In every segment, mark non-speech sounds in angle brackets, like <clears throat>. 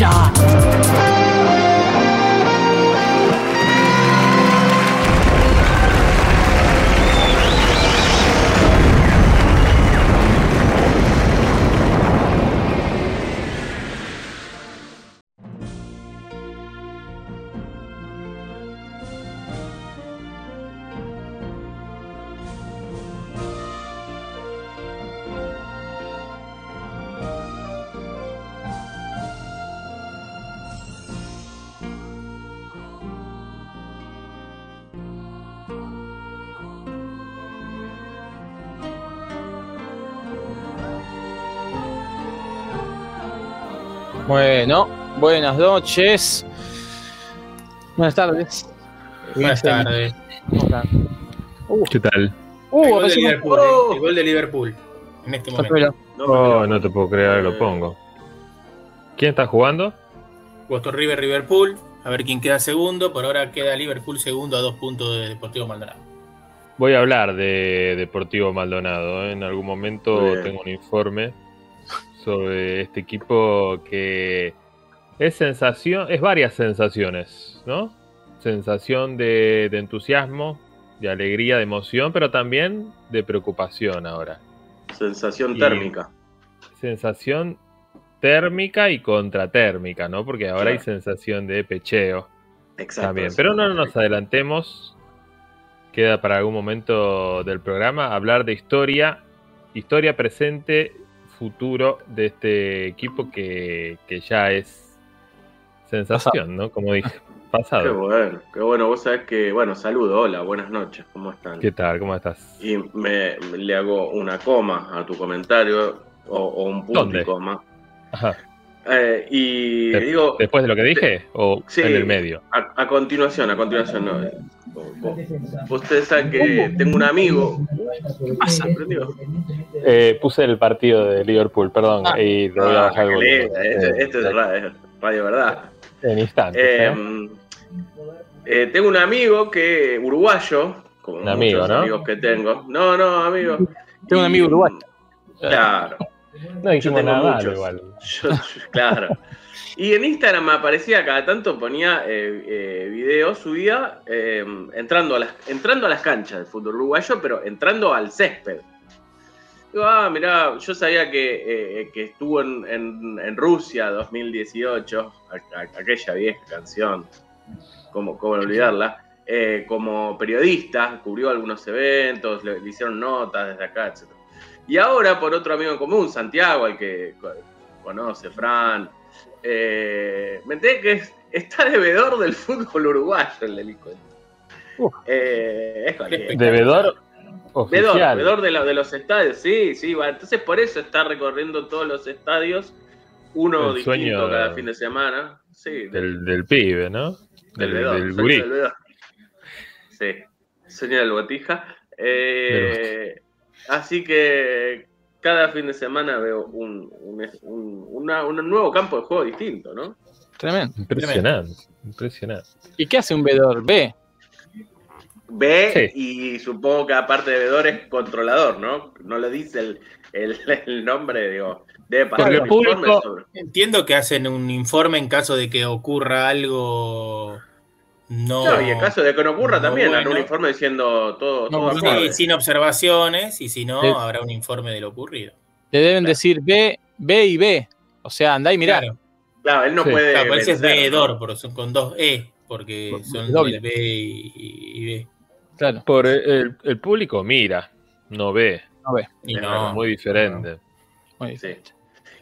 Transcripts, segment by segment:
ya. Bueno, buenas noches. Buenas tardes. Buenas tardes. ¿Cómo están? ¿Qué tal? El Uh, gol, de recién- Liverpool, eh, el gol de Liverpool. En este momento. Pero- Oh, no te puedo creer, lo pongo. ¿Quién está jugando? Puesto River Liverpool. A ver quién queda segundo. Por ahora queda Liverpool segundo a dos puntos de Deportivo Maldonado. Voy a hablar de Deportivo Maldonado. ¿eh? En algún momento bien. tengo un informe sobre este equipo que es sensación, es varias sensaciones, ¿no? Sensación de, de entusiasmo, de alegría, de emoción, pero también de preocupación ahora. Sensación Y- térmica. Sensación térmica y contratérmica, ¿no? Porque ahora hay sensación de pecheo. Exacto. También, pero no nos adelantemos. Queda para algún momento del programa hablar de historia, historia presente, futuro de este equipo que, que ya es sensación, ¿no? Como dije, Qué pasado. bueno, qué bueno. Vos sabés que, bueno, saludo, hola, buenas noches, ¿cómo están? ¿Qué tal? ¿Cómo estás? Y me, me- le hago una coma a tu comentario o, o un punto ¿Dónde? y coma. Ajá. Eh, y De- digo, ¿Después de lo que dije o Sí. en el medio? a, a continuación, a continuación, no. eh, Ustedes saben que tengo un amigo. ¿Qué pasa? Prendió. Eh, puse el partido de Liverpool, perdón, Ah. y lo voy a Ah, bajar el lindo, este, este es radio, radio verdad. En instantes. Eh, ¿eh? eh, tengo un amigo que uruguayo, como Un muchos amigo, ¿no? amigos que tengo. No, no, amigo. Tengo un amigo uruguayo. Claro. No dijimos nada muchos. igual. Yo- <laughs> yo- claro. Y en Instagram me aparecía cada tanto, ponía eh, eh, videos, subía eh, entrando, a las, entrando a las canchas del fútbol uruguayo, pero entrando al césped. Digo, ah, mirá, yo sabía que, que estuvo en, en- en Rusia 2018, a- a- aquella vieja canción, cómo, cómo no olvidarla, como periodista, cubrió algunos eventos, le, le hicieron notas desde acá, etc. Y ahora, por otro amigo en común, Santiago, al que co- conoce, Fran, eh, me enteré que es- está devedor del fútbol uruguayo el delincuente. Uf. Eh, es. Devedor Vedor, oficial. vedor de, la- de los estadios, sí, sí, va. Entonces por eso está recorriendo todos los estadios, uno El distinto sueño cada fin de semana. Sí, del, del pibe, ¿no? del Del, vedor, del sueño gurí. del vedor. Sí, sueño del botija. Eh, así que cada fin de semana veo un, un, un- una- un nuevo campo de juego distinto, ¿no? Tremendo. Impresionante, impresionante. ¿Y qué hace un vedor? Ve. Ve Sí. y supongo que aparte de vedor es controlador, ¿no? No le dice el, el- el nombre, digo. Debe pasar el público- informe sobre. Entiendo que hacen un informe en caso de que ocurra algo. No. No, y en caso de que no ocurra no también, bueno. un informe diciendo todo, No, todo sí, sin observaciones, y si no, habrá un informe de lo ocurrido. Le deben decir ve, ve y ve. O sea, andá y mirá. Claro, Claro, él no Sí. puede. claro, es veedor, porque son con dos E, porque son Doble. B y, y B. Claro. Por el, el público mira, no ve. No ve. Y Es no. Muy diferente. Muy Sí. bien.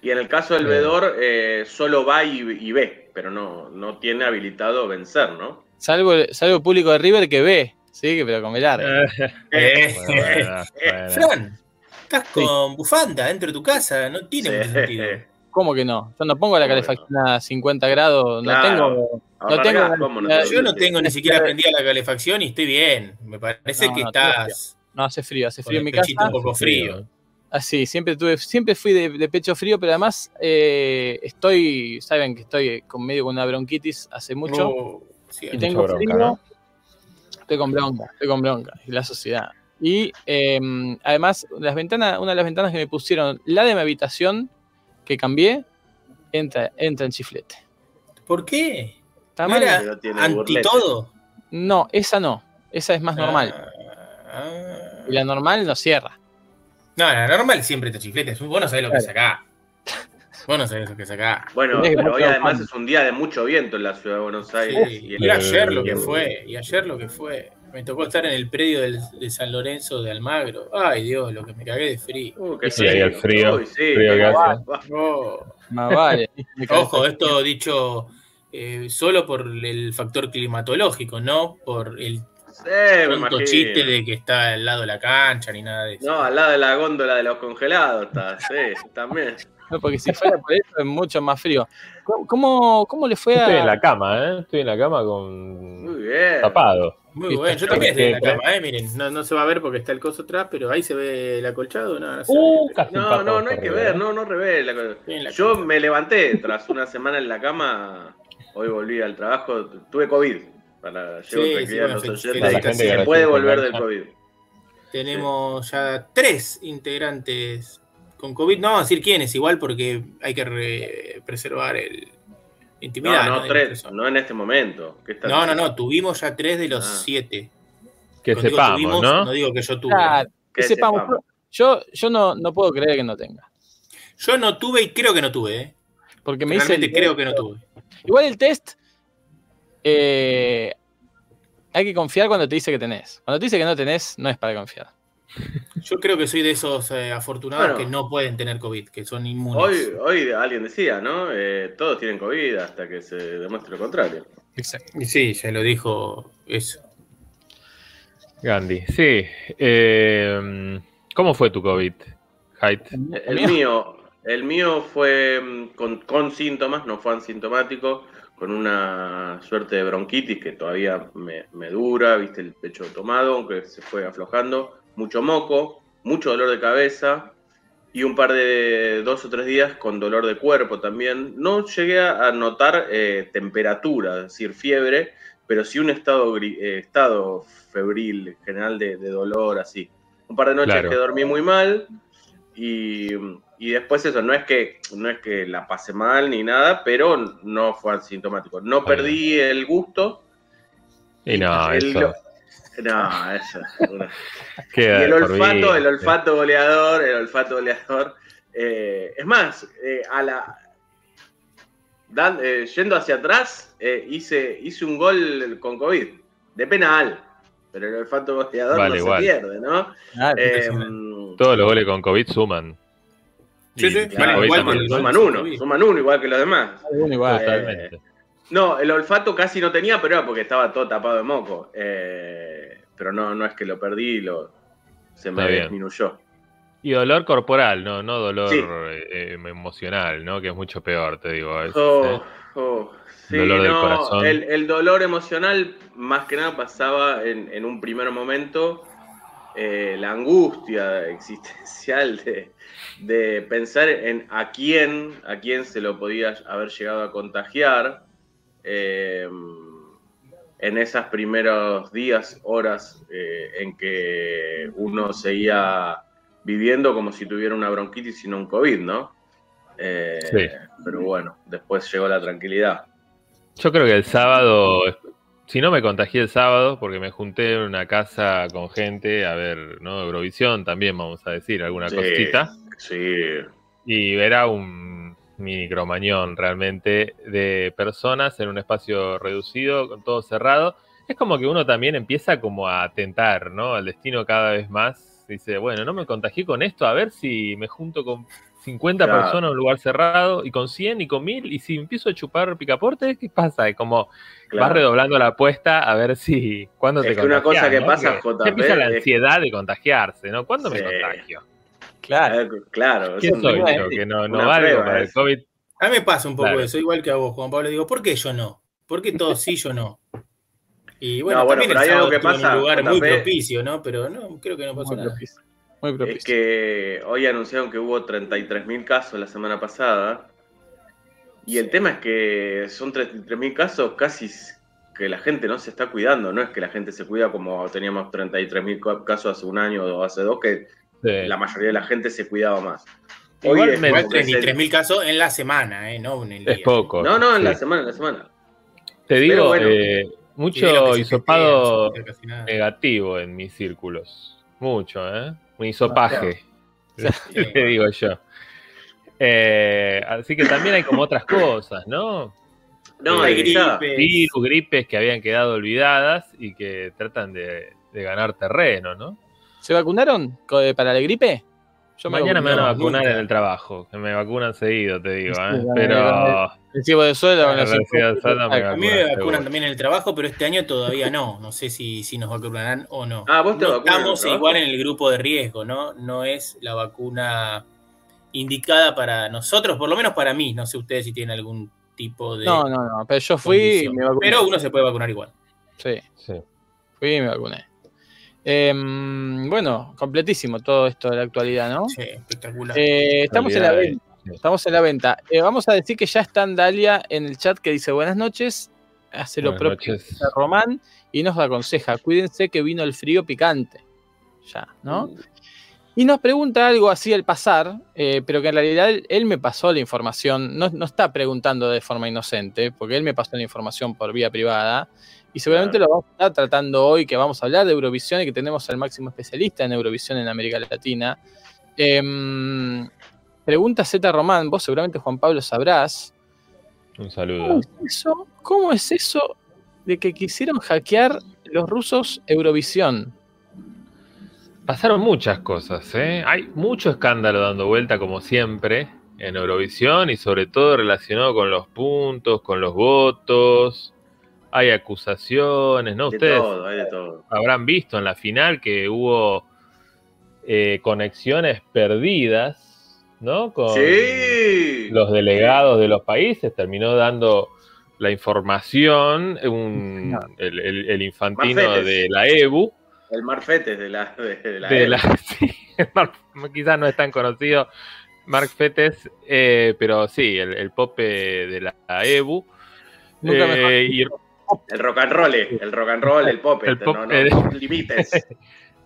Y en el caso del Sí. vedor, eh, solo va y, y ve, pero no, no tiene habilitado vencer, ¿no? Salvo, el- salvo el público de River que ve. Sí, pero con velar. Eh, bueno, bueno. Fran, estás con bufanda dentro de tu casa, no tiene Sí. mucho sentido. ¿Cómo que no? Yo no pongo la ¿Cómo que calefacción a 50 grados, no Claro. tengo. Tengo acá, la ¿cómo no necesidad- te- Yo no tengo ni siquiera prendida la calefacción y estoy bien. Me parece No, que no, estás No hace frío, hace frío en mi casa. un poco frío. Así, siempre tuve, siempre fui de, de pecho frío, pero además eh, estoy, saben que estoy con medio con una bronquitis hace mucho. Oh, sí, y tengo bronca, frío. ¿no? Estoy con bronca, estoy con bronca, y la sociedad. Y eh, además, las ventanas, una de las ventanas que me pusieron, la de mi habitación, que cambié, entra, entra en chiflete. ¿Por qué? ¿Está ¿No era anti burlete. todo? No, esa no. Esa es más normal. Ah. Y la normal no cierra. No, la normal siempre te chifletes. Vos no sabés lo que sacás. Vos no sabés lo que sacás. Bueno, pero hoy además es un día de mucho viento en la ciudad de Buenos Aires. Sí, y el- y ayer lo que fue, y ayer lo que fue. Me tocó estar en el predio del- de San Lorenzo de Almagro. Ay, Dios, lo que me cagué de frío. Uh, qué Sí, ahí el frío, Uy, sí, frío que. Oh. Más vale. <laughs> Ojo, esto dicho eh, solo por el factor climatológico, no por el imagino. chiste de que está al lado de la cancha ni nada de eso. No, al lado de la góndola de los congelados está, sí, también. No, porque si fuera por eso es mucho más frío. ¿Cómo, cómo, le fue a.? Estoy en la cama, ¿eh? Estoy en la cama con Muy bien. tapado. Muy Viste, bueno, yo también estoy en la cama, eh, miren, no, no se va a ver porque está el coso atrás, pero ahí se ve el acolchado, no, no se Uh, ve. No, no, no hay que ver, ¿eh? no, no revela. Yo cama. me levanté tras una semana en la cama, hoy volví al trabajo, tuve COVID. Para Sí, llevar sí, bueno, los oyentes, se puede volver del. COVID. Tenemos ya tres integrantes con COVID. No vamos a decir quiénes, igual porque hay que re- preservar el No, intimidad. no, De tres, las personas. no en este momento. ¿Qué estás no, no, diciendo? no, tuvimos ya tres de los Ah. siete. Que Cuando digo sepamos, tuvimos, ¿no? No digo que yo tuve. Claro, Que que sepamos. sepamos. Yo, yo no, no puedo creer que no tenga. Yo no tuve y creo que no tuve, ¿eh? Porque me el- creo que no tuve. Igual el test. eh, hay que confiar cuando te dice que tenés. Cuando te dice que no tenés, no es para confiar. Yo creo que soy de esos eh, afortunados Bueno. que no pueden tener COVID, que son inmunes. Hoy, hoy alguien decía, ¿no? Eh, todos tienen COVID hasta que se demuestre lo contrario. Y sí, ya lo dijo eso. Gandhi, sí. Eh, ¿Cómo fue tu COVID, Height? El mío, el mío fue mm, con, con síntomas, no fue asintomático, con una suerte de bronquitis que todavía me, me dura, viste el pecho tomado, aunque se fue aflojando, mucho moco, mucho dolor de cabeza y un par de dos o tres días con dolor de cuerpo también. No llegué a notar eh, temperatura, es decir, fiebre, pero sí un estado, eh, estado febril general de, de dolor así. Un par de noches Claro. que dormí muy mal y, y después eso, no es, que, no es que la pasé mal ni nada, pero no fue asintomático. No perdí el gusto. Y no, el- eso. No, eso. una- <laughs> y el olfato, el olfato goleador, el olfato goleador. eh, es más, eh, a la dan- eh, yendo hacia atrás, eh, hice, hice un gol con COVID, de penal, pero el olfato goleador Vale, no igual. se pierde, ¿no? Claro, Eh, Todos los goles con COVID suman. Sí, sí, vale, COVID igual suman. uno, suman uno igual que los demás. uno igual. Totalmente. No, el olfato casi no tenía, pero era porque estaba todo tapado de moco. Eh, pero no, no es que lo perdí, lo, se me disminuyó. Y dolor corporal, no, no dolor Sí. eh, emocional, ¿no? Que es mucho peor, te digo. Oh, ¿eh? oh, sí, Dolor del no, corazón. El, el dolor emocional más que nada pasaba en, en un primer momento la angustia existencial de, de pensar en a quién, a quién se lo podía haber llegado a contagiar eh, en esos primeros días, horas eh, en que uno seguía viviendo como si tuviera una bronquitis y no un COVID, ¿no? Eh, Sí. Pero bueno, después llegó la tranquilidad. Yo creo que el sábado, si no me contagié el sábado, porque me junté en una casa con gente a ver, ¿no? Eurovisión también, vamos a decir, alguna Sí. cosita. Sí, Y era un mini cromañón realmente de personas en un espacio reducido, con todo cerrado. Es como que uno también empieza como a tentar, ¿no? Al destino cada vez más. Dice, bueno, no me contagié con esto, a ver si me junto con 50 Claro. personas en un lugar cerrado, y con 100 y con 1000, y si empiezo a chupar picaporte, ¿qué pasa? Es como vas redoblando la apuesta a ver si, ¿cuándo Es te que una cosa que ¿no? pasa, JP, empieza la es- ansiedad de contagiarse, ¿no? ¿Cuándo me contagio? Claro. Eh, Claro, es ¿Quién soy una- yo? Que no, no valgo para el es. COVID. A mí me pasa un poco Claro. eso, igual que a vos, Juan Pablo. Digo, ¿por qué yo no? ¿Por qué todos sí, yo no? Y bueno, No, bueno, también pero el hay algo que estuve en pasa, un lugar muy propicio, ¿no? Pero no, creo que no pasó Muy nada. propicio. Muy propicio. Es que hoy anunciaron que hubo 33.000 casos la semana pasada. Y el tema es que son 33.000 casos casi que la gente no se está cuidando. No es que la gente se cuida como teníamos 33.000 ca- casos hace un año o hace dos, que Sí. la mayoría de la gente se cuidaba más. Igualmente. Igual el- 33.000 casos en la semana, ¿eh? No en el día. Es poco. No, no, en la semana, en la semana. Te digo, bueno. eh, mucho hisopado negativo en mis círculos. Mucho, ¿eh? Un hisopaje, te <laughs> digo yo. Eh, así que también hay como otras cosas, ¿no? No, Eh, hay quizá- gripes. Virus, gripes que habían quedado olvidadas y que tratan de, de ganar terreno, ¿no? ¿Se vacunaron eh, para la gripe? Yo Mañana me van a vacunar nunca. en el trabajo, que me vacunan seguido, te digo, ¿eh? Sí, Pero de sueldo. los Universidad de tal. A mí me vacunan también en el trabajo, pero este año todavía no. No sé si, si nos vacunarán o no. Ah, vos te No en el estamos igual en el grupo de riesgo, ¿no? No es la vacuna indicada para nosotros, por lo menos para mí. No sé ustedes si tienen algún tipo de. No, no, no. Pero yo fui y me vacuné. Pero uno se puede vacunar igual. Sí, Sí. fui y me vacuné. Em, bueno, completísimo todo esto de la actualidad, ¿no? Sí, espectacular. Eh, estamos en la venta. Estamos en la venta. Eh, vamos a decir que ya está Dalia en el chat que dice buenas noches. Hace lo propio Román y nos aconseja, cuídense que vino el frío picante. Ya, ¿no? Y nos pregunta algo así al pasar, eh, pero que en realidad él, él me pasó la información, no, no está preguntando de forma inocente, porque él me pasó la información por vía privada, y seguramente lo vamos a estar tratando hoy, que vamos a hablar de Eurovisión y que tenemos al máximo especialista en Eurovisión en América Latina. Em, pregunta Z Román, vos seguramente Juan Pablo sabrás, Un ¿cómo saludo. es eso? ¿Cómo es eso de que quisieron hackear los rusos Eurovisión? Pasaron muchas cosas, ¿eh? Hay mucho escándalo dando vuelta, como siempre, en Eurovisión y sobre todo relacionado con los puntos, con los votos. Hay acusaciones, ¿no? De Ustedes todo, hay de todo. habrán visto en la final que hubo eh, conexiones perdidas, ¿no? Con Sí. los delegados de los países, terminó dando la información un- el, el- el infantino Marfetes. de la E EBU. El Marfetes de la. De, de la, de la- <laughs> sí, Mar- quizás no es tan conocido Mark Fetes, eh, pero sí, el, el pope de la EBU. Nunca Eh, mejor El rock and roll, el rock and roll, el pop, El pop, no, no, eh. límites.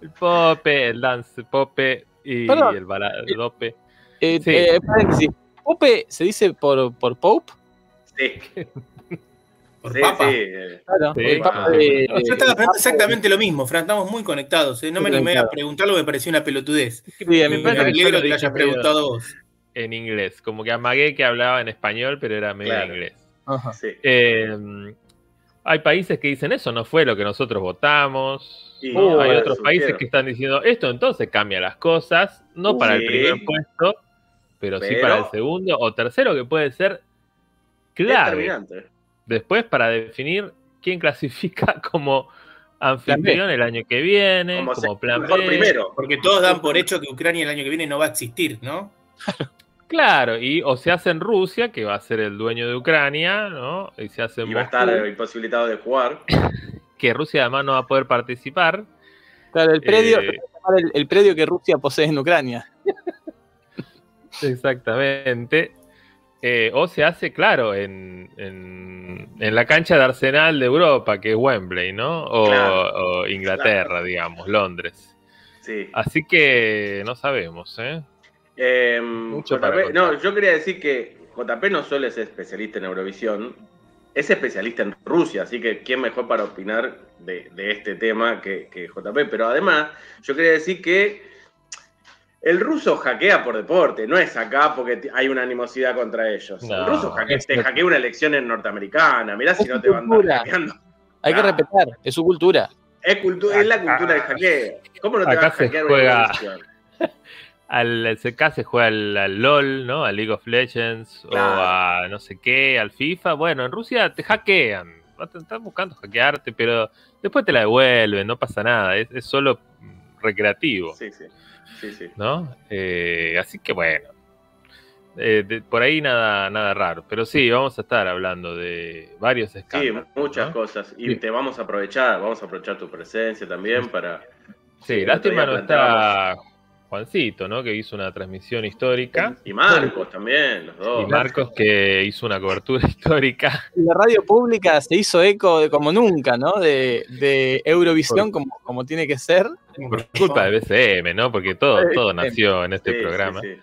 el pope, el dance pope y Perdón. el baladope. Eh, Sí. eh, paréntesis. ¿Pope se dice por, por Pope? Sí, <laughs> Por sí, papa. sí. eh. Claro. Sí, el Papa Yo estaba pensando exactamente lo mismo, Fran, estamos muy conectados. ¿eh? No me animé a preguntarlo, me pareció una pelotudez. Me alegro que lo hayas preguntado vos. En inglés, como que amagué que hablaba en español, pero era medio Claro. inglés. Ajá. sí. Eh, hay países que dicen eso no fue lo que nosotros votamos. Hay otros países que están diciendo esto entonces cambia las cosas, no para el primer puesto, pero, sí para el segundo o tercero que puede ser clave. Después para definir quién clasifica <laughs> como anfitrión el año que viene, Como, como, plan mejor B. primero. Porque todos dan por hecho que Ucrania el año que viene no va a existir, ¿no? <laughs> Claro, y o se hace en Rusia, que va a ser el dueño de Ucrania, ¿no? Y se hace en Y va a estar imposibilitado de jugar. <laughs> que Rusia además no va a poder participar. Claro, el predio, Eh, el, el predio que Rusia posee en Ucrania. <laughs> Exactamente. Eh, o se hace, claro, en, en- en la cancha de Arsenal de Europa, que es Wembley, ¿no? O, Claro. o Inglaterra, digamos, Londres. Sí. Así que no sabemos, ¿eh? Eh, Mucho para JP, no, yo quería decir que JP no solo es especialista en Eurovisión, es especialista en Rusia, así que quién mejor para opinar de, de este tema que, que JP. Pero además, yo quería decir que el ruso hackea por deporte, no es acá porque hay una animosidad contra ellos. No, el ruso hackea- es- te hackea una elección en norteamericana, mirá si no te van a. Hay que Ah. respetar, es su cultura. Es, cultu- es la cultura del hackeo. ¿Cómo no te Acá vas a se hackear juega- una elección? Al CK se juega al, al LOL, ¿no? Al League of Legends Claro. o a no sé qué, al FIFA. Bueno, en Rusia te hackean. Están buscando hackearte, pero después te la devuelven, no pasa nada. Es, es solo recreativo. Sí, sí. Sí, sí. ¿no? Eh, así que bueno, Eh, de- por ahí nada, nada raro. Pero sí, vamos a estar hablando de varios Sí, escándalos. muchas ¿no? cosas. Y Sí. te vamos a aprovechar, vamos a aprovechar tu presencia también para. Sí, lástima no está Juancito, ¿no? Que hizo una transmisión histórica. Y Marcos también, los dos. Y Marcos que hizo una cobertura <laughs> histórica. La radio pública se hizo eco de como nunca, ¿no? De, de Eurovisión como, como tiene que ser. Por culpa de BCM, ¿no? Porque todo, todo nació en este Sí, programa. sí.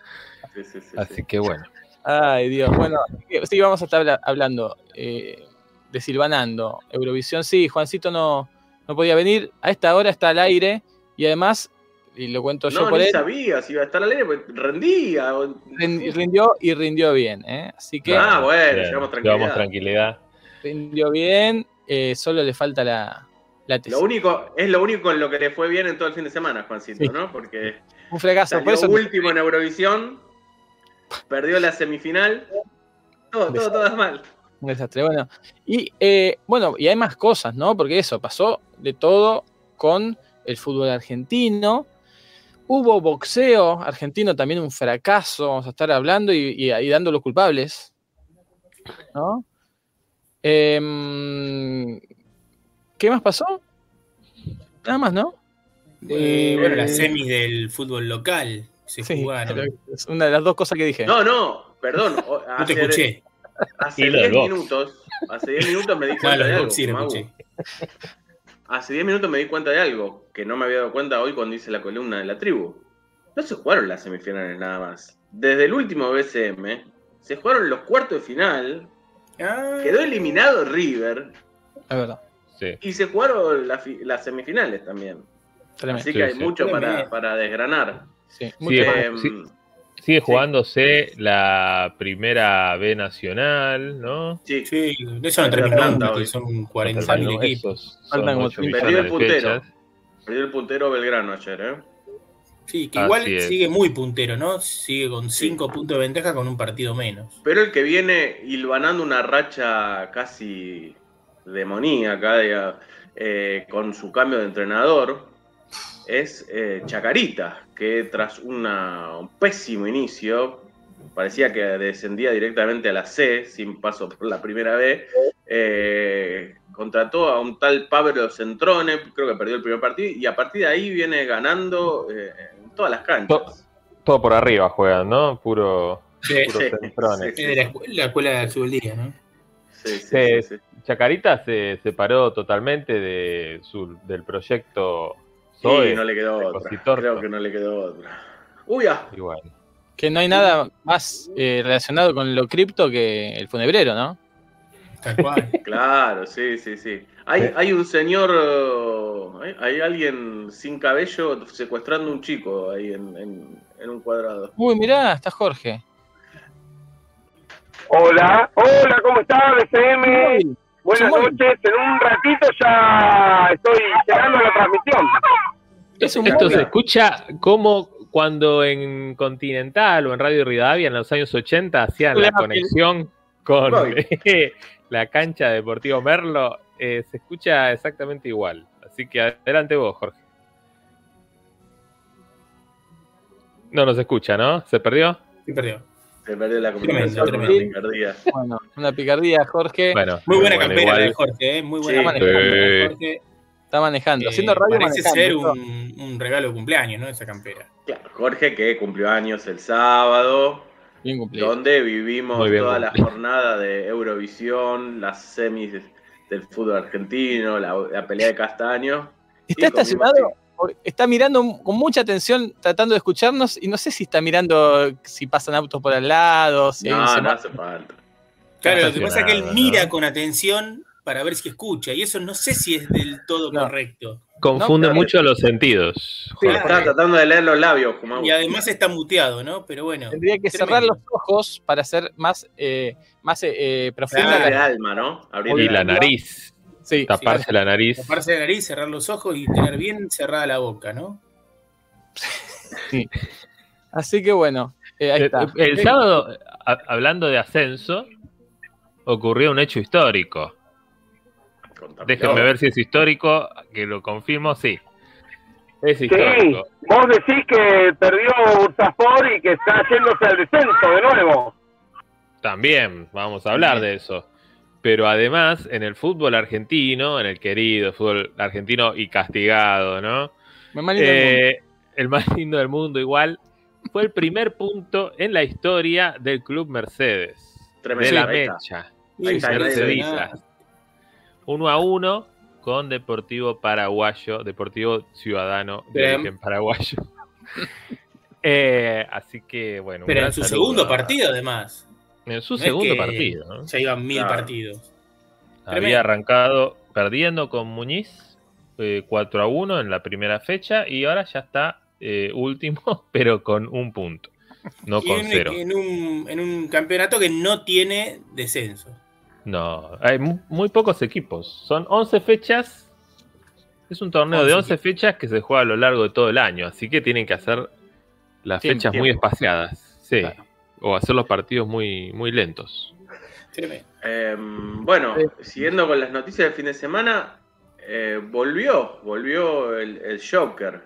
Sí, sí, sí, Así sí. que bueno. Ay, Dios. Bueno, sí, vamos a estar habla- hablando eh, de Silvanando. Eurovisión, sí, Juancito no, no podía venir. A esta hora está al aire y además, y lo cuento yo No, por ni él, sabía si iba a estar al aire, porque rendía. rindió y rindió bien. ¿eh? Así que Ah, bueno, Bien, llevamos llevamos tranquilidad. tranquilidad. rindió bien. eh, solo le falta la, la tesis. Lo único, es lo único en lo que le fue bien en todo el fin de semana, Juancito, Sí. ¿no? Porque <laughs> Un fracaso. salió Por eso último en Eurovisión, perdió la semifinal. Todo, todo, todo es mal. Un desastre. Bueno, y eh, bueno, y hay más cosas, ¿no? Porque eso, pasó de todo con el fútbol argentino. Hubo boxeo argentino, también un fracaso, vamos a estar hablando y, y- y dando los culpables. ¿No? Em, ¿Qué más pasó? Nada más, ¿no? Eh, bueno, las semis del fútbol local se Sí, jugaron. es una de las dos cosas que dije. No, no, perdón. <laughs> No te escuché. Hace Y lo del 10 box. minutos, hace 10 minutos me di <laughs> Ah, cuenta los de de algo. escuché. <laughs> Hace 10 minutos me di cuenta de algo que no me había dado cuenta hoy cuando hice la columna de la tribu. No se jugaron las semifinales nada más. Desde el último BCM se jugaron los cuartos de final, Ah, quedó eliminado River Es verdad. Sí. y se jugaron la las semifinales también. Tremendo. Así Sí, que hay sí. mucho para, para desgranar. Sí, muy Sí. Sigue jugándose la primera B nacional, ¿no? sí. Sí, de eso no terminó nunca, hoy. que son 40 mil Bueno, equipos. esos son Faltan Perdió el puntero. Perdió el puntero Belgrano ayer, ¿eh? Sí, que igual sigue muy puntero, ¿no? Sigue con 5 puntos de ventaja con un partido menos. Pero el que viene hilvanando una racha casi demoníaca eh, con su cambio de entrenador es eh, Chacarita, que tras una- un pésimo inicio, parecía que descendía directamente a la C, sin paso por la primera B, eh, contrató a un tal Pablo Centrone, creo que perdió el primer partido, y a partir de ahí viene ganando eh, en todas las canchas. Todo por arriba juegan, ¿no? Puro, Sí, puro Sí, centrones. sí, es de la, escu- la escuela Subeldía, ¿no? Sí, sí, Sí. sí, sí. Chacarita se separó totalmente de su, del proyecto Sí, no le quedó otra. Creo que no le quedó otra. Uy, ah, bueno, Que no hay nada más eh, relacionado con lo cripto que el funebrero, ¿no? Tal cual. <laughs> claro, sí, sí, sí. Hay, hay un señor, eh, hay, alguien sin cabello secuestrando un chico ahí en, en- en un cuadrado. Uy, mirá, está Jorge. Hola, hola, ¿cómo estás, BCM? Buenas noches, en un ratito ya estoy llegando a la transmisión. Es un Esto se escucha como cuando en Continental o en Radio Rivadavia en los años 80 hacían la conexión con <laughs> la cancha Deportivo Merlo. eh, se escucha exactamente igual. Así que adelante vos, Jorge. No nos escucha, ¿no? ¿Se perdió? Sí, perdió. Se perdió la comunicación, Tremendo, una picardía. Bueno, una picardía, Jorge. Bueno, Muy buena bueno, campera de. Jorge, ¿eh? Muy buena Sí. de Sí. Jorge. Está manejando, Eh, haciendo radio parece manejando. ser un, un regalo de cumpleaños, ¿no? Esa campera. Claro, Jorge que cumplió años el sábado, Bien cumplido. donde vivimos bien toda la cumplido. jornada de Eurovisión, las semis del fútbol argentino, la, la pelea de castaños. Está estacionado, está mirando con mucha atención, tratando de escucharnos, y no sé si está mirando si pasan autos por al lado, si No, no hace falta. Claro, lo que pasa es que él ¿no? mira con atención para ver si escucha, y eso no sé si es del todo No. correcto. Confunde No, mucho los sentidos. Sí. Está tratando de leer los labios, Jumagu. Y además está muteado, ¿no? Pero bueno. Tendría que cerrar los ojos para ser más, eh, más eh, eh, profunda. El la- alma, ¿no? Abrir Y la nariz. Sí, Taparse la nariz. Taparse la nariz, cerrar los ojos y tener bien cerrada la boca, ¿no? Así que bueno, eh, ahí El, está. el sábado, a- hablando de ascenso, ocurrió un hecho histórico. Déjenme ver si es histórico, que lo confirmo, sí. Es histórico. vos decís que perdió Bursaspor y que está yéndose al descenso de nuevo. También vamos a hablar de eso. Pero además, en el fútbol argentino, en el querido fútbol argentino y castigado, ¿no? Lindo el mundo. Eh, el más lindo del mundo igual, fue el primer punto en la historia del Club Mercedes. Tremendo. de la mecha. Ahí está, ahí está. Mercedistas. Uno a uno con Deportivo Paraguayo, Deportivo Ciudadano de origen paraguayo. <laughs> Eh, así que, bueno. Pero en su segundo a- partido, además. En su No es segundo que partido, ¿no? Ya iban mil Claro. partidos. Había Tremendo. arrancado perdiendo con Muñiz eh, 4 a 1 en la primera fecha y ahora ya está eh, último, <laughs> pero con un punto, no Y con en, cero. en un, en un campeonato que no tiene descenso. No, hay mu- muy pocos equipos. Son 11 fechas. Es un torneo de 11 11 fechas que se juega a lo largo de todo el año, así que tienen que hacer las Tiempo, fechas muy espaciadas. Sí. Claro. O hacer los partidos muy, muy lentos. Eh, bueno, siguiendo con las noticias del fin de semana, eh, volvió, volvió el, el Joker.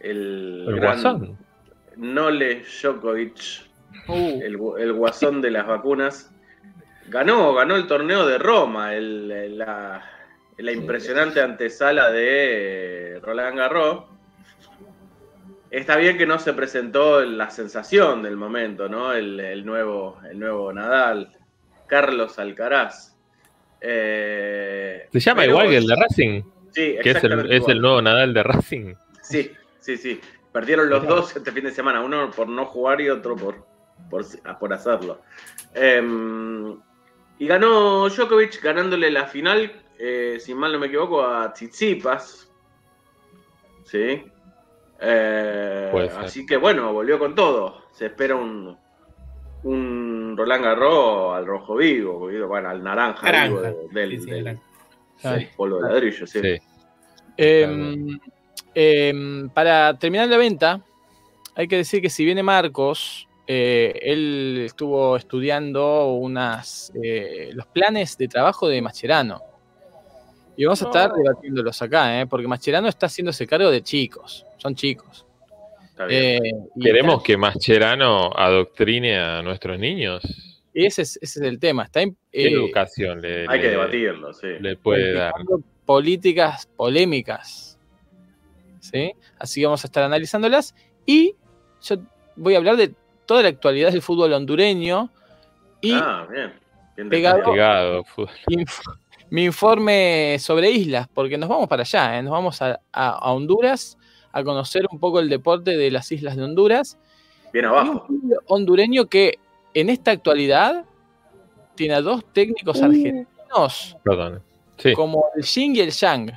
El, El gran Guasón. Nole Djokovic, Uh, el, el guasón de las vacunas. Ganó, ganó el torneo de Roma, el- el- la, la impresionante antesala de eh, Roland Garros. Está bien que no se presentó la sensación del momento, ¿no? El, el nuevo, el nuevo Nadal, Carlos Alcaraz. Eh, Se llama pero- igual que el de Racing, Sí, que es exactamente el, es el igual. nuevo Nadal de Racing. Sí, sí, sí. Perdieron los Mirá. dos este fin de semana, uno por no jugar y otro por, por, por hacerlo. Em, y ganó Djokovic ganándole la final, eh, si mal no me equivoco, a Tsitsipas. Sí. Eh, así que bueno, volvió con todo. Se espera un, un Roland Garros al rojo vivo, bueno, al naranja, Naranja. vivo de- del, Sí, sí, del- naranja. del polvo de ladrillo, sí. Sí. Em, em, para terminar la venta, hay que decir que si viene Marcos, eh, él estuvo estudiando unas, eh, los planes de trabajo de Mascherano. Y vamos a estar Oh. debatiéndolos acá, ¿eh? porque Mascherano está haciéndose cargo de chicos, son chicos. Está. Eh, y ¿Queremos que Mascherano adoctrine a nuestros niños? y ese es, ese es el tema. Está ¿Qué eh, educación le, Hay que debatirlo, sí. le puede dar? políticas polémicas. ¿Sí? Así que vamos a estar analizándolas. Y yo voy a hablar de toda la actualidad del fútbol hondureño. Y Ah, bien. bien Pegado. inf- mi informe sobre islas, porque nos vamos para allá, ¿eh? nos vamos a, a- a Honduras a conocer un poco el deporte de las islas de Honduras. Bien Y abajo. un hondureño que en esta actualidad tiene a dos técnicos argentinos Perdón. Sí. como el yin y el yang,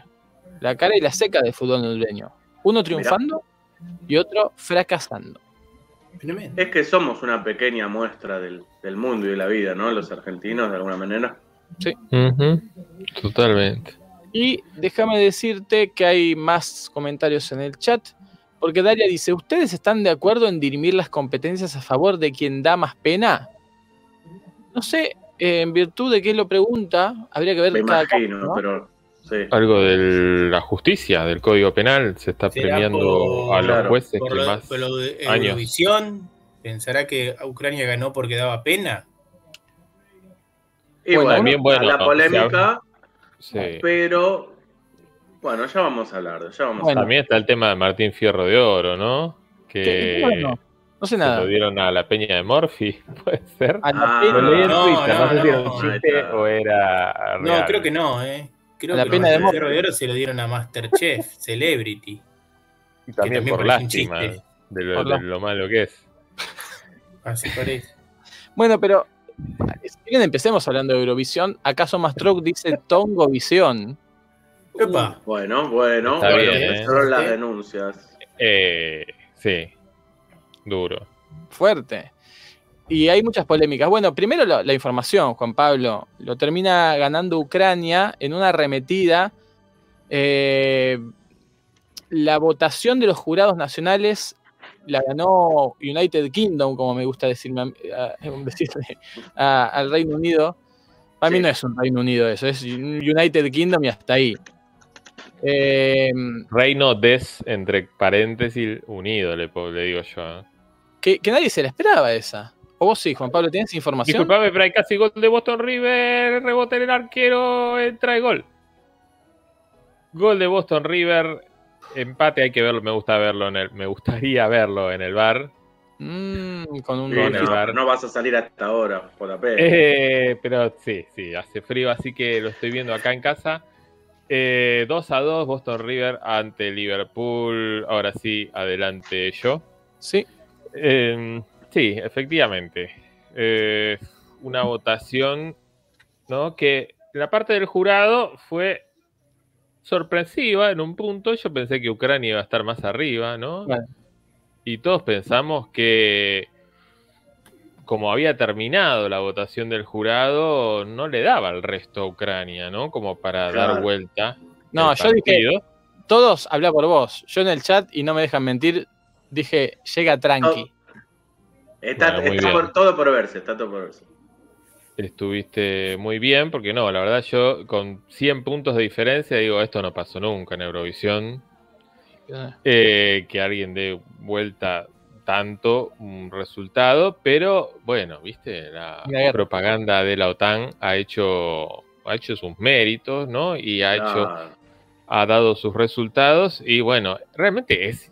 la cara y la seca del fútbol hondureño. Uno triunfando y otro fracasando. Tremendo. Es que somos una pequeña muestra del, del mundo y de la vida, ¿no? Los argentinos, de alguna manera. Ujú. Totalmente. Y déjame decirte que hay más comentarios en el chat, porque Daria dice, ¿ustedes están de acuerdo en dirimir las competencias a favor de quien da más pena? No sé, eh, en virtud de qué lo pregunta, habría que ver Me cada caso, imagino, ¿no? pero sí. Algo de la justicia, del Código Penal, se está premiando por- a los claro, jueces Por que lo, más por lo de años. Eurovisión, ¿pensará que Ucrania ganó porque daba pena? Y Bueno, bueno, también, bueno, a la polémica, Sí. pero bueno, ya vamos a hablar, ya vamos Bueno. a También está el tema de Martín Fierro de Oro, ¿no? ¿Qué- Que bueno, no sé se nada. lo dieron a la Peña de Morphy, <laughs> puede ser. A la Ah, en no, no, no, sé si era un no, chiste ahí está. o era No, creo que no, ¿eh? Creo la que pena de Oro se lo dieron a Masterchef, <laughs> Celebrity. Y también, también por lástima de lo, Por de lo malo que es. Así parece. Bueno, pero si bien empecemos hablando de Eurovisión, acaso Mastroc dice Tongovisión. Epa, Bueno, bueno, Está bueno, bien, ¿eh? empezaron las Sí. denuncias. Eh, sí, duro. fuerte. Y hay muchas polémicas. Bueno, primero la, la información, Juan Pablo. Lo termina ganando Ucrania en una arremetida. Eh, la votación de los jurados nacionales la ganó United Kingdom, como me gusta decirme, a- decirle <laughs> a- al Reino Unido. Para mí Sí. no es un Reino Unido eso, es un United Kingdom y hasta ahí. Eh, Reino des, entre paréntesis, unido, le, le digo yo. ¿eh? que, que nadie se la esperaba esa. O vos sí, Juan Pablo, ¿tienes información? Disculpame, pero hay casi gol de Boston River, rebote en el arquero, entra el gol. Gol de Boston River, empate, hay que verlo, me gusta verlo en el, me gustaría verlo en el bar. Mm, con un Sí, Gol no, Bar. no vas a salir hasta ahora, por la pena. Eh, pero sí, sí, hace frío, así que lo estoy viendo acá en casa. Eh, 2 a 2, Boston River ante Liverpool. Ahora sí, adelante yo. Sí. Eh, sí, efectivamente. Eh, una votación, ¿no? Que la parte del jurado fue sorpresiva en un punto. Yo pensé que Ucrania iba a estar más arriba, ¿no? Bueno. Y todos pensamos que, como había terminado la votación del jurado, no le daba el resto a Ucrania, ¿no? Como para dar vuelta. No, yo dije, todos habla por vos. Yo en el chat, y no me dejan mentir, dije, llega tranqui. Está, Bueno, muy está bien. por- todo por verse, está todo por verse. Estuviste muy bien, porque no, la verdad yo con 100 puntos de diferencia digo, esto no pasó nunca en Eurovisión, eh, que alguien dé vuelta tanto un resultado, pero bueno, viste, la propaganda de la OTAN ha hecho, ha hecho sus méritos, ¿no? Y ha hecho, Ah, ha dado sus resultados, y bueno, realmente es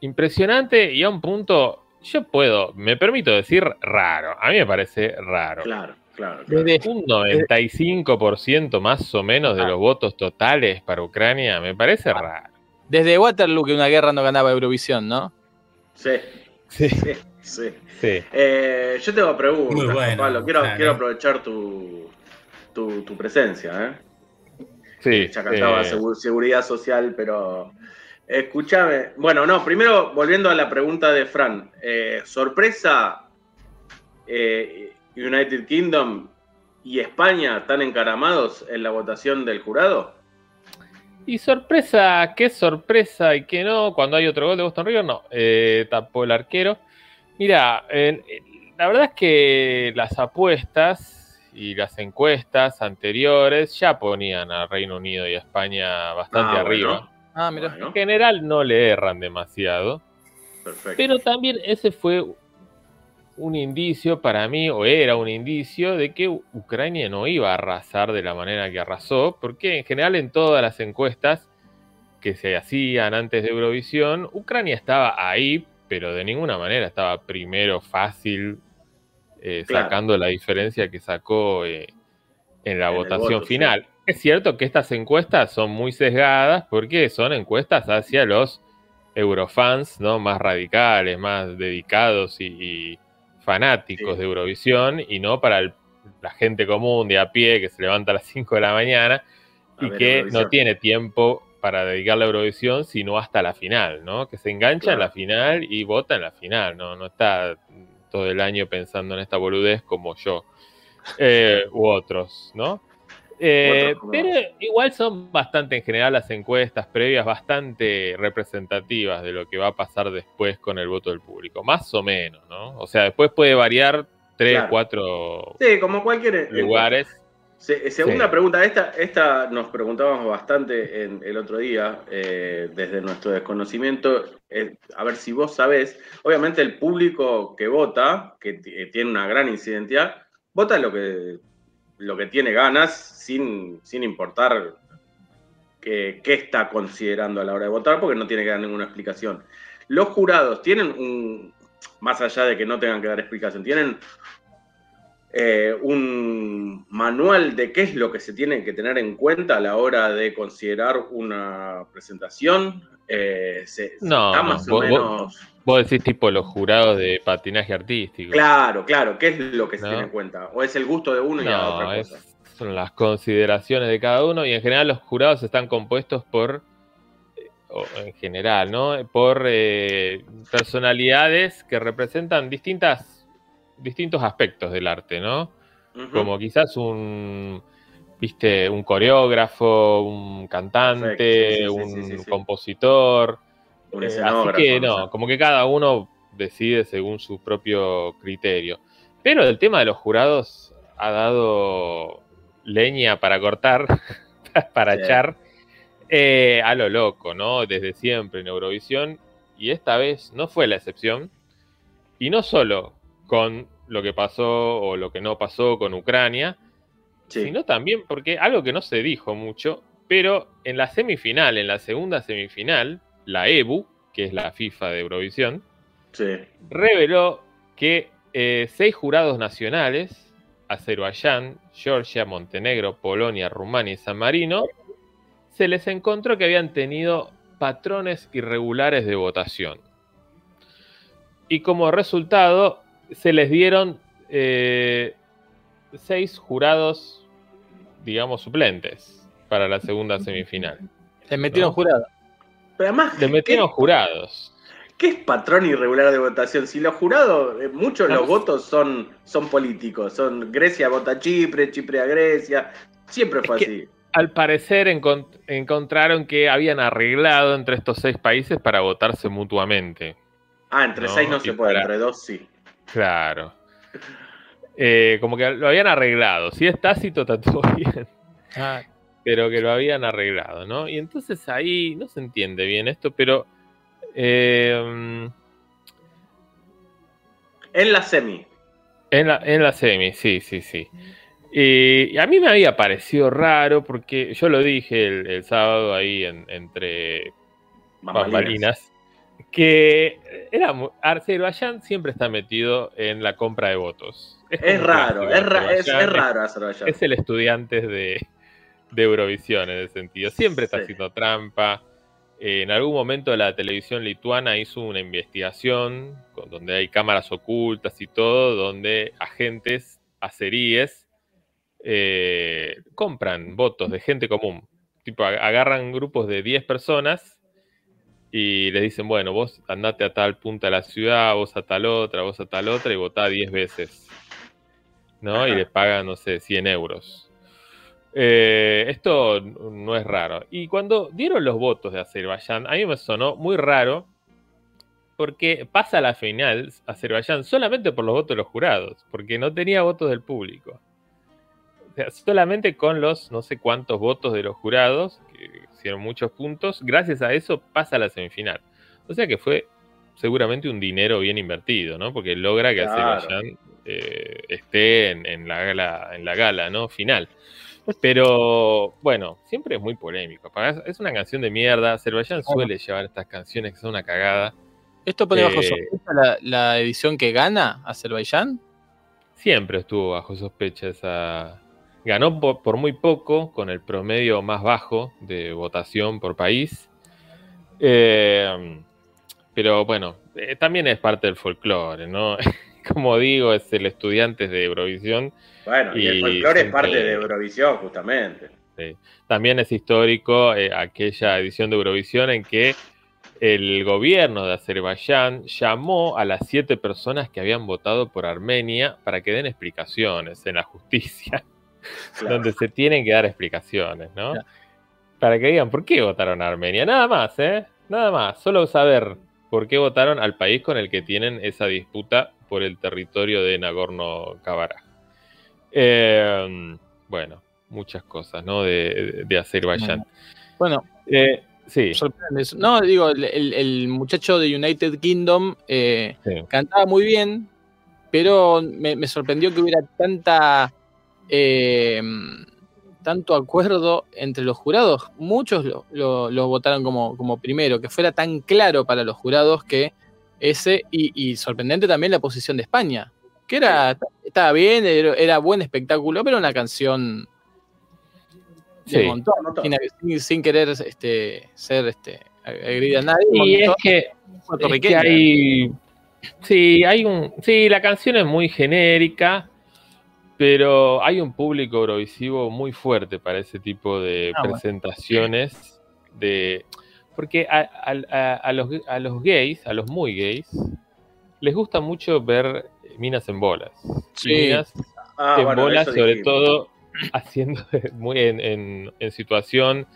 impresionante y a un punto, yo puedo, me permito decir raro, a mí me parece raro. claro, claro. claro. Desde- Un 95% más o menos de los votos totales para Ucrania me parece raro. Desde Waterloo que una guerra no ganaba Eurovisión, ¿no? Sí, Sí, sí, sí. sí. Eh, yo tengo preguntas, Muy bueno, Juan Pablo. Quiero, claro. quiero aprovechar tu, tu, tu presencia, ¿eh? sí Ya cantaba eh, segu- seguridad social, pero escúchame. Bueno, no, primero volviendo a la pregunta de Fran. Eh, sorpresa, eh, United Kingdom y España están encaramados en la votación del jurado. Y sorpresa, qué sorpresa y qué no, cuando hay otro gol de Boston River, no, eh, tapó el arquero. Mira, la verdad es que las apuestas y las encuestas anteriores ya ponían a Reino Unido y a España bastante Ah, arriba. bueno. Ah, mira. Bueno, En general no le erran demasiado. perfecto. Pero también ese fue un indicio para mí, o era un indicio, de que Ucrania no iba a arrasar de la manera que arrasó, porque en general en todas las encuestas que se hacían antes de Eurovisión, Ucrania estaba ahí, pero de ninguna manera estaba primero fácil, eh, Claro. sacando la diferencia que sacó eh, en la En votación voto, sí. Es cierto que estas encuestas son muy sesgadas porque son encuestas hacia los eurofans, ¿no? Más radicales, más dedicados y, y fanáticos Sí. de Eurovisión, y no para el- la gente común de a pie que se levanta a las <laughs> 5 de la mañana A y ver, que Eurovisión. no tiene tiempo para dedicarle a Eurovisión, sino hasta la final, ¿no? Que se engancha en la final y vota en la final, ¿no? No está todo el año pensando en esta boludez como yo eh, u otros, ¿no? Eh, pero igual son bastante, en general, las encuestas previas bastante representativas de lo que va a pasar después con el voto del público, más o menos, ¿no? O sea, después puede variar tres, Claro. cuatro Sí, como cualquier lugares. Se- segunda Sí. pregunta, esta, esta nos preguntábamos bastante en, el otro día, eh, desde nuestro desconocimiento, eh, a ver si vos sabés, obviamente el público que vota, que eh, tiene una gran incidencia, vota lo que, lo que tiene ganas, sin, sin importar qué qué está considerando a la hora de votar, porque no tiene que dar ninguna explicación. Los jurados tienen un, más allá de que no tengan que dar explicación, tienen eh, un manual de qué es lo que se tiene que tener en cuenta a la hora de considerar una presentación. Eh, se, No, está más o vos- menos. Vos decís tipo los jurados de patinaje artístico. Claro, claro, ¿qué es lo que se No. tiene en cuenta? ¿O es el gusto de uno y a No, otra es- cosa? son las consideraciones de cada uno y en general los jurados están compuestos por, o en general, ¿no? Por eh, personalidades que representan distintas, distintos aspectos del arte, ¿no? Como quizás un, viste, un coreógrafo, un cantante, Perfecto, sí, sí, un compositor. Un Eh, así que no como que cada uno decide según su propio criterio. Pero el tema de los jurados ha dado leña para cortar, <laughs> para echar. eh, a lo loco, ¿no? Desde siempre en Eurovisión, y esta vez no fue la excepción. Y no solo con lo que pasó o lo que no pasó con Ucrania, Sí. sino también porque algo que no se dijo mucho, pero en la semifinal, en la segunda semifinal, la EBU, que es la FIFA de Eurovisión, Sí. reveló que eh, seis jurados nacionales, Azerbaiyán, Georgia, Montenegro, Polonia, Rumania y San Marino, se les encontró que habían tenido patrones irregulares de votación. Y como resultado, se les dieron eh, seis jurados, digamos, suplentes para la segunda semifinal. Le metieron No. jurado. Pero además, Le metieron ¿qué, jurados. qué es patrón irregular de votación? Si los jurados, eh, muchos de los No. votos son, son políticos. Son Grecia vota a Chipre, Chipre a Grecia. Siempre fue Es que- así. Al parecer encont- encontraron que habían arreglado entre estos seis países para votarse mutuamente. Ah, entre no, seis no y se puede, para- entre dos sí. Claro. Eh, como que lo habían arreglado. Si es tácito, está todo <laughs> bien. Ah, Pero que lo habían arreglado, ¿no? Y entonces ahí no se entiende bien esto, pero. eh, En la semi. en, la, en la semi, sí, sí, sí. Y, y a mí me había parecido raro porque yo lo dije el, el sábado ahí en- entre bambalinas, que era Azerbaiyán siempre está metido en la compra de votos. Es raro, es, ra- es, es raro Azerbaiyán. Es el estudiante de, de Eurovisión en ese sentido. Siempre está Sí. haciendo trampa. Eh, en algún momento la televisión lituana hizo una investigación con- donde hay cámaras ocultas y todo, donde agentes azeríes eh, compran votos de gente común. Tipo, ag- agarran grupos de 10 personas y les dicen, bueno, vos andate a tal punta de la ciudad, vos a tal otra, vos a tal otra y votá 10 veces. ¿No? Y les pagan, no sé, 100 euros. Eh, esto no es raro. Y cuando dieron los votos de Azerbaiyán, a mí me sonó muy raro porque pasa a la final Azerbaiyán solamente por los votos de los jurados, porque no tenía votos del público. O sea, solamente con los no sé cuántos votos de los jurados, hicieron muchos puntos, gracias a eso pasa a la semifinal. O sea que fue seguramente un dinero bien invertido, ¿no? Porque logra que Claro. Azerbaiyán eh, esté en, en la gala, en la gala, ¿no? Final. Pero bueno, siempre es muy polémico. Es- Es una canción de mierda. Azerbaiyán suele llevar estas canciones que son una cagada. ¿Esto pone bajo Eh, sospecha la, la edición que gana Azerbaiyán? Siempre estuvo bajo sospecha esa. Ganó por, por muy poco, con el promedio más bajo de votación por país. Eh, pero bueno, eh, también es parte del folclore, ¿no? <laughs> Como digo, es el estudiante de Eurovisión. Bueno, y, el folclore es parte de Eurovisión, justamente. También es histórico eh, aquella edición de Eurovisión en que el gobierno de Azerbaiyán llamó a las siete personas que habían votado por Armenia para que den explicaciones en la justicia, Claro. donde se tienen que dar explicaciones, ¿no? Claro. Para que digan por qué votaron a Armenia. Nada más, ¿eh? Nada más. Solo saber por qué votaron al país con el que tienen esa disputa por el territorio de Nagorno-Karabaj. Eh, bueno, muchas cosas, ¿no? De, de Azerbaiyán. Bueno, Eh, sí, sorprende eso. No, digo, el, el- el muchacho de United Kingdom eh, sí. cantaba muy bien, pero me, me sorprendió que hubiera tanta eh, tanto acuerdo entre los jurados. Muchos lo, lo- lo votaron como, como primero, que fuera tan claro para los jurados que ese, y, y sorprendente también la posición de España, que era, estaba bien, era, era buen espectáculo, pero una canción de Sí. montón, Montón. sin, querer este, ser este, agredida a nadie. Y es que, es que puertorriqueña. hay. Sí, hay un. Sí, la canción es muy genérica, pero hay un público eurovisivo muy fuerte para ese tipo de Ah, bueno. presentaciones. De, porque a, a- a- a los, a los gays, a los muy gays, les gusta mucho ver minas en bolas. Sí. minas Ah, en bueno, bolas, sobre dijimos. todo <laughs> haciendo muy en, en- en situación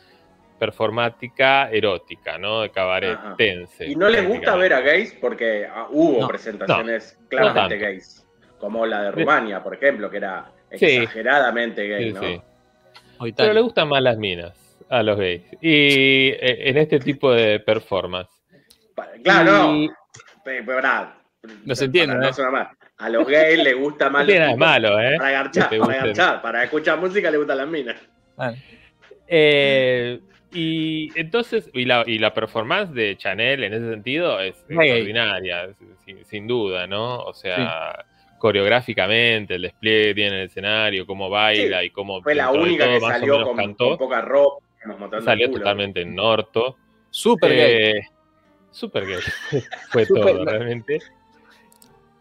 performática erótica, ¿no? De cabaretense. Y no les gusta ver a gays porque ah, hubo No, presentaciones claramente gays. Como la de Rumania, por ejemplo, que era Sí. exageradamente gay, Sí, ¿no? Pero le gustan más las minas. A los gays. Y eh, en este tipo de performance. Claro, Y- no. Nada, No se entiende, ¿eh? no mal. A los gays les gusta No más tiene nada los malo, ¿eh? Para Que garchar, te para gusten. garchar. Para escuchar música le gustan las minas. Ah, Eh, y entonces, y la, y la performance de Chanel en ese sentido es extraordinaria, sin, sin duda, ¿no? O sea, coreográficamente, el despliegue que tiene en el escenario, cómo baila y cómo Fue la única todo que más o salió menos con, cantó, con poca ropa. salió culo. totalmente en orto. Super gay. Eh, Super gay. <laughs> Fue Super todo, gay. realmente.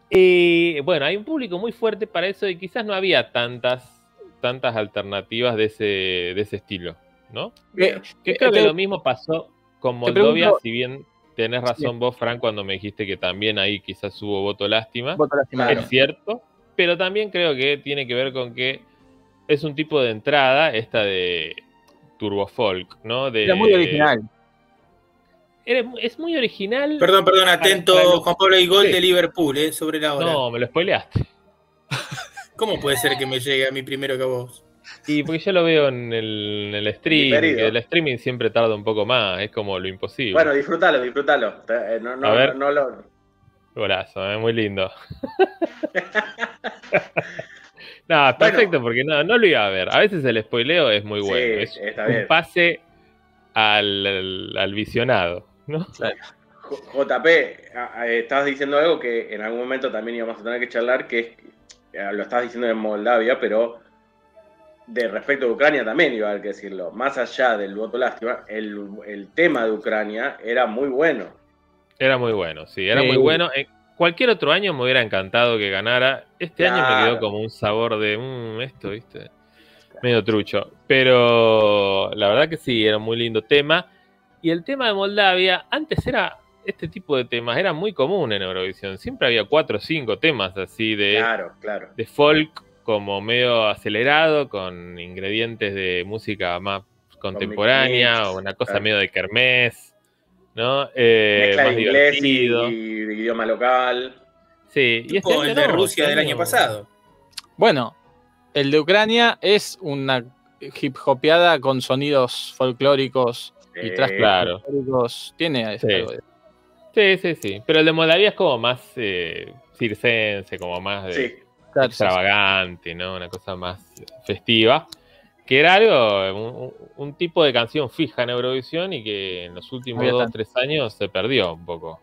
Y bueno, hay un público muy fuerte para eso y quizás no había tantas, tantas alternativas de ese, de ese estilo, ¿no? Que Eh, creo que lo mismo pasó con Moldovia, pregunto- si bien tenés razón vos, Frank, cuando me dijiste que también ahí quizás hubo voto lástima. Voto. Claro. Es cierto, pero también creo que tiene que ver con que es un tipo de entrada, esta de turbo folk, ¿no? De, Era muy original. Era- es muy original. Perdón, perdón, atento, para Juan Pablo, hay gol Sí. de Liverpool, eh, sobre la hora. No, me lo spoileaste. ¿Cómo puede ser que me llegue a mí primero que a vos? Y porque yo lo veo en el, en el stream, Diferido. que el streaming siempre tarda un poco más, es como lo imposible. Bueno, disfrútalo, disfrútalo. Eh, No, no, A ver. no, no lo- Golazo, ¿eh? muy lindo. <laughs> no, perfecto, porque no, no lo iba a ver. A veces el spoileo es muy Sí, bueno. es está un bien. pase al, al- al visionado, ¿no? JP, estabas diciendo algo que en algún momento también íbamos a tener que charlar, que es, eh, lo estabas diciendo en Moldavia, pero de respecto a Ucrania también iba a haber que decirlo. Más allá del voto lástima, el, el tema de Ucrania era muy bueno. Era muy bueno, sí, era Sí. muy bueno. En cualquier otro año me hubiera encantado que ganara. Este año me quedó como un sabor de "Mm, esto, <laughs> ¿viste? Medio trucho. Pero la verdad que sí, era un muy lindo tema. Y el tema de Moldavia, antes era. Este tipo de temas era muy común en Eurovisión. Siempre había cuatro o cinco temas así de, Claro, claro. de folk, como medio acelerado, con ingredientes de música más contemporánea, o una cosa claro. medio de kermés, ¿no? Eh, Mezcla más de inglés y, divertido. y idioma local. Sí, y este el de no, Rusia del año pasado. Bueno, el de Ucrania es una hip hopeada con sonidos folclóricos y Eh, trastos claro. folclóricos. Tiene Sí. algo de- Sí, sí, sí. Pero el de Moldavia es como más eh, circense, como más de Sí, claro, extravagante, ¿no? Una cosa más festiva. Que era algo, un, un tipo de canción fija en Eurovisión y que en los últimos Había dos o tres años se perdió un poco.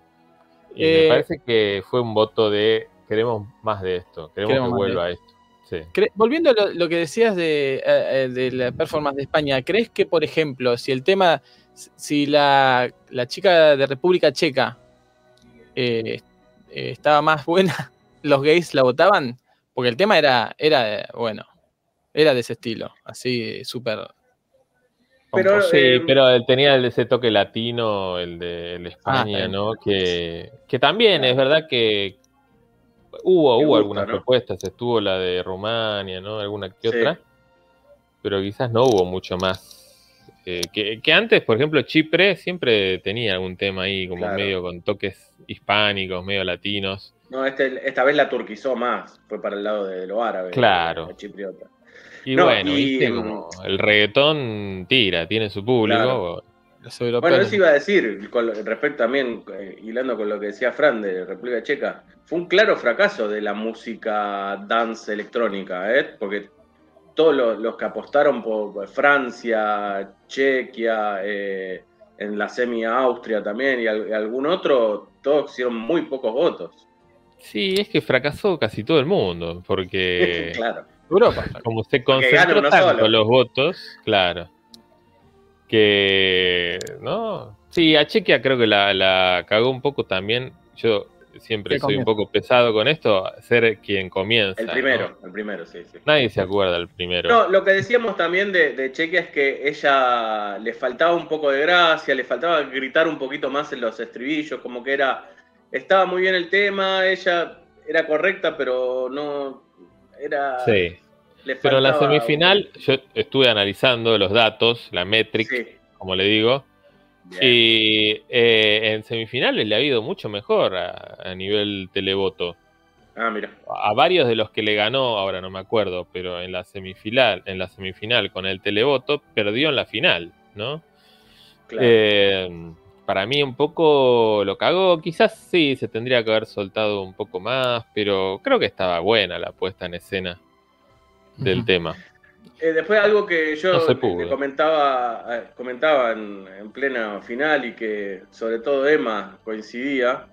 Y Eh, me parece que fue un voto de queremos más de esto, queremos, Queremos que vuelva esto. Sí. Cre- Volviendo a lo, lo que decías de, eh, eh, de la performance de España, ¿crees que, por ejemplo, si el tema, si la, la chica de República Checa eh, eh, estaba más buena, <laughs> los gays la votaban? Porque el tema era, era bueno, era de ese estilo, así súper... Pero. Sí, Eh, pero él tenía el- ese toque latino, el de, el de España, Ah, ¿no? Que, que también es verdad que hubo, hubo gusta, algunas ¿no? propuestas, estuvo la de Rumania, ¿no? Alguna que Sí. otra, pero quizás no hubo mucho más. Eh, que, que antes, por ejemplo, Chipre siempre tenía algún tema ahí, como Claro. medio con toques hispánicos, medio latinos. No, este, esta vez la turquizó más, fue para el lado de lo árabe. Claro. la chipriota. Y No, bueno, y, viste, como el reggaetón tira, tiene su público. Claro. Bueno, eso iba a decir, con respecto también, eh, hilando con lo que decía Fran de República Checa, fue un claro fracaso de la música dance electrónica, ¿eh? porque todos los, los que apostaron por Francia, Chequia, eh, en la semi Austria también y, al- y algún otro, todos hicieron muy pocos votos. Sí, es que fracasó casi todo el mundo, porque <laughs> claro. Europa. como se concentró tanto solo. los votos, claro, que, ¿no? Sí, a Chequia creo que la, la cagó un poco también. Yo siempre soy un poco pesado con esto, ser quien comienza. El ¿no? primero, el primero, sí, sí. Nadie se acuerda del primero. No, lo que decíamos también de, de Chequia es que ella le faltaba un poco de gracia, le faltaba gritar un poquito más en los estribillos, como que era, estaba muy bien el tema, ella era correcta, pero no era. sí, le pero en la semifinal yo estuve analizando los datos, la metric, Sí, como le digo, bien. y eh, en semifinales le ha ido mucho mejor a, a nivel televoto. Ah, mira. a varios de los que le ganó, ahora no me acuerdo, pero en la semifinal, en la semifinal con el televoto, perdió en la final. ¿no? Claro. Eh, para mí un poco lo cagó. Quizás sí, se tendría que haber soltado un poco más, pero creo que estaba buena la puesta en escena del tema. Eh, después algo que yo No comentaba, eh, comentaba en, en plena final y que sobre todo Emma coincidía,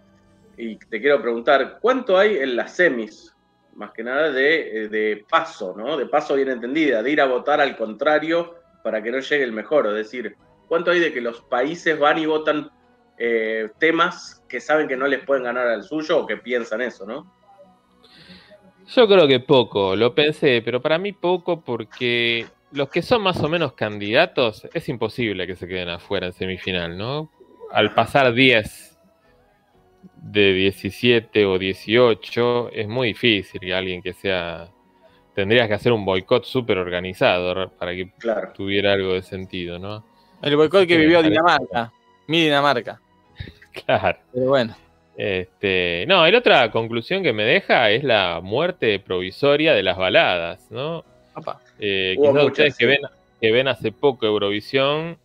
y te quiero preguntar, ¿cuánto hay en las semis? Más que nada de, eh, de paso, ¿no? De paso bien entendida, de ir a votar al contrario para que no llegue el mejor. Es decir, ¿cuánto hay de que los países van y votan eh, temas que saben que no les pueden ganar al suyo o que piensan eso, ¿no? Yo creo que poco, lo pensé, pero para mí poco porque los que son más o menos candidatos es imposible que se queden afuera en semifinal, ¿no? Al pasar 10 de 17 o 18 es muy difícil que alguien que sea... Tendrías que hacer un boicot súper organizado para que Claro. tuviera algo de sentido, ¿no? El boicot que vivió Dinamarca. Mi Dinamarca. <laughs> Claro. Pero bueno. Este, no, y la otra conclusión que me deja es la muerte provisoria de las baladas, ¿no? Papá. Eh, quizás muchas, ustedes que ven, que ven hace poco Eurovisión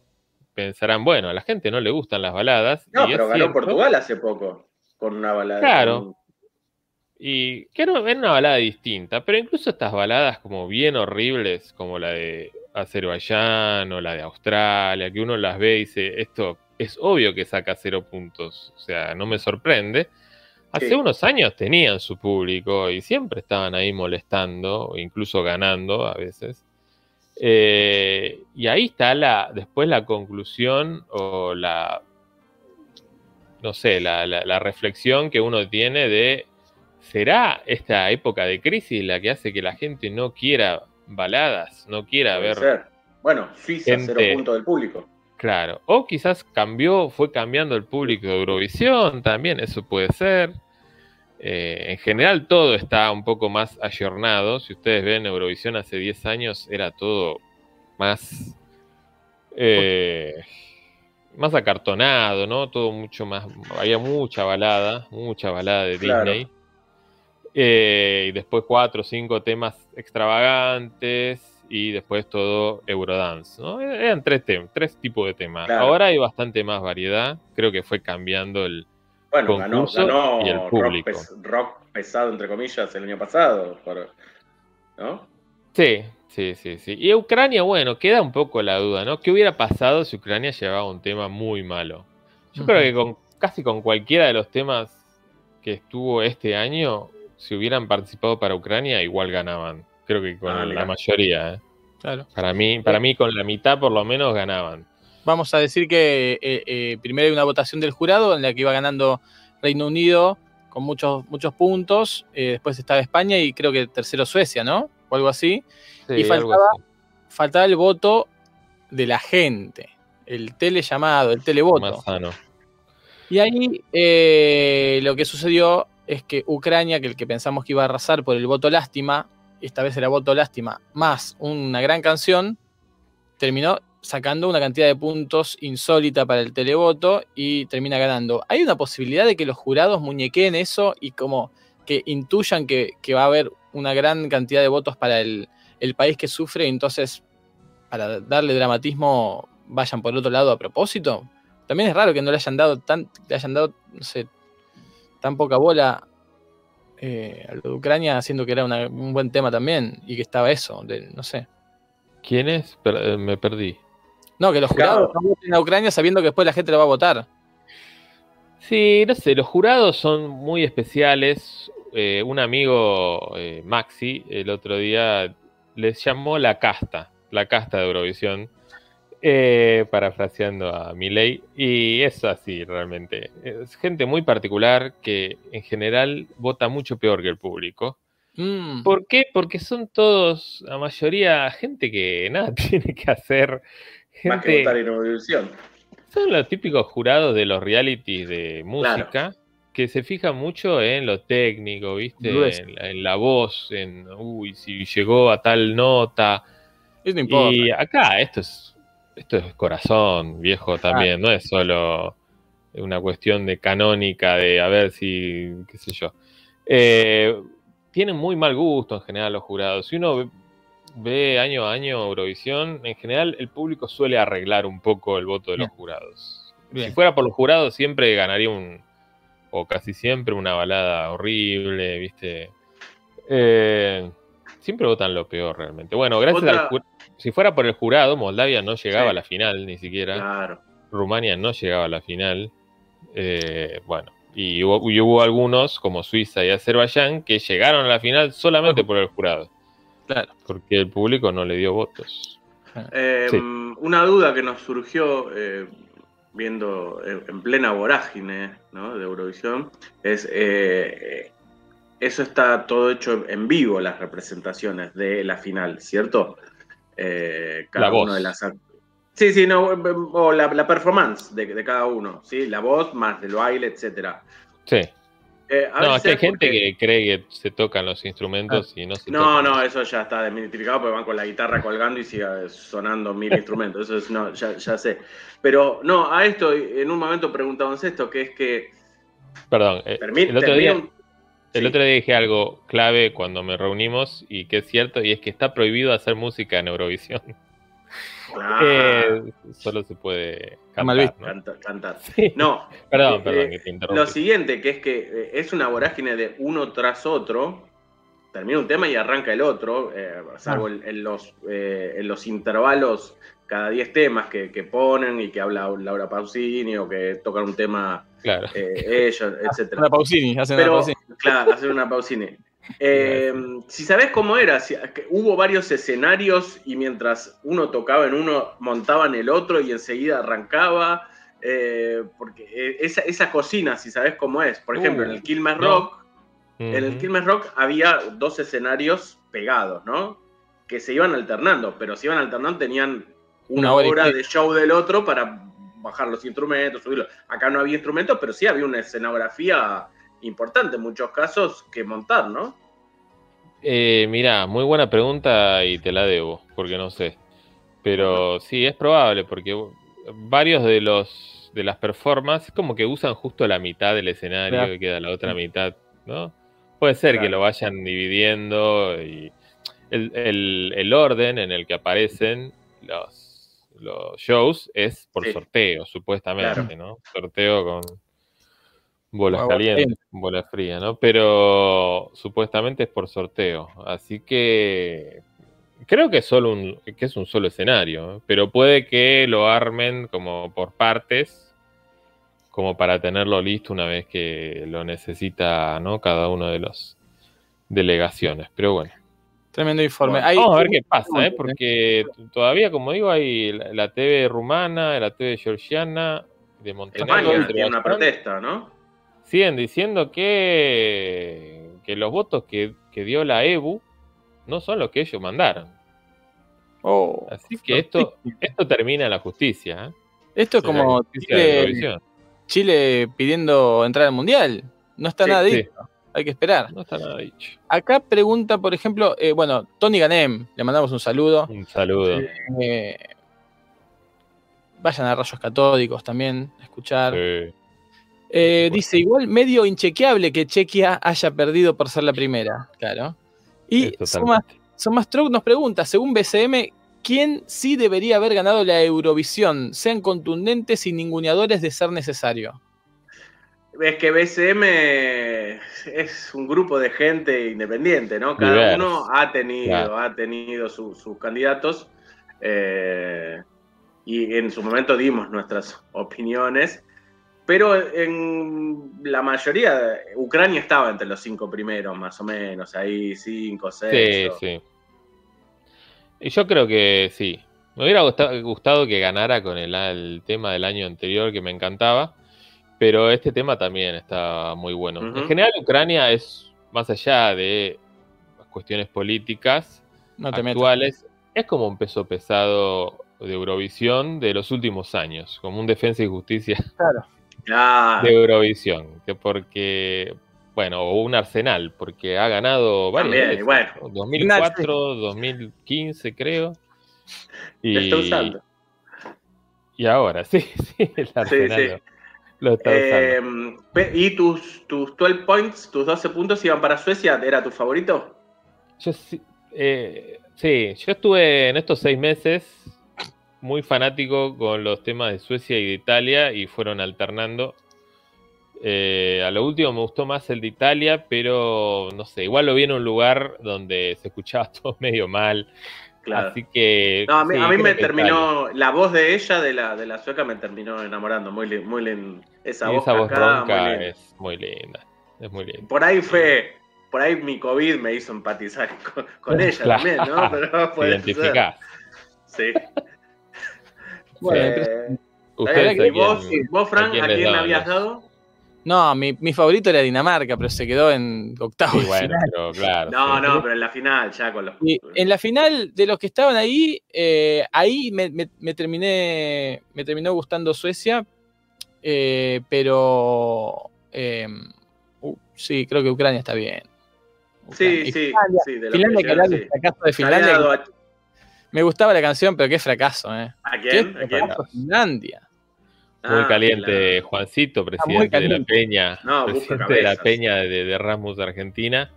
pensarán, bueno, a la gente no le gustan las baladas. No, y pero ganó cierto, Portugal hace poco con una balada. Claro. con- Y que era una balada distinta, pero incluso estas baladas como bien horribles, como la de Azerbaiyán o la de Australia, que uno las ve y dice, esto es obvio que saca cero puntos, o sea, no me sorprende. Hace Sí. unos años tenían su público y siempre estaban ahí molestando, incluso ganando a veces. Eh, y ahí está la, después la conclusión o la, no sé, la, la- la reflexión que uno tiene de, ¿será esta época de crisis la que hace que la gente no quiera baladas, no quiera puede ver ser. Bueno, Suiza, gente- cero puntos del público. Claro, o quizás cambió, fue cambiando el público de Eurovisión, también eso puede ser. Eh, en general todo está un poco más ayornado. Si ustedes ven Eurovisión hace 10 años era todo más eh, más acartonado, ¿no? Todo mucho más, había mucha balada, mucha balada de Claro. Disney. Eh, y después cuatro o cinco temas extravagantes y después todo Eurodance, ¿no? Eran tres, tres tipos de temas. Claro. Ahora hay bastante más variedad, creo que fue cambiando el... Bueno, ganó, concurso ganó y el rock, público. pes- rock pesado, entre comillas, el año pasado. por- ¿No? Sí, sí, sí, sí. Y Ucrania, bueno, queda un poco la duda, ¿no? ¿Qué hubiera pasado si Ucrania llevaba un tema muy malo? Yo creo que con casi con cualquiera de los temas que estuvo este año, si hubieran participado para Ucrania, igual ganaban. Creo que con Ah, la mayoría, ¿eh? Claro. Para mí, para mí con la mitad por lo menos ganaban. Vamos a decir que eh, eh, primero hay una votación del jurado en la que iba ganando Reino Unido con muchos, muchos puntos. eh, después estaba España y creo que tercero Suecia, ¿no? O algo así. Sí, Y algo faltaba- así. Faltaba el voto de la gente. El telellamado, el televoto. más sano. Y ahí eh, lo que sucedió es que Ucrania, que el que pensamos que iba a arrasar por el voto lástima, esta vez era voto lástima, más una gran canción, terminó sacando una cantidad de puntos insólita para el televoto y termina ganando. ¿Hay una posibilidad de que los jurados muñequeen eso y como que intuyan que, va a haber una gran cantidad de votos para el, el país que sufre y entonces para darle dramatismo vayan por otro lado a propósito? También es raro que no le hayan dado tan, le hayan dado, no sé, tan poca bola eh, a lo de Ucrania, haciendo que era una- un buen tema también, y que estaba eso, de- no sé. ¿Quién es? Per- eh, me perdí. No, que los Claro. jurados no voten a Ucrania sabiendo que después la gente lo va a votar. Sí, no sé, los jurados son muy especiales. Eh, un amigo, eh, Maxi, el otro día les llamó la casta, la casta de Eurovisión, eh, parafraseando a Milei. Y es así realmente. Es gente muy particular que en general vota mucho peor que el público. Mm, ¿Por qué? Porque son todos, la mayoría, gente que nada <laughs> tiene que hacer. Más que votar en Eurovisión. son los típicos jurados de los realities de música que se fijan mucho en lo técnico, ¿viste? En la, en la voz, en, uy, si llegó a tal nota. eso no importa. Y acá esto es, esto es corazón, viejo, también, no es solo una cuestión de canónica, de a ver si, qué sé yo. Eh, tienen muy mal gusto en general los jurados. Si uno ve año a año Eurovisión, en general el público suele arreglar un poco el voto de los jurados. Bien. Si fuera por los jurados, siempre ganaría un, o casi siempre, una balada horrible, ¿viste? Eh, siempre votan lo peor realmente. Bueno, gracias Otra- al Si fuera por el jurado, Moldavia no llegaba Sí. a la final, ni siquiera. Claro. Rumania no llegaba a la final. Eh, bueno, y hubo, y hubo algunos, como Suiza y Azerbaiyán, que llegaron a la final solamente por el jurado, Claro. porque el público no le dio votos. Eh, Sí. Una duda que nos surgió eh, viendo en en plena vorágine ¿no? de Eurovisión es, eh, eso está todo hecho en vivo, las representaciones de la final, ¿cierto? Eh, cada La voz. una de las Sí, sí, no, o la, la performance de, de cada uno, ¿sí? La voz más del baile, etcétera. Sí. Eh, a No, es que hay gente porque- que cree que se tocan los instrumentos y no se No, tocan. no, eso ya está desmitificado porque van con la guitarra colgando y sigue sonando mil instrumentos. Eso es, no, ya, ya sé. Pero no, a esto en un momento preguntábamos esto, que es que Perdón, eh, el, otro día, un- el sí. otro día dije algo clave cuando me reunimos y que es cierto, y es que está prohibido hacer música en Eurovisión. Claro, Eh, solo se puede Mal cantar. visto. ¿no? canta- cantar. Sí. No, <laughs> Perdón, eh, perdón, eh, que te interrumpí. lo siguiente, que es que eh, es una vorágine de uno tras otro. Termina un tema y arranca el otro, eh, salvo Ah. en, en los, eh, en los intervalos, cada 10 temas que, que ponen y que habla Laura Pausini o que tocan un tema Claro. eh, ellos, etcétera. Una Pausini, hacen una Pero, Pausini. claro, hacer una pausine. Eh, si sabes cómo era, si- que hubo varios escenarios y mientras uno tocaba en uno, montaban el otro y enseguida arrancaba. eh, porque eh, esa, esa cocina, si sabes cómo es, por ejemplo, en el Quilmes no. Rock, en el. Quilmes Rock había dos escenarios pegados, ¿no? Que se iban alternando, pero se iban alternando, tenían una, Una hora de show del otro para bajar los instrumentos, subirlos. Acá no había instrumentos, pero sí había una escenografía importante en muchos casos que montar, ¿no? Eh, mirá, muy buena pregunta y te la debo, porque no sé. Pero sí, es probable, porque varios de los de las performances como que usan justo la mitad del escenario Claro. y queda la otra mitad, ¿no? Puede ser que lo vayan dividiendo y el, el- el orden en el que aparecen los, los shows es por Sí. sorteo, supuestamente, Claro. ¿no? Sorteo con bolas Bolas calientes, bolas frías, ¿no? Pero supuestamente es por sorteo. Así que creo que es solo un, que es un solo escenario, ¿eh? pero puede que lo armen como por partes, como para tenerlo listo una vez que lo necesita, ¿no? Cada uno de los delegaciones. Pero bueno. Tremendo informe. Bueno, Hay- Vamos a ver qué pasa, ¿eh? porque todavía, como digo, hay la, TV rumana, la TV georgiana, de Montenegro, España de tiene una protesta, ¿no? siguen diciendo que, que los votos que, que dio la EBU no son los que ellos mandaron. Oh, Así que esto, esto termina en la justicia. ¿eh? esto es como Chile, pidiendo entrar al mundial. No está Sí, nada sí. Hay que esperar. No está nada dicho. Acá pregunta, por ejemplo, eh, bueno, Tony Ganem, le mandamos un saludo. Un saludo. Eh, vayan a Rayos Catódicos también a escuchar. Sí. Eh, dice, igual medio inchequeable que Chequia haya perdido por ser la primera. Claro. Y Somas. Somas Troc nos pregunta, según BCM, ¿quién sí debería haber ganado la Eurovisión? Sean contundentes y ninguneadores de ser necesario. Es que BCM es un grupo de gente independiente, ¿no? Cada uno ha tenido, Claro. ha tenido su- sus candidatos eh, y en su momento dimos nuestras opiniones, pero en la mayoría, Ucrania estaba entre los cinco primeros, más o menos, ahí cinco, Sí, seis. sí. Y yo creo que sí. Me hubiera gusta- gustado que ganara con el, el tema del año anterior que me encantaba, pero este tema también está muy bueno. En general, Ucrania es, más allá de las cuestiones políticas No te metas. actuales, es como un peso pesado de Eurovisión de los últimos años, como un defensa y justicia <laughs> Claro. de Eurovisión, que porque, bueno, o un Arsenal, porque ha ganado varias También, veces, bueno. ¿no? 2004, 2015 creo. Y, Lo está usando. y ahora, <laughs> sí, sí, el Arsenal sí. Lo, lo está usando. Eh, pe- ¿Y tus, tus 12 points, tus 12 puntos iban para Suecia? ¿Era tu favorito? Yo sí- Eh, sí, yo estuve en estos seis meses muy fanático con los temas de Suecia y de Italia y fueron alternando. Eh, a lo último me gustó más el de Italia, pero no sé, igual lo vi en un lugar donde se escuchaba <laughs> todo medio mal. Claro. Así que. No, a mí, sí, a mí me terminó, la voz de ella, de la, de la sueca, me terminó enamorando. Muy, muy lin- esa voz, esa voz muy ronca linda. es muy linda. Es muy linda. Por ahí fue, por ahí mi COVID me hizo empatizar <laughs> con, con ella Claro. también, ¿no? <laughs> Pero <laughs> puede identificás. ser. Sí. Bueno, Eh, Ustedes ¿y a vos, quién- vos, Frank, quién a quién le habías dado? No, mi, mi favorito era Dinamarca, pero se quedó en octavo. Sí, bueno, final. pero claro. No, no, pero en la final, ya con los. Y en la final de los que estaban ahí, eh, ahí me, me- me terminé, me terminó gustando Suecia, eh, pero eh, uh, sí, creo que Ucrania está bien. Ucrania. Sí, Y sí, Finlandia, sí, de los Finlandia, que fracaso de Finlandia. a, Me gustaba la canción, pero qué fracaso, ¿eh? ¿a ¿Qué quién? ¿A quién? Finlandia? Muy Ah, caliente, la- Juancito, presidente de la. Peña, No, presidente de la. Peña de, de Erasmus Argentina,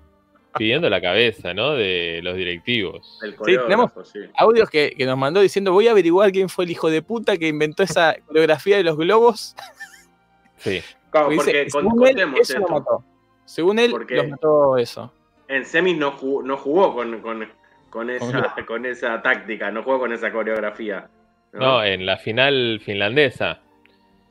pidiendo la cabeza, ¿no? De los directivos. El tenemos- sí. Audios que, que nos mandó diciendo, voy a averiguar quién fue el hijo de puta que inventó esa coreografía de los globos. Sí, <laughs> Claro, Porque dice, con- según él, eso lo mató. Según él, Porque- los mató eso. En semis no jugó, no jugó con, con, con esa, Con- con esa táctica, no jugó con esa coreografía. ¿no? no, en la final finlandesa.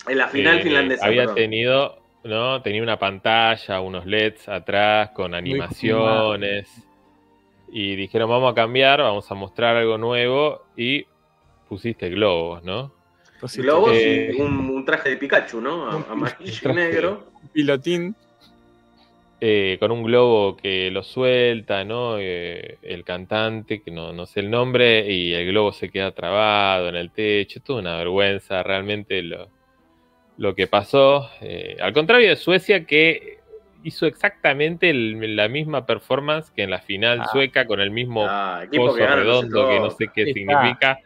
En la final eh, finlandesa. Había perdón. tenido, ¿no? Tenía una pantalla, unos LEDs atrás con animaciones. Y dijeron, vamos a cambiar, vamos a mostrar algo nuevo. Y pusiste globos, ¿no? Pusiste Globos Eh, y un, un traje de Pikachu, ¿no? A- Amarillo y <laughs> negro. pilotín. eh, con un globo que lo suelta, ¿no? Eh, el cantante, que no, no sé el nombre, y el globo se queda trabado en el techo. Toda una vergüenza realmente lo, lo que pasó. Eh, al contrario de Suecia, que hizo exactamente el- la misma performance que en la final Ah. sueca, con el mismo Ah, que gana, redondo que no sé qué está. significa.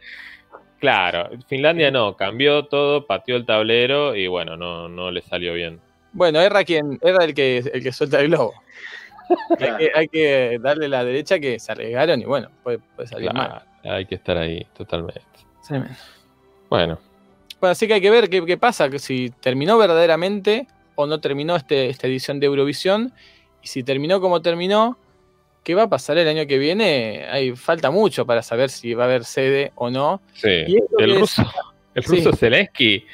Claro, Finlandia no, cambió todo, pateó el tablero y bueno, no, no le salió bien. Bueno, erra quien, era el que, el que suelta el globo. Claro. <laughs> Hay, que, hay que darle la derecha que se arriesgaron y bueno, puede, puede salir mal. Claro, hay que estar ahí, totalmente. Sí. Bueno, Bueno, así que hay que ver qué, qué pasa, que si terminó verdaderamente o no terminó este, esta edición de Eurovisión. Y si terminó como terminó, ¿qué va a pasar el año que viene? Hay, falta mucho para saber si va a haber sede o no. sí. Y es lo El ruso, el Sí. ruso Zelensky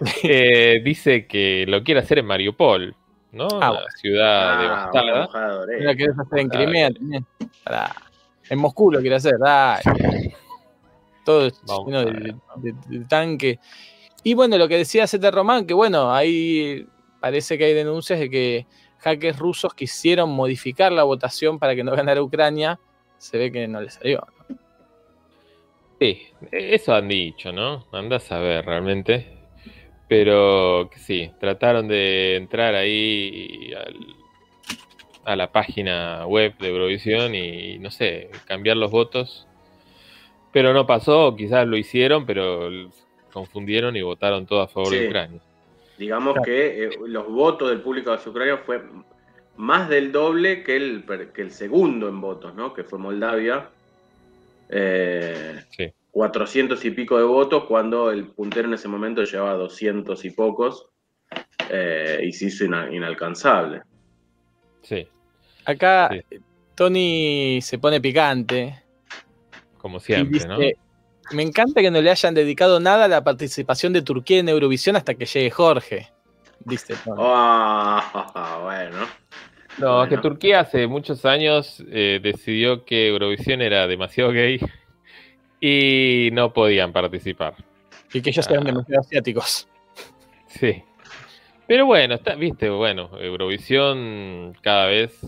<laughs> eh, dice que lo quiere hacer en Mariupol, ¿no? Ah, bueno. ciudad Ah, devastada. Lo querés hacer en. Crimea también. En Moscú lo quiere hacer. <laughs> Todo lleno de tanque. Y bueno, lo que decía Zeta Román, que bueno, ahí parece que hay denuncias de que hackers rusos quisieron modificar la votación para que no ganara Ucrania. Se ve que no le salió. Sí, eso han dicho, ¿no? Andás a ver realmente. Pero que sí, trataron de entrar ahí al- a la página web de Eurovisión y no sé, cambiar los votos. Pero no pasó, quizás lo hicieron, pero confundieron y votaron todo a favor Sí. de Ucrania. Digamos que eh, los votos del público de Ucrania fue más del doble que el, que el segundo en votos, ¿no? Que fue Moldavia. Eh, Sí. 400 y pico de votos cuando el puntero en ese momento llevaba 200 y pocos eh, y se hizo ina- inalcanzable. Sí, Acá Sí. Tony se pone picante. como siempre, dice, ¿no? Me encanta que no le hayan dedicado nada a la participación de Turquía en Eurovisión hasta que llegue Jorge. Dice Tony. Ah, <laughs> bueno. No, Bueno. que Turquía hace muchos años eh, decidió que Eurovisión era demasiado gay y no podían participar. Y que ellos eran Ah. demasiado asiáticos. Sí. Pero bueno, está, viste, bueno, Eurovisión cada vez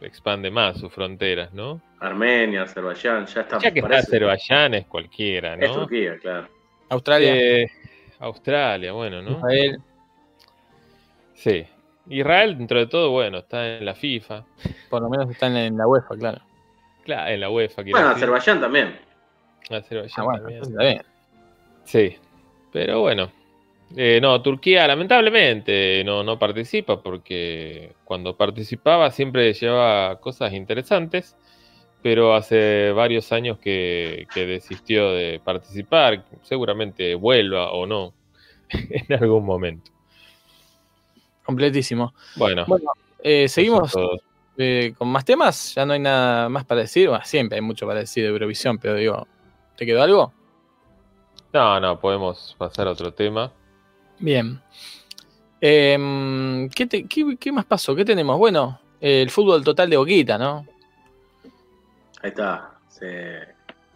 expande más sus fronteras, ¿no? Armenia, Azerbaiyán, ya está. Ya que está Azerbaiyán es cualquiera, Es ¿no? Turquía, claro. Australia, Eh, Australia, bueno, ¿no? Israel. Sí. Israel, dentro de todo, bueno, está en la FIFA, Por lo menos están en la UEFA, claro. claro, en la UEFA. Bueno, decir. Azerbaiyán también. Azerbaiyán Ah, bueno, también. está bien. Sí, pero bueno. Eh, no, Turquía lamentablemente no, no participa porque cuando participaba siempre llevaba cosas interesantes pero hace varios años que, que desistió de participar. Seguramente vuelva o no <laughs> en algún momento. Completísimo. Bueno, Bueno, eh, seguimos eh, con más temas. Ya no hay nada más para decir. Bueno, siempre hay mucho para decir de Eurovisión, pero digo, ¿te quedó algo? No, no, podemos pasar a otro tema. Bien. Em, ¿qué, te- qué- qué más pasó? ¿Qué tenemos? Bueno, eh, el fútbol total de Boquita, ¿no? Ahí está.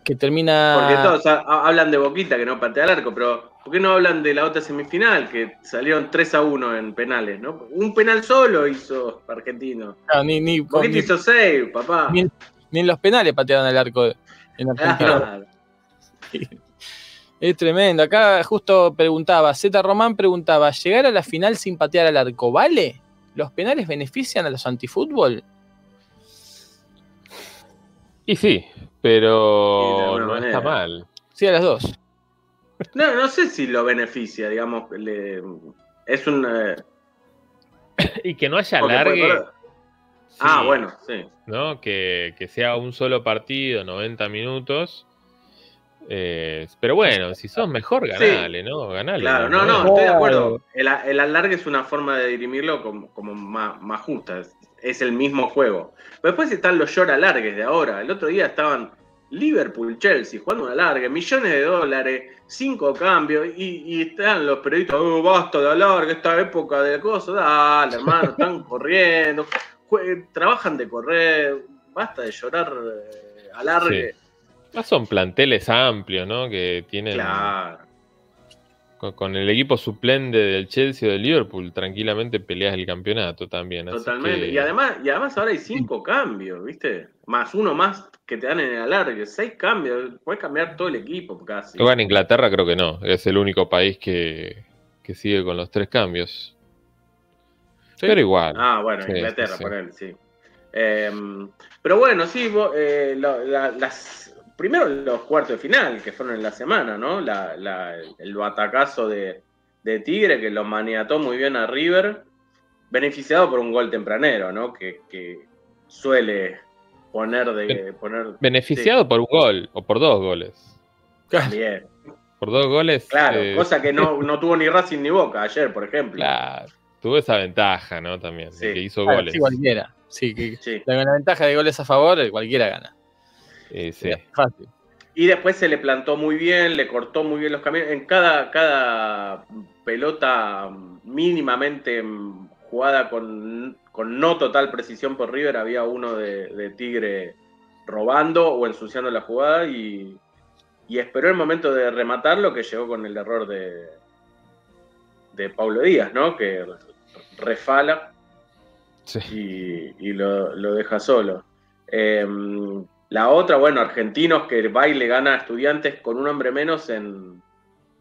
Que termina. Porque todos ha- ha- hablan de Boquita que no patea al arco, pero ¿por qué no hablan de la otra semifinal que salieron 3 a 1 en penales, ¿no? Un penal solo hizo Argentino. Ah, ni, ni, Boquita ni- hizo 6, papá. ni- ni en los penales patearon el arco en Argentina. Claro. <laughs> Es tremendo. Acá justo preguntaba, Z Román preguntaba, ¿llegar a la final sin patear al arco vale? ¿Los penales benefician a los antifútbol? Y sí, pero no está mal. Sí, a las dos. No, no sé si lo beneficia, digamos. le- es un. eh, <coughs> Y que no haya puede largue. Ah, bueno, sí. ¿no? Que, que sea un solo partido, 90 minutos. Eh, pero bueno, si sos mejor, Sí. ganale, ¿no? Ganale. Claro, no, no, Ganale. estoy de acuerdo. El, el alargue es una forma de dirimirlo como, como más, más justa. Es, es el mismo juego. Pero después están los short alargues de ahora. El otro día estaban Liverpool, Chelsea jugando un alargue, millones de dólares, cinco cambios, y, y están los periodistas, oh, basta de alargue, esta época de cosas. Dale, hermano, <laughs> están corriendo, jue- trabajan de correr, basta de llorar eh, alargue. Más son planteles amplios, ¿no? Que tienen. Claro. Con, con el equipo suplente del Chelsea o del Liverpool, tranquilamente peleas el campeonato también. Totalmente. que- Y además, y además ahora hay cinco cambios, ¿viste? Más uno más que te dan en el alargue. Seis cambios. Puedes cambiar todo el equipo casi. Luego en Inglaterra creo que no. Es el único país que, que sigue con los tres cambios. Sí. Pero igual. Ah, bueno, Sí, Inglaterra, sí. por él, sí. Em, pero bueno, sí, vos, eh, la- las, primero los cuartos de final, que fueron en la semana, ¿no? La, la- el batacazo de, de Tigre, que lo maniató muy bien a River, beneficiado por un gol tempranero, ¿no? Que, que suele poner de... poner Beneficiado por un gol o por dos goles. También. Por dos goles. Claro, eh, cosa que no, <laughs> no tuvo ni Racing ni Boca ayer, por ejemplo. claro, tuvo esa ventaja, ¿no? También, de Sí. que hizo Claro, goles. sí, cualquiera. Sí, que, Sí. la, la ventaja de goles a favor, cualquiera gana. Eh, sí. Fácil. Y después se le plantó muy bien, le cortó muy bien los caminos. En cada, cada pelota mínimamente jugada con, con no total precisión por River, había uno de, de Tigre robando o ensuciando la jugada y, y esperó el momento de rematarlo que llegó con el error de, de Pablo Díaz, ¿no? Que refala Sí. y, y lo, lo deja solo. Eh, la otra, bueno, Argentinos que va y le gana a Estudiantes con un hombre menos en,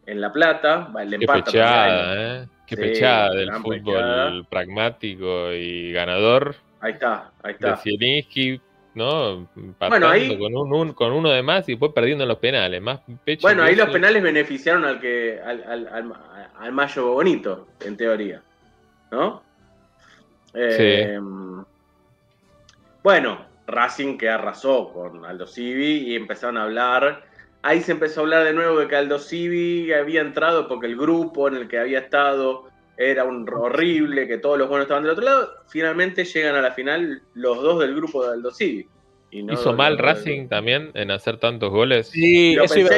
en La Plata, va, le Qué empata. pechada, ¿eh? Qué Sí, pechada del fútbol pechada. pragmático y ganador Ahí está, ahí de está. Zielinski, ¿no? Bueno, ahí- con, un, un- con uno de más y después perdiendo en los penales. Más pecho Bueno, ahí los penales beneficiaron al que al, al, al, al Mayo Bonito, en teoría. ¿No? Eh, Bueno, Racing que arrasó con Aldo Civi y empezaron a hablar. Ahí se empezó a hablar de nuevo de que Aldo Civi había entrado porque el grupo en el que había estado era un horrible, que todos los buenos estaban del otro lado. Finalmente llegan a la final los dos del grupo de Aldo Civi. Y no Hizo mal Racing también en hacer tantos goles. Sí, eso iba,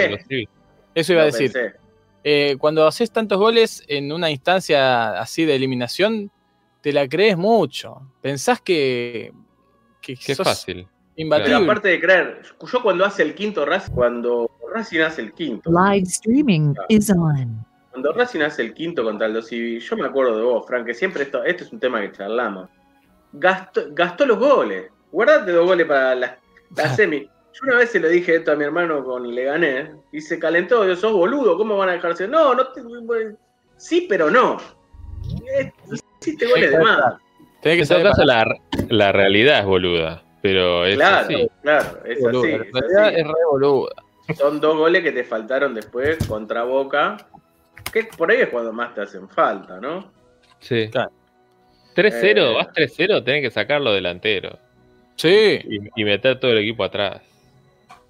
eso iba a decir. Eh, cuando haces tantos goles en una instancia así de eliminación, te la crees mucho. Pensás que, que Qué sos fácil. imbatible. Pero aparte de creer, yo cuando hace el quinto Racing, cuando Racing hace el quinto, Live streaming is on. cuando Racing hace el quinto contra el Civi, yo me acuerdo de vos, Frank, que siempre esto, este es un tema que charlamos. Gastó, gastó los goles. Guardate dos goles para la, la <laughs> semi. Yo una vez se lo dije esto a mi hermano con Leganés y se calentó, yo sos boludo, ¿cómo van a dejarse? No, no te, sí, pero no. Eh, Hiciste goles de más. Tenés que saber caso, la, la realidad es boluda. Pero es Claro, así. claro, es así. Es realidad así. es re boluda. Son dos goles que te faltaron después contra Boca, que por ahí es cuando más te hacen falta, ¿no? Sí. Claro. 3-0, Eh. vas 3-0, tenés que sacarlo delantero. Sí, y, y meter todo el equipo atrás.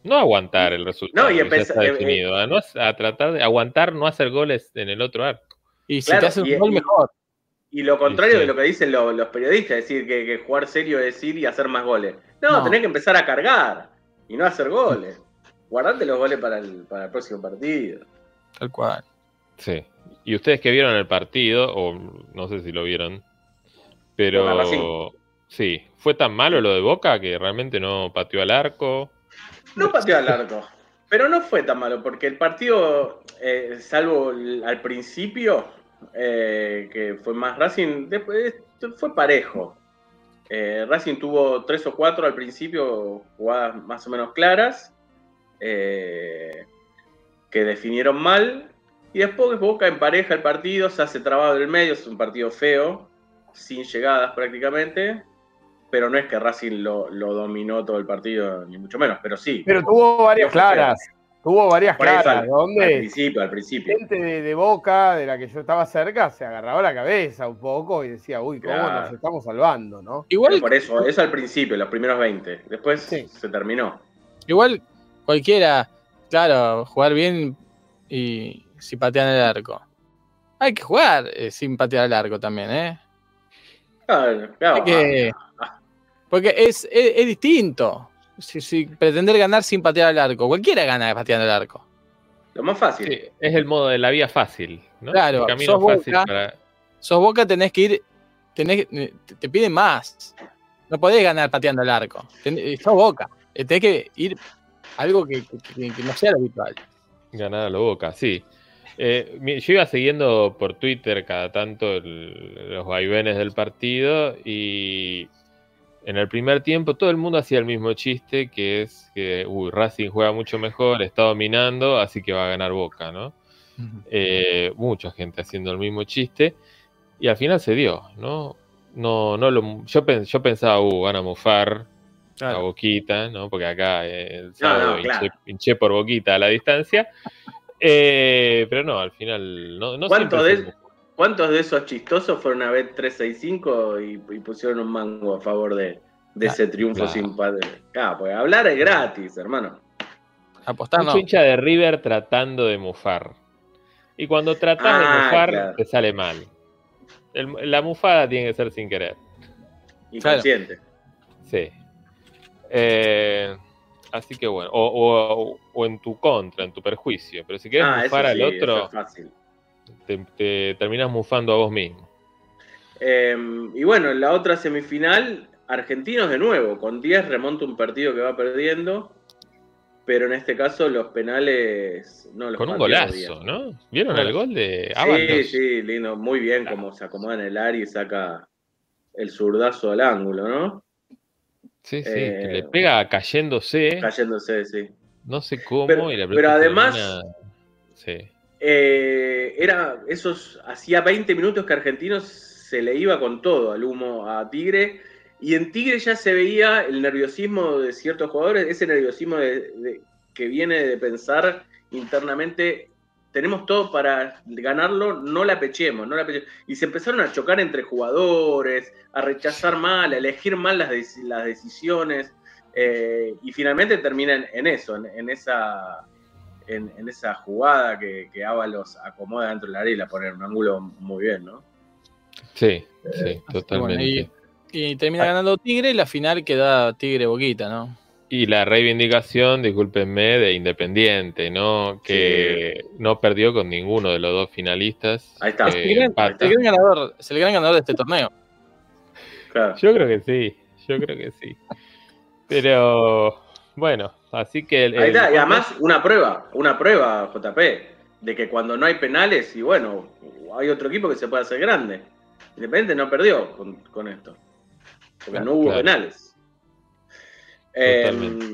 No aguantar el resultado. No, y empezar- eh, definido. A, no- a tratar de aguantar no hacer goles en el otro arco. y si Claro, te hacen y- un gol, y- mejor. Y lo contrario Sí, sí. de lo que dicen lo- los periodistas, es decir, que, que jugar serio es ir y hacer más goles. No, No. tenés que empezar a cargar y no hacer goles. <laughs> Guardate los goles para el, para el próximo partido. Tal cual. Sí. Y ustedes que vieron el partido, o no sé si lo vieron, pero sí, fue tan malo lo de Boca que realmente no pateó al arco. No pateó al arco, pero no fue tan malo, porque el partido, eh, salvo al principio, eh, que fue más Racing, después fue parejo. Eh, Racing tuvo tres o cuatro al principio, jugadas más o menos claras, eh, que definieron mal, y después Boca empareja el partido, se hace trabado en el medio, es un partido feo, sin llegadas prácticamente, pero no es que Racing lo, lo dominó todo el partido, ni mucho menos, pero sí. Pero tuvo varias claras. Tuvo varias Por eso, claras. al, al Donde principio, al principio. gente de, de Boca, de la que yo estaba cerca, se agarraba la cabeza un poco y decía, uy, cómo Claro. nos estamos salvando, ¿no? Igual, Pero por eso, eso al principio, los primeros 20. Después Sí. se terminó. igual cualquiera, claro, jugar bien y si patean el arco. Hay que jugar eh, sin patear el arco también, ¿eh? Claro, claro. Hay que- porque es, es, es distinto. Si, si pretender ganar sin patear el arco, cualquiera gana pateando el arco. Lo más fácil. Sí, es el modo de la vía fácil, ¿no? Claro, el camino sos fácil Boca. para. Sos Boca, tenés que ir, tenés, te, te piden más. No podés ganar pateando el arco. Ten- eh, sos Boca. Eh, Tenés que ir algo que, que- que no sea lo habitual. Ganar a lo boca, sí. Eh, yo iba siguiendo por Twitter cada tanto el- los vaivenes del partido y en el primer tiempo todo el mundo hacía el mismo chiste que es que uy, Racing juega mucho mejor, está dominando, así que va a ganar Boca, ¿no? Eh, mucha gente haciendo el mismo chiste y al final se dio, ¿no? No, no lo, yo, yo pensaba, uh, van a mufar a Boquita, ¿no? Porque acá eh, el sábado no, claro. hinché, hinché por Boquita a la distancia. Eh, pero no, al final no, no ¿Cuánto de-. ¿Cuántos de esos chistosos fueron a ver 365 y, y pusieron un mango a favor de, de ese triunfo claro. sin padre? Claro, porque hablar es gratis, hermano. Apostar no. hincha de River tratando de mufar. Y cuando tratás de Ah, mufar, claro. te sale mal. El- la mufada tiene que ser sin querer. Inconsciente. Sí. Eh, así que bueno, o, o- o en tu contra, en tu perjuicio. Pero si quieres Ah, mufar al sí, otro, es fácil. Te, te terminas mufando a vos mismo. Eh, y bueno, en la otra semifinal, Argentinos de nuevo, con 10 remonta un partido que va perdiendo, pero en este caso los penales no los Con un golazo. ¿no? ¿Vieron el gol de Sí, Ábalos? sí, lindo, muy bien como se acomoda en el área y saca el zurdazo al ángulo, ¿no? Sí, sí, Eh, que le pega cayéndose, Cayéndose, sí. no sé cómo, Pero- y la pero además- termina- Sí. Eh, era esos, hacía 20 minutos que Argentinos se le iba con todo al humo a Tigre, y en Tigre ya se veía el nerviosismo de ciertos jugadores, ese nerviosismo de- que viene de pensar internamente, tenemos todo para ganarlo, no la pechemos, no la pechemos. Y se empezaron a chocar entre jugadores, a rechazar mal, a elegir mal las, las decisiones, eh, y finalmente terminan en eso, en esa en, en esa jugada que, que Ábalos acomoda dentro del área y la pone en un ángulo muy bien, ¿no? Sí, sí, Bueno, totalmente. y, y termina ganando Tigre y la final queda Tigre Boquita, ¿no? Y la reivindicación, discúlpenme, de Independiente, ¿no? Que no perdió con ninguno de los dos finalistas. Ahí está. Eh, el, gran, empata. el gran ganador, es el gran ganador de este torneo. Claro. Yo creo que sí, yo creo que sí. Pero bueno, así que el, Ahí está, y además una prueba, una prueba, JP, de que cuando no hay penales, y bueno, hay otro equipo que se puede hacer grande. Independiente no perdió con, con esto, porque Claro, no hubo claro. penales. Eh, Totalmente.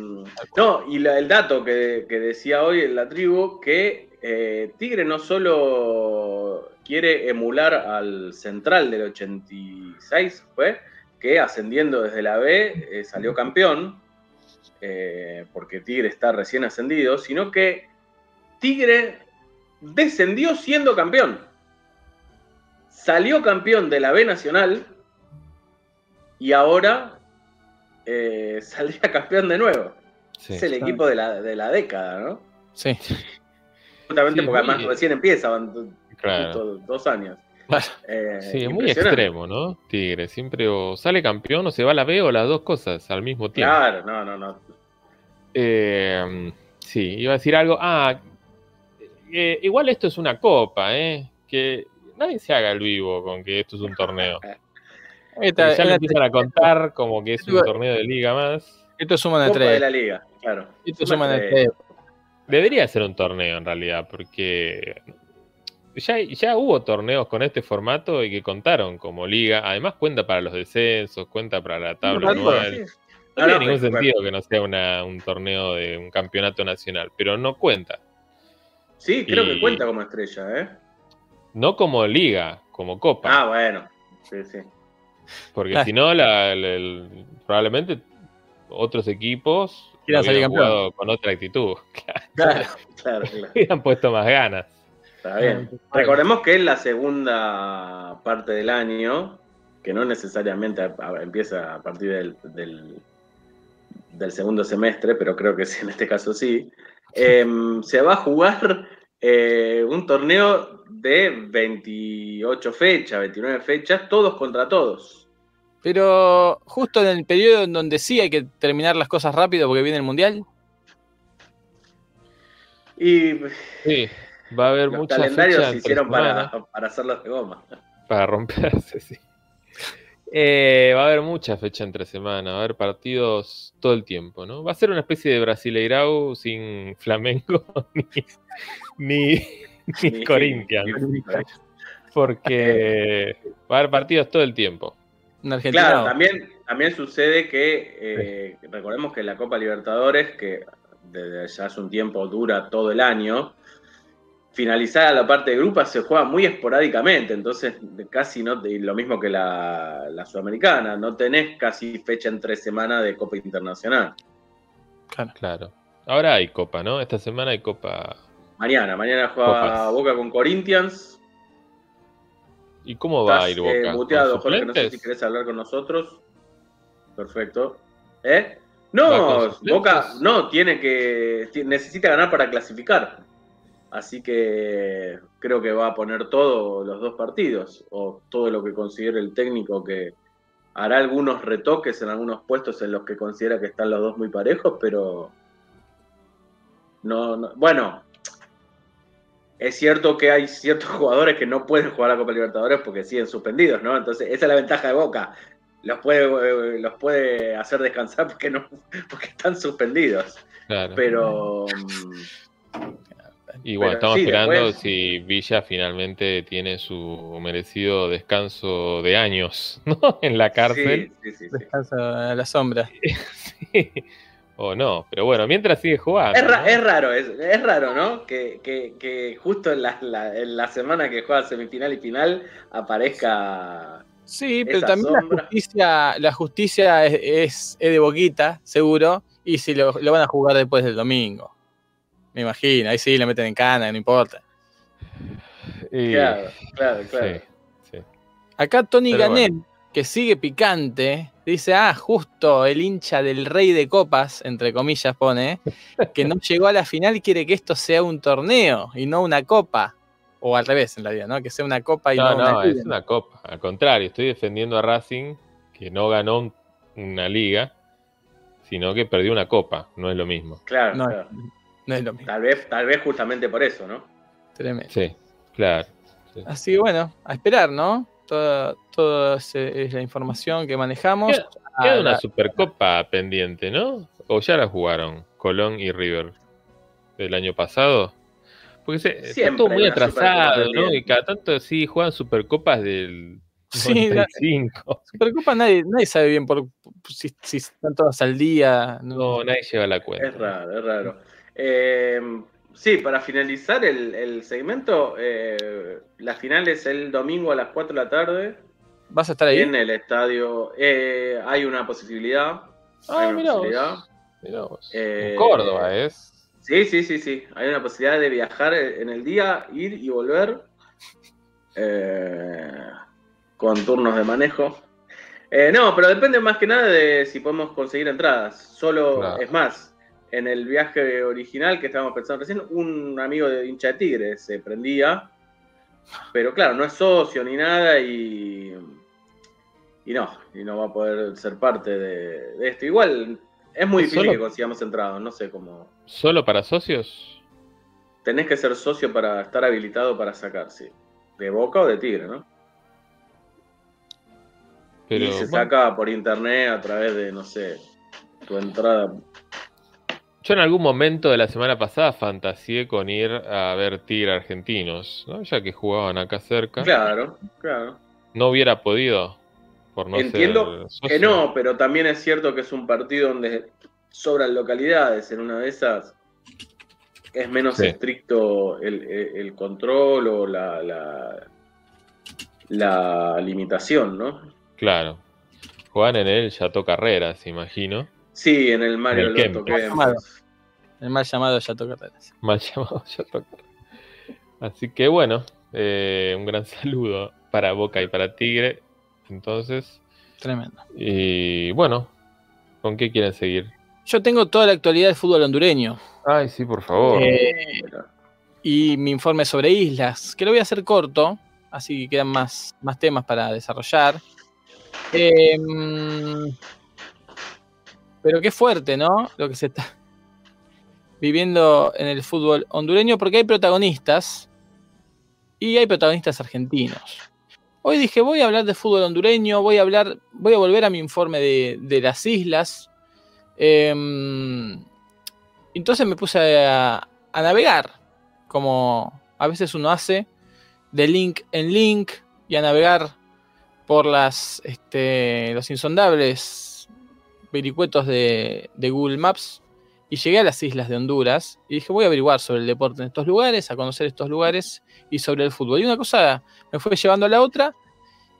no, y la- el dato que, que decía hoy en la tribu, que eh, Tigre no solo quiere emular al central del 86, fue, que ascendiendo desde la B eh, salió campeón, eh, porque Tigre está recién ascendido, sino que Tigre descendió siendo campeón. Salió campeón de la B Nacional y ahora eh, <laughs> saldría campeón de nuevo. Sí. Es el equipo de la, de la década, ¿no? Sí. Justamente Sí, porque además recién empieza, van Claro. dos años. Claro. Eh, Sí, es muy extremo, ¿no? Tigre. Siempre o sale campeón o se va a la B o las dos cosas al mismo tiempo. Claro, no, no, no. Eh, sí, iba a decir algo. Ah, eh, igual esto es una copa, ¿eh? Que nadie se haga el vivo con que esto es un torneo. <laughs> Esta- ya lo esta- empiezan a contar como que es un torneo de liga más. esto suman a Copa de tres. la liga, claro. Esto Suma tres. tres. Debería ser un torneo en realidad, porque ya, ya hubo torneos con este formato y que contaron como liga. Además cuenta para los descensos, cuenta para la tabla Claro, anual. Sí. No Ah, tiene no, ningún sentido que no sea una- un torneo de un campeonato nacional, pero no cuenta. Sí, creo Y- que cuenta como estrella, ¿eh? No como liga, como copa. Ah, bueno. Sí, sí. Porque Ah. si no, la- el- el- probablemente otros equipos hubieran jugado con otra actitud. <laughs> Claro. Claro, claro. hubieran puesto más ganas. Está bien. Recordemos que es la segunda parte del año, que no necesariamente a- a- empieza a partir del, del, del segundo semestre, pero creo que sí, en este caso sí. Em, se va a jugar eh, un torneo de 28 fechas, 29 fechas, todos contra todos. Pero justo en el periodo en donde sí hay que terminar las cosas rápido porque viene el mundial. Y Sí, va a haber los muchas calendarios fechas se entre hicieron semana para, para hacerlos de goma. <laughs> para romperse, sí. Eh, va a haber mucha fecha entre semana, va a haber partidos todo el tiempo, ¿no? Va a ser una especie de Brasileirao sin Flamengo <laughs> ni, ni, ni Ni- Corinthians, porque va a haber partidos todo el tiempo. En Argentina. Claro, también, también sucede que, eh, recordemos que la Copa Libertadores, que desde ya hace un tiempo dura todo el año, finalizada la parte de grupos se juega muy esporádicamente, entonces casi no, lo mismo que la, la Sudamericana, no tenés casi fecha entre semana de Copa Internacional. Claro. Claro. Ahora hay copa, ¿no? Esta semana hay copa. Mañana, mañana juega Copas. Boca con Corinthians. ¿Y cómo va a ir Boca? eh, ¿Con muteado, Jorge, no sé si querés hablar con nosotros. Perfecto. ¿Eh? ¿Va No? Boca no, tiene que. necesita ganar para clasificar. Así que creo que va a poner todos los dos partidos, o todo lo que considere el técnico que hará algunos retoques en algunos puestos en los que considera que están los dos muy parejos, pero no, no- bueno, es cierto que hay ciertos <laughs> jugadores que no pueden jugar a Copa Libertadores porque siguen suspendidos, ¿no? Entonces, esa es la ventaja de Boca. Los puede, eh, los puede hacer descansar <laughs> porque no, porque están suspendidos. Claro. Pero <laughs> mm, Y bueno, estamos sí, esperando después- si Villa finalmente tiene su merecido descanso de años, <laughs> ¿no? En la cárcel. sí, sí, sí, sí. Descansa a la sombra. <laughs> Sí. o no, pero bueno, mientras sigue jugando. Es, ra- ¿no? es raro, es, es raro, ¿no? Que, que- que justo en la, la- en la semana que juega semifinal y final aparezca. Sí, pero también la justicia, la justicia es, es, es de boquita, seguro, y si lo, lo van a jugar después del domingo. Me imagino, ahí sí le meten en cana, no importa. Y- Claro, claro, claro. sí, sí. Acá Tony Pero Ganet, que sigue picante, dice, ah, justo el hincha del rey de copas, entre comillas pone, <laughs> que no llegó a la final y quiere que esto sea un torneo y no una copa. O al revés, en realidad, ¿no? Que sea una copa y no, No, no, una es liga. una copa. Al contrario, estoy defendiendo a Racing, que no ganó un- una liga, sino que perdió una copa. No es lo mismo. Claro, No, claro. No es lo mismo. Tal vez, tal vez justamente por eso, ¿no? Tremendo. Sí, claro. Así que bueno, a esperar, ¿no? Toda, toda ese- es la información que manejamos. Queda- Ah, Queda una la- supercopa pendiente, ¿no? ¿O ya la jugaron Colón y River del año pasado? Porque se, está todo muy atrasado, ¿no? Y cada tanto sí juegan supercopas del <laughs> Sí, la- 95. Supercopa nadie, nadie sabe bien por, si, si están todas al día. No, No, nadie lleva la cuenta. Es raro, es raro. Eh, sí, para finalizar el, el segmento, eh, la final es el domingo a las 4 de la tarde ¿Vas a estar ahí? en el estadio. Eh, hay una posibilidad. hay Ah, una mirá posibilidad. vos. Mirá vos. Eh, En Córdoba es. Sí, sí, sí, sí. Hay una posibilidad de viajar en el día, ir y volver. eh, con turnos de manejo. Eh, no, pero depende más que nada de si podemos conseguir entradas. Solo, Claro. es más, en el viaje original que estábamos pensando recién, un amigo de hincha de Tigre se prendía, pero claro, no es socio ni nada y, y no, y no va a poder ser parte de, de esto. Igual es muy difícil Solo- que consigamos entradas, no sé cómo. ¿Solo para socios? Tenés que ser socio para estar habilitado para sacar, sí. De Boca o de Tigre, ¿no? Pero, y se bueno, saca por internet a través de, no sé, tu entrada. Yo en algún momento de la semana pasada fantaseé con ir a ver Tigre Argentinos, ¿no? ya que jugaban acá cerca. Claro, claro. No hubiera podido, por no Entiendo ser. Que no, pero también es cierto que es un partido donde sobran localidades. En una de esas es menos Sí. estricto el, el- el control o la, la, la limitación, ¿no? Claro. Juegan en el Chateau Carreras, imagino. Sí, en el Mario En el Kempes. Kempes. Llamado. El mal llamado Yato Carreras. Mal llamado Carreras. Así que bueno, eh, un gran <laughs> saludo para Boca y para Tigre. Entonces, Tremendo. y bueno, ¿con qué quieren seguir? Yo tengo toda la actualidad del fútbol hondureño. Ay, sí, por favor. Eh, y mi informe sobre islas, que lo voy a hacer corto, así que quedan más, más temas para desarrollar. Eh, pero qué fuerte, ¿no? Lo que se está <laughs> viviendo en el fútbol hondureño, porque hay protagonistas y hay protagonistas argentinos. Hoy dije, voy a hablar de fútbol hondureño, voy a hablar, voy a volver a mi informe de, de las islas. Em, entonces me puse a, navegar, como a veces uno hace, de link en link y a navegar por las, este, los insondables vericuetos de, Google Maps y llegué a las islas de Honduras y dije voy a averiguar sobre el deporte en estos lugares, a conocer estos lugares y sobre el fútbol. Y una cosa me fue llevando a la otra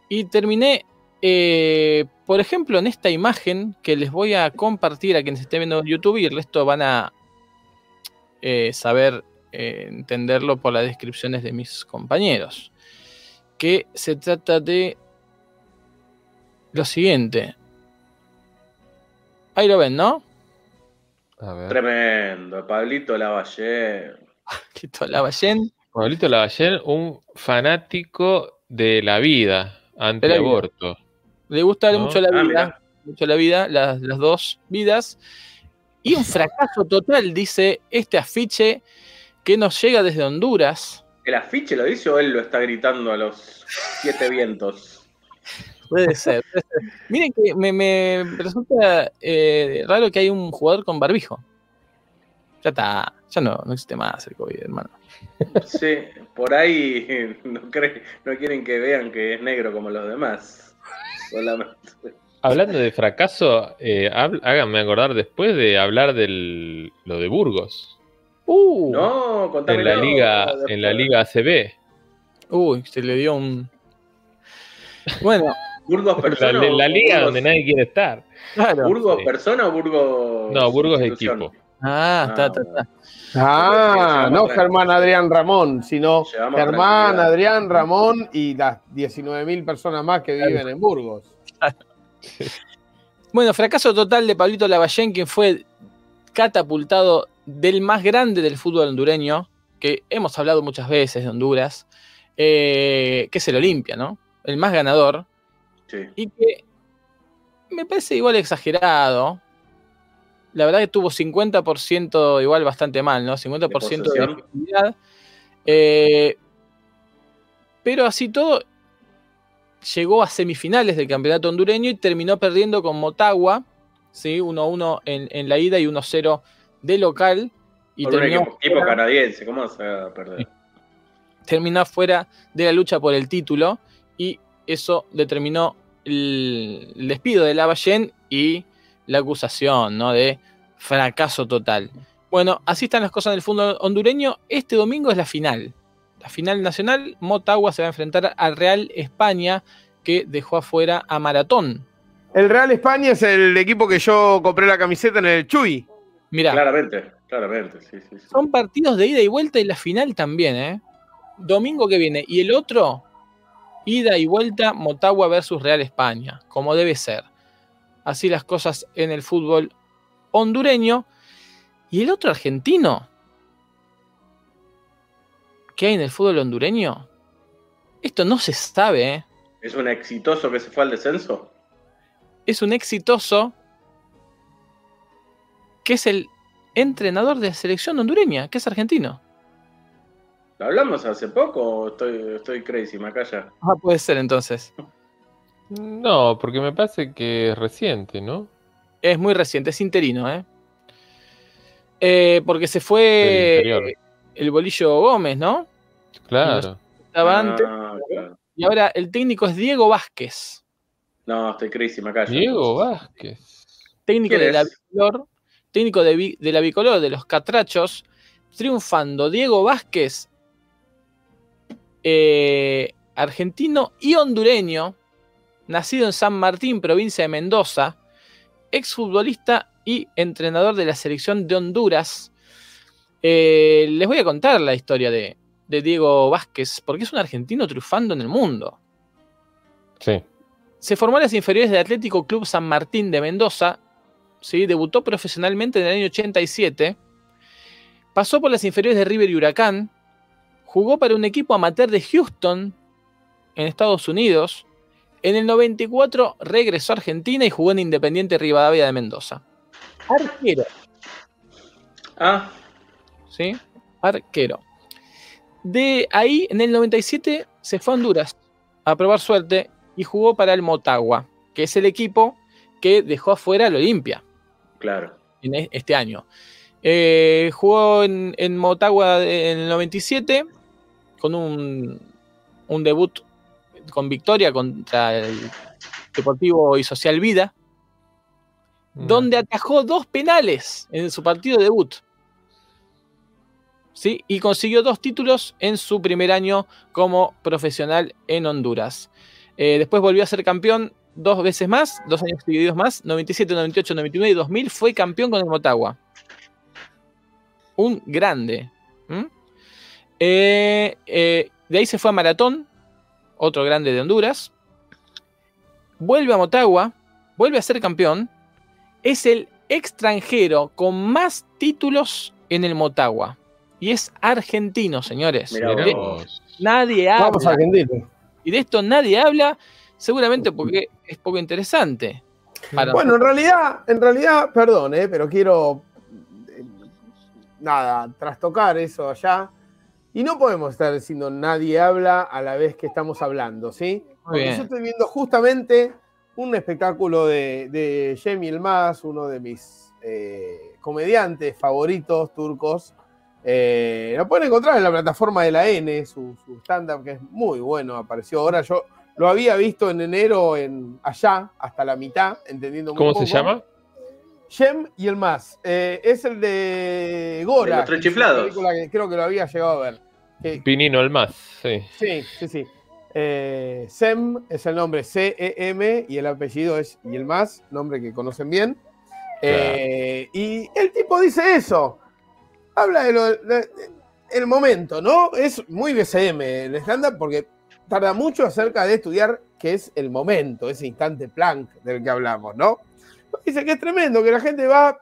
y terminé, eh, por ejemplo, en esta imagen que les voy a compartir a quienes estén viendo en YouTube y el resto van a eh, saber eh, entenderlo por las descripciones de mis compañeros. Que se trata de lo siguiente. Ahí lo ven, ¿no? A ver. Tremendo, Pablito Lavalle. Quito <laughs> la Ballén. Pablito Lavallén, un fanático de la vida, antiaborto. Le gusta ¿No? mucho la Ah, vida, mirá. mucho la vida, las, las dos vidas. Y un fracaso total, dice este afiche que nos llega desde Honduras. ¿El afiche lo dice o él lo está gritando a los siete vientos? Puede ser. puede ser. Miren que me, me resulta eh, raro que hay un jugador con barbijo. Ya está, ya no, no existe más el COVID, hermano. Sí, por ahí <laughs> no, cree- no quieren que vean que es negro como los demás. Solamente. Hablando de fracaso, eh, háganme acordar después de hablar de lo de Burgos. Uh, No, En la liga, después. en la liga ACB. Uy, se le dio un. Bueno, ¿Burgos La, persona? o la liga Burgos- donde nadie quiere estar. claro. ¿Burgos Sí. persona o Burgos.? No, Burgos equipo. Ah, está, Ah, está, está. Ah, no. Germán Adrián Ramón, sino Germán. Adrián Ramón y las 19.000 personas más que viven en Burgos. <laughs> Bueno, fracaso total de Pablito Lavallén, quien fue catapultado del más grande del fútbol hondureño, que hemos hablado muchas veces de Honduras, eh, que es el Olimpia, ¿no? El más ganador, Sí. y que me parece igual exagerado. La verdad que tuvo 50% igual bastante mal, ¿no? 50% de, posesión. efectividad. Eh, pero así todo, llegó a semifinales del campeonato hondureño y terminó perdiendo con Motagua, ¿sí? 1-1 en, en la ida y 1-0 de local. Y Por un terminó, equipo canadiense, ¿cómo se va a perder? terminó fuera de la lucha por el título y eso determinó el, el despido de Lavallén y la acusación ¿no? de fracaso total. Bueno, así están las cosas en el fútbol hondureño. Este domingo es la final. La final nacional, Motagua se va a enfrentar al Real España que dejó afuera a Maratón. El Real España es el equipo que yo compré la camiseta en el Chuy. Mirá, Claramente, claramente, sí, sí. sí. son partidos de ida y vuelta y la final también, ¿eh? Domingo que viene. Y el otro, ida y vuelta Motagua versus Real España, como debe ser. Así las cosas en el fútbol hondureño. Y el otro argentino, ¿qué hay en el fútbol hondureño? Esto no se sabe, ¿eh? ¿Es un exitoso que se fue al descenso? es un exitoso que es el entrenador de la selección hondureña, que es argentino. ¿Lo hablamos hace poco o estoy, estoy crazy, Macaya? Ah, puede ser entonces. No, porque me parece que es reciente, ¿no? Es muy reciente, es interino, ¿eh? Eh, porque se fue el bolillo Gómez, ¿no? Claro. Estaba antes, Ah, claro. y ahora el técnico es Diego Vázquez, No, estoy crazy, Macaya. Diego Vázquez. técnico ¿Quién de la bicolor, técnico de, de la bicolor de los Catrachos, triunfando Diego Vázquez, eh, argentino y hondureño, nacido en San Martín, provincia de Mendoza, exfutbolista y entrenador de la selección de Honduras. Eh, les voy a contar la historia de, de Diego Vázquez, porque es un argentino triunfando en el mundo. Sí. Se formó en las inferiores del Atlético Club San Martín de Mendoza. ¿sí? Debutó profesionalmente en el año 87. Pasó por las inferiores de River y Huracán. Jugó para un equipo amateur de Houston, en Estados Unidos. En el 94 regresó a Argentina y jugó en Independiente Rivadavia de Mendoza. Arquero, Ah, ¿sí? Arquero. De ahí, en el 97, se fue a Honduras a probar suerte y jugó para el Motagua, que es el equipo que dejó afuera al Olimpia claro. en e- este año. Eh, jugó en, en Motagua en el 97 con un, un debut con victoria contra el Deportivo y Social Vida, donde atajó dos penales en su partido de debut. ¿Sí? Y consiguió dos títulos en su primer año como profesional en Honduras. Eh, después volvió a ser campeón dos veces más, dos años seguidos más, 97, 98, 99 y 2000 fue campeón con el Motagua. Un grande. Eh, eh, de ahí se fue a Maratón, otro grande de Honduras. Vuelve a Motagua, vuelve a ser campeón. Es el extranjero con más títulos en el Motagua. Y es argentino, señores. De- nadie Vamos habla. Argentina. Y de esto nadie habla, seguramente porque es poco interesante. para Bueno, en realidad, en realidad, perdón, eh, pero quiero eh, nada, trastocar eso allá. Y no podemos estar diciendo nadie habla a la vez que estamos hablando, ¿sí? Porque yo estoy viendo justamente un espectáculo de, de Cem Yılmaz, uno de mis eh, comediantes favoritos turcos. Eh, lo pueden encontrar en la plataforma de la N, su, su stand-up, que es muy bueno, apareció ahora. Yo lo había visto en enero en allá, hasta la mitad, entendiendo muy ¿Cómo se poco. llama? Cem y el más. Eh, es el de Gora. De los tres chiflados. que creo que lo había llegado a ver. Pinino el más, sí. sí, sí, sí. Eh, Sem es el nombre C-E-M y el apellido es y el más, nombre que conocen bien. Eh, y el tipo dice eso. Habla de lo de- de- el momento, ¿no? Es muy BCM el estándar porque tarda mucho acerca de estudiar qué es el momento, ese instante Planck del que hablamos, ¿no? Dice que es tremendo, que la gente va,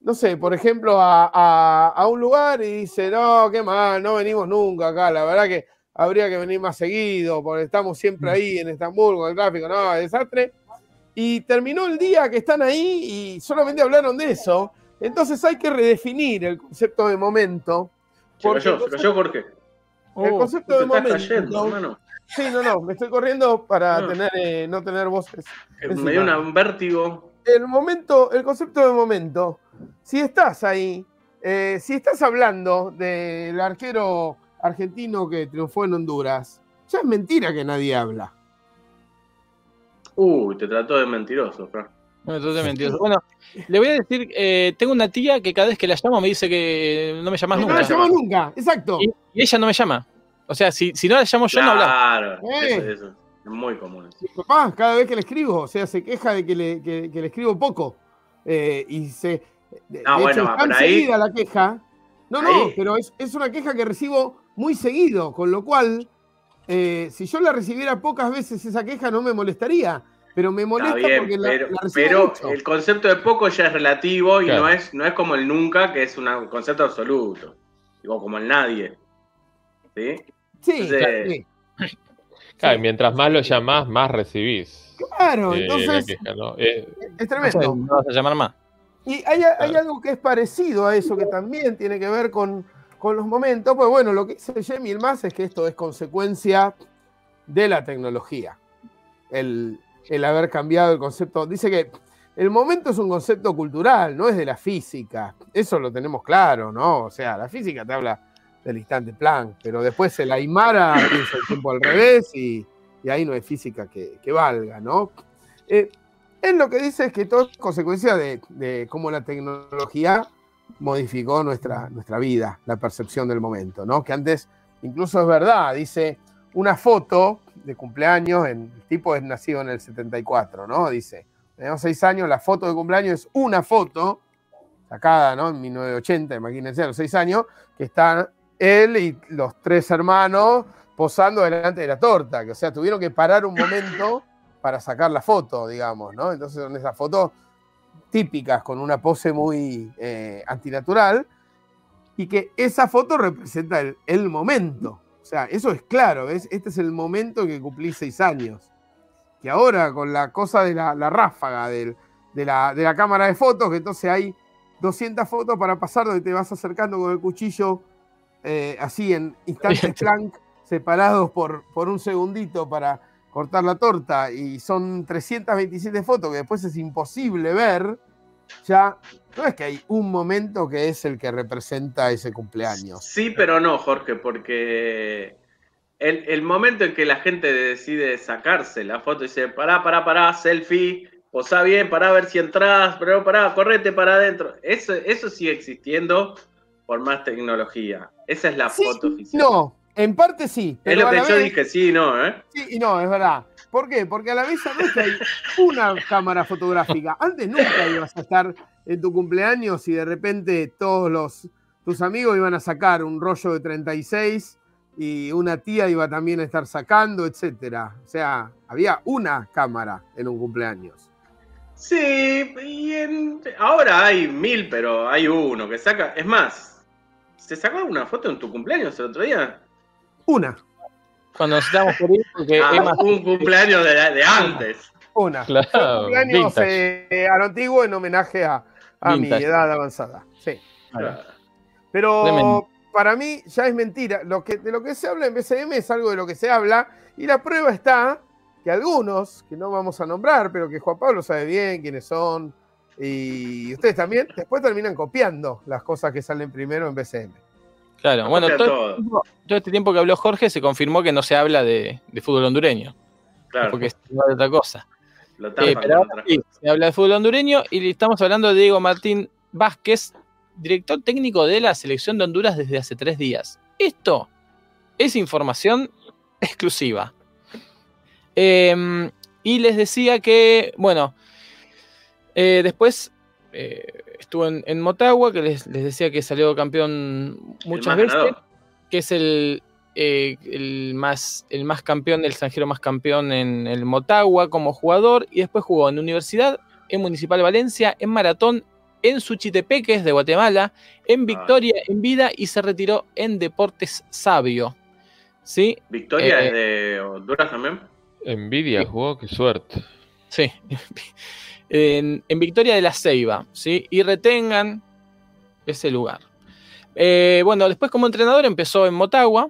no sé, por ejemplo, a, a- a un lugar y dice, no, qué mal, no venimos nunca acá, la verdad que habría que venir más seguido, porque estamos siempre ahí en Estambul con el tráfico, no, desastre. Y terminó el día que están ahí y solamente hablaron de eso. Entonces hay que redefinir el concepto de momento. Se porque cayó, el se cayó Jorge. el Oh, concepto de estás momento. cayendo, hermano. Sí, no, no, me estoy corriendo para No. tener, eh, no tener voces. Me dio un vértigo. El momento, el concepto de momento, si estás ahí, eh, si estás hablando del arquero argentino que triunfó en Honduras, ya es mentira que nadie habla. Uy, te trató de mentiroso, Fran. No, totalmente mentiroso. Bueno, le voy a decir, eh, tengo una tía que cada vez que la llamo me dice que no me llamas no nunca. la llamó nunca, exacto. Y, y ella no me llama. O sea, si, si no la llamo yo, no habla. Claro, Eh. eso, eso. Es muy común. Mi papá, cada vez que le escribo, o sea, se queja de que le, que- que le escribo poco. Eh, y se. De, Ah, de bueno, hecho, es tan ahí- seguida la queja. No, no, pero es, es una queja que recibo muy seguido, con lo cual eh, si yo la recibiera pocas veces esa queja no me molestaría, pero me Está molesta bien, porque la, pero, la recibo pero mucho. el concepto de poco ya es relativo y Claro. no, es, no es como el nunca, que es una- un concepto absoluto. Digo, como el nadie. ¿Sí? Sí, entonces- sí, Claro, y mientras más lo llamás, más recibís. claro, eh, entonces queja, ¿no? Eh, es tremendo. no vas a llamar más. Y hay, hay algo que es parecido a eso, que también tiene que ver con, con los momentos. Pues bueno, lo que dice Jamie el más es que esto es consecuencia de la tecnología. El, el haber cambiado el concepto. Dice que el momento es un concepto cultural, no es de la física. Eso lo tenemos claro, ¿no? O sea, la física te habla del instante Planck, pero después el Aymara <coughs> piensa el tiempo al revés y, ahí no hay física que, valga, ¿no? Eh, él lo que dice es que todo es consecuencia de, cómo la tecnología modificó nuestra, nuestra vida, la percepción del momento, ¿no? Que antes, incluso es verdad, dice una foto de cumpleaños, en, el tipo es nacido en el 74, ¿no? Dice, tenemos seis años, la foto de cumpleaños es una foto, sacada. En 1980, imagínense, a los seis años, que están él y los tres hermanos posando delante de la torta, que o sea, tuvieron que parar un momento para sacar la foto, digamos, ¿no? Entonces son esas fotos típicas con una pose muy eh, antinatural y que esa foto representa el, momento. O sea, eso es claro, ¿ves? Este es el momento que cumplí seis años. Que ahora con la cosa de la, ráfaga de, la, de la cámara de fotos, que entonces hay 200 fotos para pasar donde te vas acercando con el cuchillo eh, así en instantes Planck, separados por, por un segundito para cortar la torta y son 327 fotos que después es imposible ver, ya no es que hay un momento que es el que representa ese cumpleaños. Sí, pero no, Jorge, porque el, el momento en que la gente decide sacarse la foto y dice, pará, pará, pará, selfie, posá bien, pará a ver si entras, pero pará, correte para adentro. Eso, eso sigue existiendo por más tecnología. Esa es la Sí, foto oficial. No, en parte sí. es lo que yo vez- dije, sí, no, ¿eh? Sí y no, es verdad. ¿Por qué? Porque a la vez que hay una cámara fotográfica. Antes nunca ibas a estar en tu cumpleaños y de repente todos los, tus amigos iban a sacar un rollo de 36 y una tía iba también a estar sacando, etcétera. O sea, había una cámara en un cumpleaños. Sí, y en- ahora hay mil, pero hay uno que saca. Es más, ¿se sacó alguna foto en tu cumpleaños el otro día? Una, Cuando nos estábamos por ir, porque Ah, Emma un cumpleaños de, de antes. una. Claro, un cumpleaños vintage. eh, a lo antiguo en homenaje a, a mi edad avanzada. Sí. Claro. Pero para mí ya es mentira. Lo que, de lo que se habla en BCM es algo de lo que se habla. Y la prueba está que algunos, que no vamos a nombrar, pero que Juan Pablo sabe bien quiénes son, y ustedes también, después terminan copiando las cosas que salen primero en BCM. Claro, bueno, todo, todo. este tiempo- todo este tiempo que habló Jorge se confirmó que no se habla de, de fútbol hondureño, Claro, porque se habla de otra cosa. lo Eh, pero ahora sí, se habla de fútbol hondureño y estamos hablando de Diego Martín Vázquez, director técnico de la selección de Honduras desde hace tres días. Esto es información exclusiva. Eh, y les decía que, bueno, eh, después eh, estuvo en, en Motagua, que les, les decía que salió campeón muchas veces, ganador. que es el, eh, el, más, el más campeón, el extranjero más campeón en el Motagua como jugador, y después jugó en Universidad, en Municipal de Valencia, en Maratón, en Suchitepeques de Guatemala, en Victoria, en Vida, y se retiró en Deportes Sabio. ¿Sí? Victoria Eh, es de Honduras también. Envidia jugó, qué suerte. Sí. En, en Victoria de la Ceiba, ¿sí? Y retengan ese lugar. Eh, bueno, después como entrenador empezó en Motagua,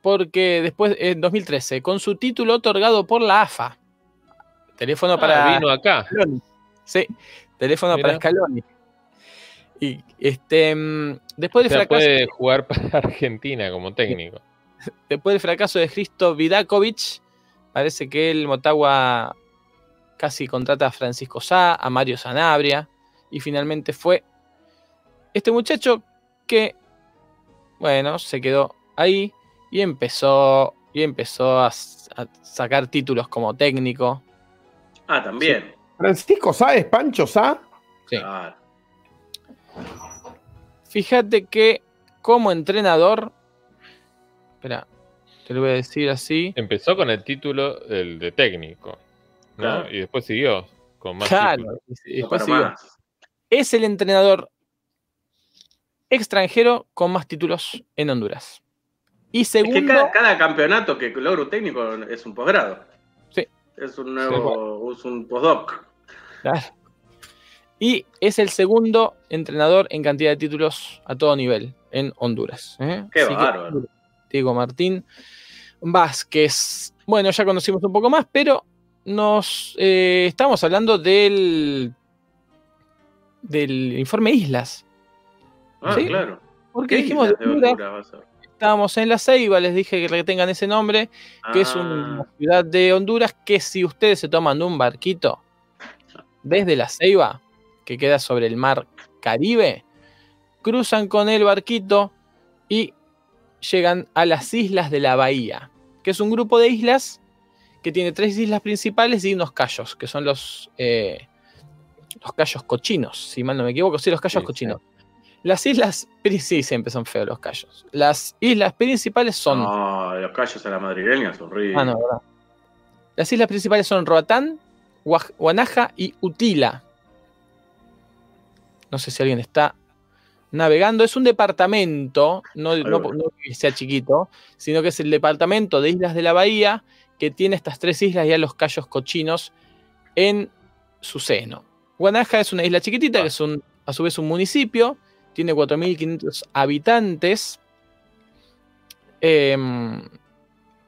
porque después, en 2013, con su título otorgado por la AFA. Teléfono para Ah, vino acá. Scaloni. Sí, teléfono para Scaloni. Y este, mm, después O del sea, fracaso, puede jugar para <laughs> Argentina como técnico. después del fracaso de Cristo Vidakovic, parece que el Motagua casi contrata a Francisco Sá, a Mario Sanabria, y finalmente fue este muchacho que, bueno, se quedó ahí y empezó, y empezó a, sacar títulos como técnico. Ah, también. Francisco Sá es Pancho Sá. Sí. Claro. Fíjate que como entrenador, espera, te lo voy a decir así. Empezó con el título el de técnico, ¿no? Claro. Y después siguió con más Claro, títulos. y- después siguió. más. Es el entrenador extranjero con más títulos en Honduras. Y Es segundo, que cada, cada campeonato que logra un técnico es un posgrado. Sí. Es un nuevo, es un postdoc. Claro. Y es el segundo entrenador en cantidad de títulos a todo nivel en Honduras. ¿eh? Qué Así que, bárbaro. Diego Martín Vázquez. Bueno, ya conocimos un poco más, pero nos eh, estamos hablando del del informe Islas. Ah, Sí. claro. Porque ¿Qué dijimos de Honduras, estábamos en la Ceiba, les dije que tengan ese nombre, que es una Ah, ciudad de Honduras que si ustedes se toman un barquito desde la Ceiba, que queda sobre el mar Caribe, cruzan con el barquito y llegan a las islas de la bahía, que es un grupo de islas que tiene tres islas principales y unos cayos, que son los, eh, los cayos cochinos, si mal no me equivoco, sí, los Sí, cochinos. Las islas, sí, siempre son feos los cayos. Las islas principales son... No, los callos a la madrileña son horribles. Ah, no, verdad. Las islas principales son Roatán, Guanaja y Utila. No sé si alguien está navegando. Es un departamento, no, Ahí no- voy. no que sea chiquito, sino que es el departamento de Islas de la Bahía que tiene estas tres islas y a los Cayos Cochinos en su seno. Guanaja es una isla chiquitita, Ah. que es un, a su vez un municipio, tiene 4.500 habitantes. Em,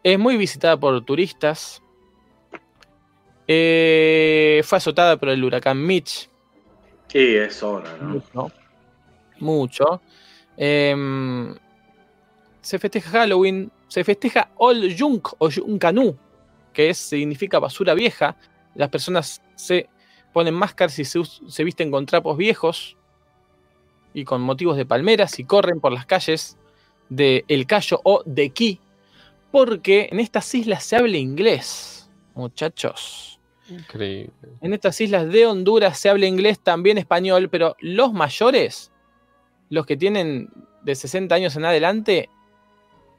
es muy visitada por turistas. Eh, fue azotada por el huracán Mitch. Sí, es zona, ¿no? Mucho. Mucho. Em, se festeja Halloween. Se festeja Ol Junk o Yunkanu, que es, significa basura vieja. Las personas se ponen máscaras y se visten con trapos viejos y con motivos de palmeras y corren por las calles de El Cayo o de Ki, porque en estas islas se habla inglés, muchachos. Increíble. En estas islas de Honduras se habla inglés, también español, pero los mayores, los que tienen de 60 años en adelante,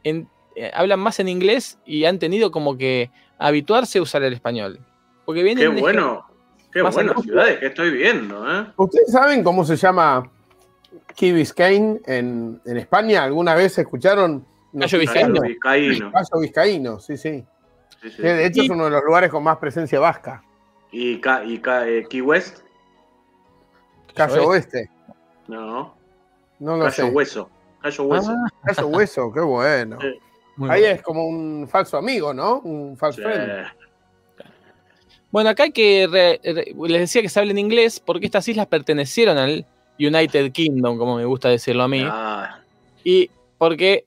en- eh, hablan más en inglés y han tenido como que habituarse a usar el español. Porque vienen Qué de- bueno, qué buenas ciudades que estoy viendo, ¿eh? ¿Ustedes saben cómo se llama Key Biscayne en, en España? ¿Alguna vez escucharon? Cayo Vizcaíno. Cayo Vizcaíno. Cayo Vizcaíno, sí, sí. Sí, de hecho es uno de los lugares con más presencia vasca. Y, Ca- y Ca- eh, Key West, Cayo Oeste. no. No lo Cayo sé. Hueso. Cayo Hueso. Ah, Cayo Hueso, qué bueno. Sí. Muy Ahí bueno. es como un falso amigo, ¿no? Un false Sí. friend. Bueno, acá hay que re- re- les decía que se habla en inglés porque estas islas pertenecieron al United Kingdom, como me gusta decirlo a mí. Ah, Y porque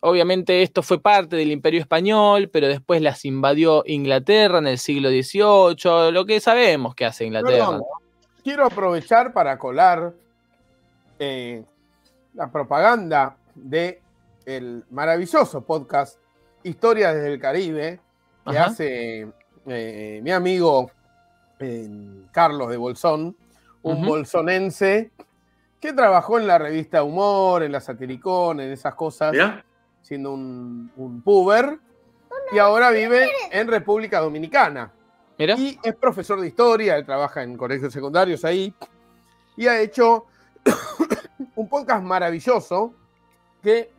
obviamente esto fue parte del Imperio Español, pero después las invadió Inglaterra en el siglo XVIII, lo que sabemos que hace Inglaterra. Perdón, quiero aprovechar para colar eh, la propaganda de el maravilloso podcast Historias desde el Caribe que Ajá. hace eh, mi amigo eh, Carlos de Bolsón, un bolsonense que trabajó en la revista Humor, en la Satiricón, en esas cosas, siendo un, un puber, y ahora vive en República Dominicana. Mira, Y es profesor de historia, él trabaja en colegios secundarios ahí. Y ha hecho <coughs> un podcast maravilloso que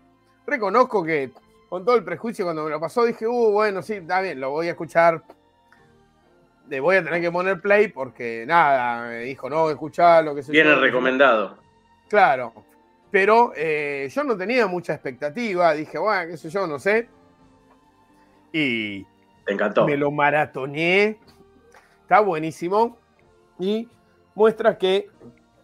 reconozco que con todo el prejuicio cuando me lo pasó dije, uh, bueno, sí, está bien, lo voy a escuchar. Le voy a tener que poner play porque nada, me dijo, no, escuchalo, que se Viene recomendado. Claro. Pero eh, yo no tenía mucha expectativa. Dije, bueno, qué sé yo, no sé. Y Te encantó. me lo maratoneé. Está buenísimo. Y muestra que,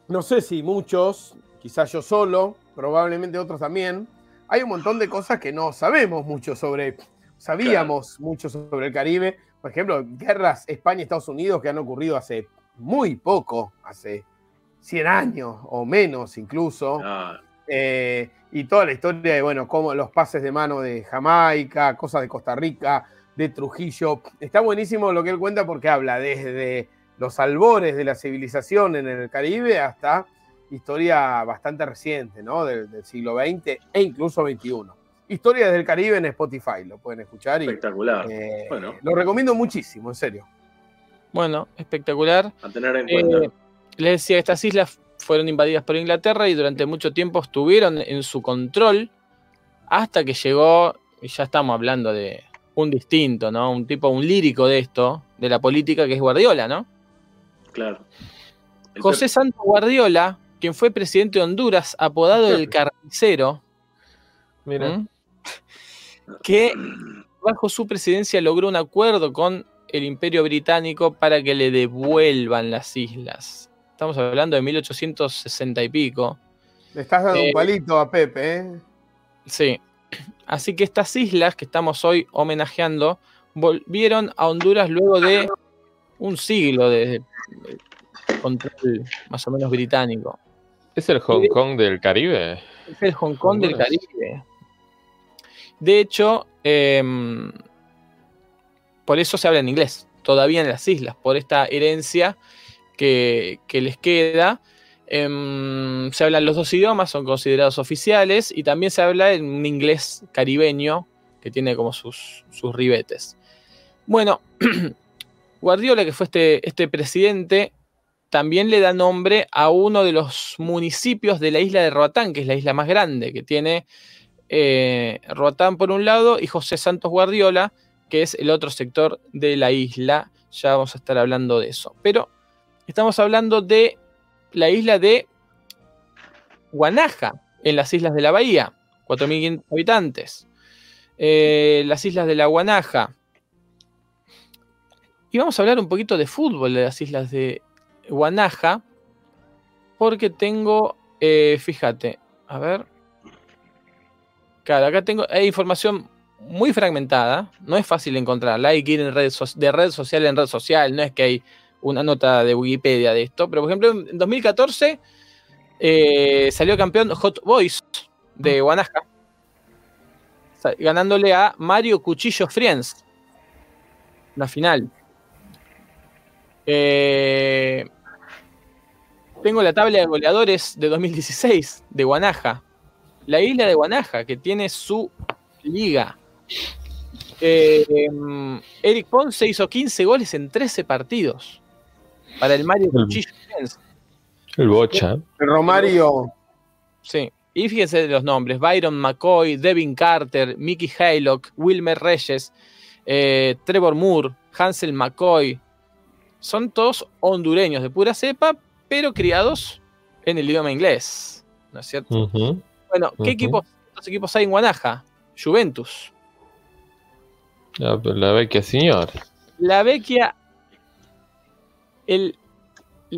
no sé si muchos, quizás yo solo, probablemente otros también, hay un montón de cosas que no sabemos mucho sobre. Sabíamos mucho sobre el Caribe. Por ejemplo, guerras España-Estados Unidos que han ocurrido hace muy poco, hace 100 años o menos incluso. Ah, Eh, y toda la historia de, bueno, como los pases de mano de Jamaica, cosas de Costa Rica, de Trujillo. Está buenísimo lo que él cuenta porque habla desde los albores de la civilización en el Caribe hasta historia bastante reciente, ¿no? Del, del siglo XX e incluso XXI. Historias del Caribe en Spotify, lo pueden escuchar. Y, Espectacular. eh, Bueno. Lo recomiendo muchísimo, en serio. Bueno, espectacular. A tener en Eh, cuenta. les decía, estas islas fueron invadidas por Inglaterra y durante mucho tiempo estuvieron en su control hasta que llegó, y ya estamos hablando de un distinto, ¿no? Un tipo, un lírico de esto, de la política, que es Guardiola, ¿no? Claro. El José Santos Guardiola, quien fue presidente de Honduras, apodado el carnicero, Mira. que bajo su presidencia logró un acuerdo con el Imperio Británico para que le devuelvan las islas. Estamos hablando de 1860 y pico. Le estás dando Eh, un palito a Pepe, ¿eh? Sí. <clears throat> Así que estas islas que estamos hoy homenajeando volvieron a Honduras luego de un siglo de control más o menos británico. ¿Es el Hong Kong del Caribe? Es el Hong Kong del. Caribe. De hecho, em, por eso se habla en inglés, todavía en las islas, por esta herencia que, que les queda. Em, se hablan los dos idiomas, son considerados oficiales, y también se habla en un inglés caribeño que tiene como sus, sus ribetes. Bueno, <clears throat> Guardiola, que fue este, este presidente, también le da nombre a uno de los municipios de la isla de Roatán, que es la isla más grande, que tiene eh, Roatán por un lado y José Santos Guardiola, que es el otro sector de la isla. Ya vamos a estar hablando de eso. Pero estamos hablando de la isla de Guanaja, en las islas de la Bahía, 4.500 habitantes. Eh, las islas de la Guanaja. Y vamos a hablar un poquito de fútbol de las islas de Guanaja, porque tengo, eh, fíjate, a ver. Claro, acá tengo, hay información muy fragmentada, no es fácil encontrarla, hay que ir en red so- de red social en red social, no es que hay una nota de Wikipedia de esto, pero por ejemplo en 2014 eh, salió campeón Hot Boys de Guanaja, ganándole a Mario Cuchillo Friends, la final. Eh, tengo la tabla de goleadores de 2016 de Guanaja. La isla de Guanaja, que tiene su liga. Eh, em, Eric Ponce hizo 15 goles en 13 partidos. Para el Mario El- Cuchillo Friends. El Bocha. El Romario. Sí. Y fíjense los nombres: Byron McCoy, Devin Carter, Mickey Haylock, Wilmer Reyes, eh, Trevor Moore, Hansel McCoy. Son todos hondureños de pura cepa, pero criados en el idioma inglés. ¿No es cierto? Bueno, ¿qué equipos, equipos hay en Guanaja? Juventus. La, la vecchia señora. La Vecchia. El,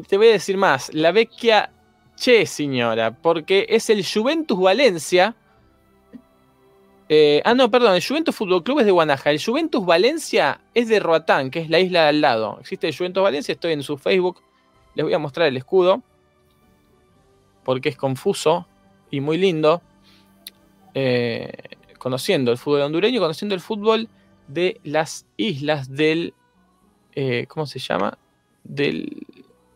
te voy a decir más. La Vecchia Che, señora. Porque es el Juventus Valencia. Eh, ah, no, perdón. El Juventus Fútbol Club es de Guanaja. El Juventus Valencia es de Roatán, que es la isla de al lado. Existe el Juventus Valencia. Estoy en su Facebook. Les voy a mostrar el escudo. Porque es confuso y muy lindo. Eh, conociendo el fútbol hondureño, conociendo el fútbol de las islas del. eh, ¿Cómo se llama? Del.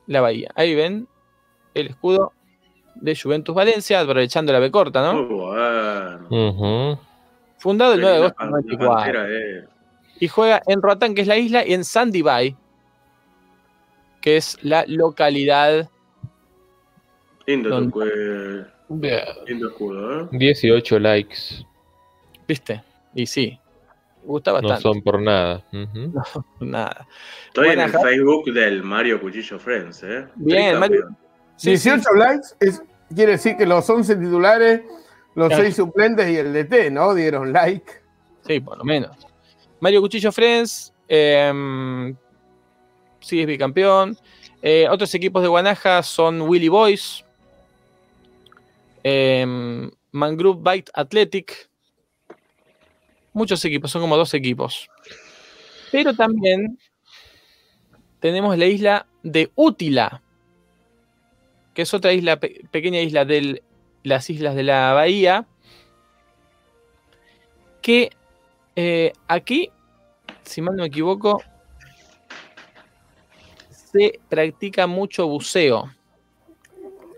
La bahía. Ahí ven el escudo de Juventus Valencia, aprovechando la B corta, ¿no? Muy bueno. Ujú. Fundado el 9 de La- agosto del la 94. bandera es- Y juega en Roatán, que es la isla, y en Sandy Bay, que es la localidad. Tu escu- lindo escudo, ¿eh? 18 likes. ¿Viste? Y sí. Gusta No bastante. son por nada. Ujú. <laughs> Nada. Estoy en el. Facebook del Mario Cuchillo Friends, ¿eh? Bien, Mario. Tricampeón. Sí, 18 sí. likes es- quiere decir que los 11 titulares, los Claro. 6 suplentes y el DT, ¿no? Dieron like. Sí, por lo menos. Mario Cuchillo Friends. eh, sí, es bicampeón. Eh, otros equipos de Guanaja son Willy Boys. eh, Mangrove Bite Athletic. Muchos equipos, son como dos equipos. Pero también tenemos la isla de Útila, que es otra isla, pe- pequeña isla de las islas de la bahía, que eh, aquí, si mal no me equivoco, se practica mucho buceo,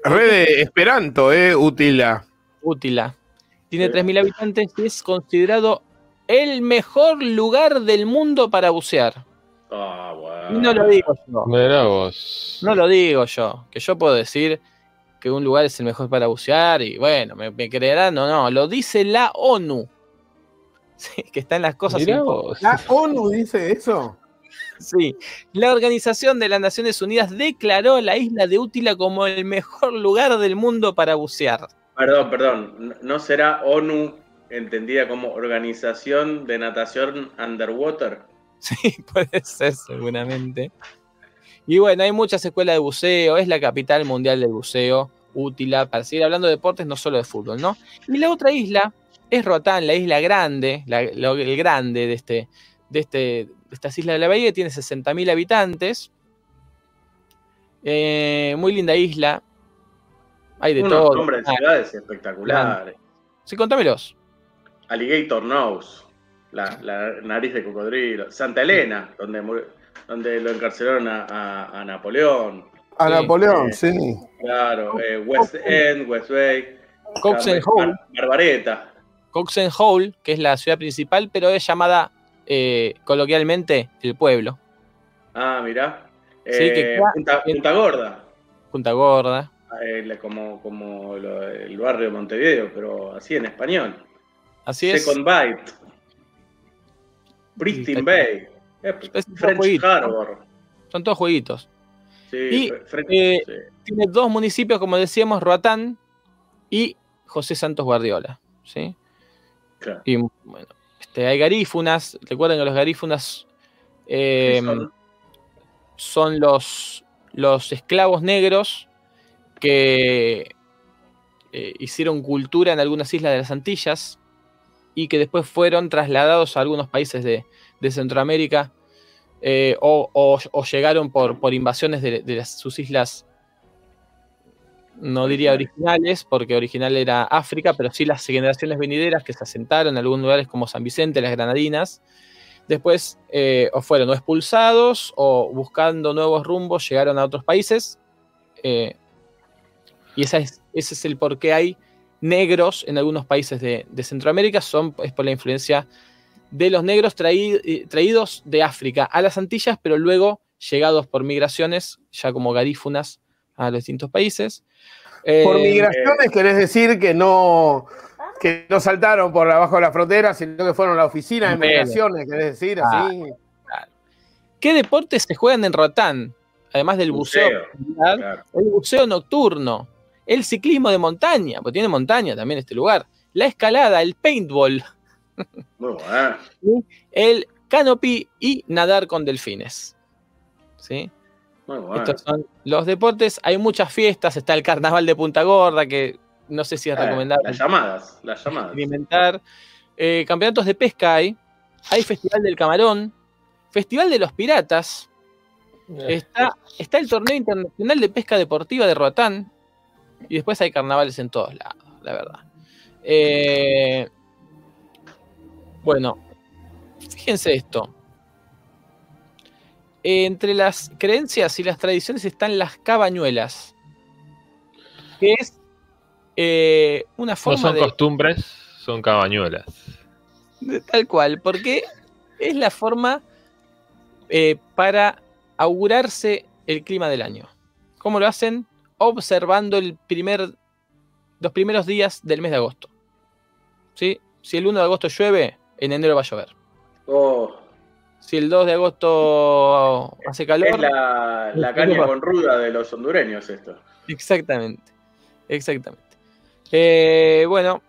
Red de Esperanto, ¿eh? Utila. Útila. Tiene Sí. 3.000 habitantes y es considerado el mejor lugar del mundo para bucear. Ah, bueno. Y no lo digo yo. Mirá vos. No lo digo yo. Que yo puedo decir que un lugar es el mejor para bucear y bueno, me, me creerán o no. Lo dice la ONU. <laughs> Sí, que está en las cosas. Mirá vos. ¿La ONU dice eso? Sí. La Organización de las Naciones Unidas declaró la isla de Útila como el mejor lugar del mundo para bucear. Perdón, perdón. ¿No- ¿No será ONU entendida como Organización de Natación Underwater? Sí, <laughs> puede ser, seguramente. Y bueno, hay muchas escuelas de buceo, es la capital mundial del buceo, Útila, para seguir hablando de deportes, no solo de fútbol, ¿no? Y la otra isla es Roatán, la isla grande, la- lo- el grande de, este, de, este, de estas islas de la bahía, que tiene 60.000 habitantes. Eh, muy linda isla. Hay de Unos todo. nombres de Ah, ciudades espectaculares. sí, contámelos. Alligator Nose, la, la nariz de cocodrilo. Santa Elena, donde, donde lo encarcelaron a, a- a Napoleón. A Sí. Napoleón, Eh, sí. Claro, eh, West End, West Bay. Coxen Bar- Hole. Barbareta. Coxen Hole, que es la ciudad principal, pero es llamada eh, coloquialmente el pueblo. Ah, mirá. Sí, que Eh, Punta, Punta Gorda. Punta Gorda. eh, la- como como lo- el barrio de Montevideo, pero así en español. Así es. Second Bite. Pristine Bay. Eh, Es French Harbor. Son todos jueguitos. Sí, Y, French- eh, sí. Tiene dos municipios, como decíamos, Roatán y José Santos Guardiola. ¿sí? Claro. Y bueno, este, hay garífunas. Recuerden que los garífunas eh, ¿Qué son? son los, los esclavos negros que eh, hicieron cultura en algunas islas de las Antillas y que después fueron trasladados a algunos países de, de Centroamérica eh, o, o- o llegaron por, por invasiones de, de las- sus islas, no diría originales, porque original era África, pero sí las generaciones venideras que se asentaron en algunos lugares como San Vicente, las Granadinas. Después eh, o fueron o expulsados o buscando nuevos rumbos llegaron a otros países. eh, y esa es, ese es el por qué hay negros en algunos países de, de Centroamérica. Son, es por la influencia de los negros traí- eh, traídos de África a las Antillas, pero luego llegados por migraciones, ya como garífunas, a los distintos países. Por Eh, migraciones querés decir que no, que no saltaron por abajo de la frontera, sino que fueron a la oficina de migraciones, querés decir, así. ¿Qué deportes se juegan en Roatán? Además del buceo. Buceo, claro. el buceo nocturno, el ciclismo de montaña, porque tiene montaña también este lugar, la escalada, el paintball, Muy <laughs> el canopy y nadar con delfines. ¿Sí? Bueno. Estos son los deportes. Hay muchas fiestas, está el carnaval de Punta Gorda, que no sé si es Eh, recomendable Las llamadas, las llamadas. experimentar. Eh, campeonatos de pesca hay, hay Festival del Camarón, Festival de los Piratas, Está, está el torneo internacional de pesca deportiva de Roatán. Y después hay carnavales en todos lados, la verdad. Eh, bueno, fíjense esto. Entre las creencias y las tradiciones están las cabañuelas. Que es eh, una No forma son de. costumbres, son cabañuelas. De Tal cual, porque es la forma eh, para augurarse el clima del año. ¿Cómo lo hacen? Observando el primer, los primeros días del mes de agosto. ¿Sí? Si el 1 de agosto llueve, en enero va a llover. Oh, Si el 2 de agosto hace calor, es la, la caña con ruda de los hondureños esto. Exactamente. Exactamente. Eh, bueno,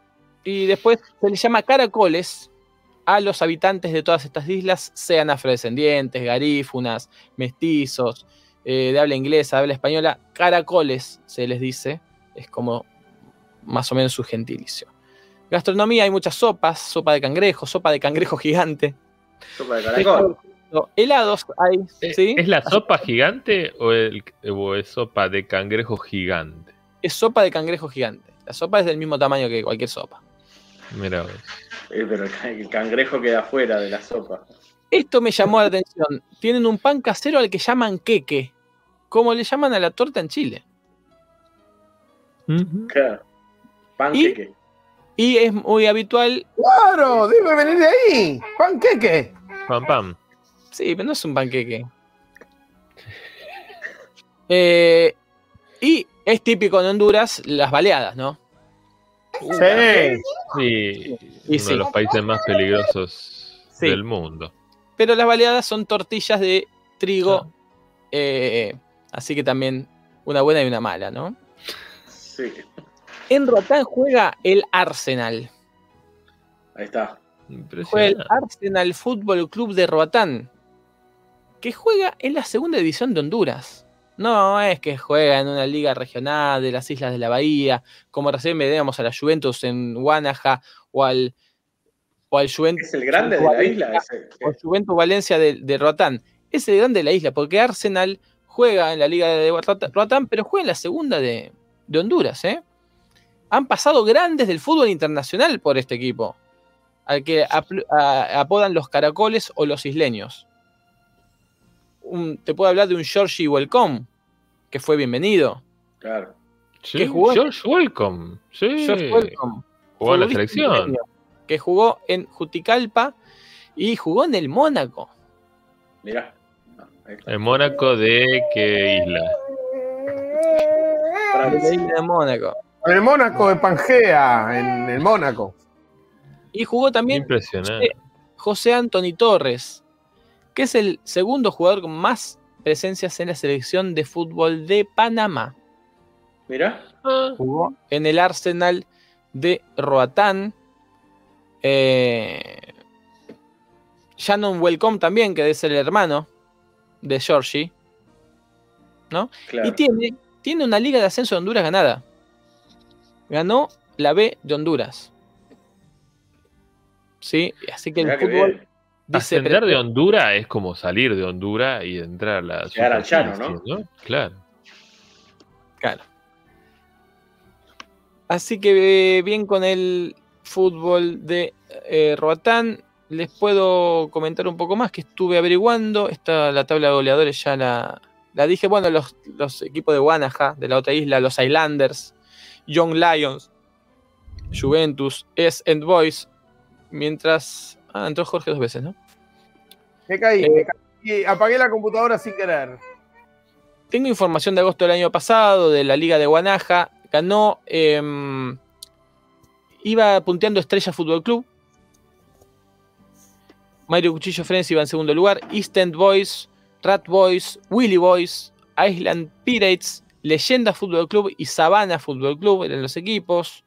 y después se le llama caracoles a los habitantes de todas estas islas, sean afrodescendientes, garífunas, mestizos, eh, de habla inglesa, de habla española. Caracoles se les dice, es como más o menos su gentilicio. Gastronomía, hay muchas sopas, sopa de cangrejo, sopa de cangrejo gigante. Sopa de caracol. Helados hay, ¿sí? ¿Es la sopa gigante o, el, o es sopa de cangrejo gigante? Es sopa de cangrejo gigante. La sopa es del mismo tamaño que cualquier sopa. Mira, vos. Eh, pero el ca- el cangrejo queda fuera de la sopa. Esto me llamó la atención. Tienen un pan casero al que llaman queque, como le llaman a la torta en Chile. Claro. ¿Y? Panqueque. Y es muy habitual, Claro, debe venir de ahí. Panqueque. Pam, pam. sí, pero no es un panqueque. <laughs> Eh, y es típico en Honduras las baleadas, ¿no? Sí. Sí, Y uno sí. de los países más peligrosos Sí. del mundo. Pero las baleadas son tortillas de trigo, eh, así que también una buena y una mala, ¿no? Sí, En Roatán juega el Arsenal. ahí está. Juega el. Arsenal Fútbol Club de Roatán, que juega en la segunda división de Honduras. No es que juega en una liga regional de las Islas de la Bahía, como recién veíamos a la Juventus en Guanaja o al, o al Juventus, Es el grande de la isla. ese. o Juventus Valencia de, de Roatán. Es el grande de la isla, porque Arsenal juega en la liga de Roat- Roatán, pero juega en la segunda de, de Honduras. ¿eh? Han pasado grandes del fútbol internacional por este equipo, al que apodan los caracoles o los isleños. Un- te puedo hablar de un Georgie Welcome, que fue bienvenido. Claro. Sí, que jugó- George Welcome. Sí. George Welcome. Jugó en la selección. isleño, Que jugó en Juticalpa y jugó en el Mónaco. Mirá. En Mónaco de qué isla? La isla de Mónaco. En el Mónaco de Pangea, en el Mónaco. Y jugó también Impresionante. José Anthony Torres, que es el segundo jugador con más presencias en la selección de fútbol de Panamá. Mirá. Jugó en el Arsenal de Roatán. Eh, Shannon Welcome también, que es el hermano de Georgie. Claro. Y tiene, tiene una liga de ascenso de Honduras ganada. Ganó la B de Honduras. Sí, así que el fútbol dice Ascender de Honduras es como salir de Honduras y entrar a la Llegar al llano, ¿no? 15, Claro. Claro. Así que eh, bien con el fútbol de eh, Roatán. Les puedo comentar un poco más que estuve averiguando. Esta, la tabla de goleadores ya la, la dije. Bueno, los, los equipos de Guanaja, de la otra isla, los Islanders, Young Lions, Juventus, S and Boys. Mientras. Ah, entró Jorge dos veces, ¿no? Me caí, Eh, me caí. Apagué la computadora sin querer. Tengo información de agosto del año pasado de la Liga de Guanaja. Ganó. em, iba punteando Estrella Fútbol Club. Mario Cuchillo Friends iba en segundo lugar. East End Boys, Rat Boys, Willy Boys, Island Pirates, Leyenda Fútbol Club y Sabana Fútbol Club eran los equipos.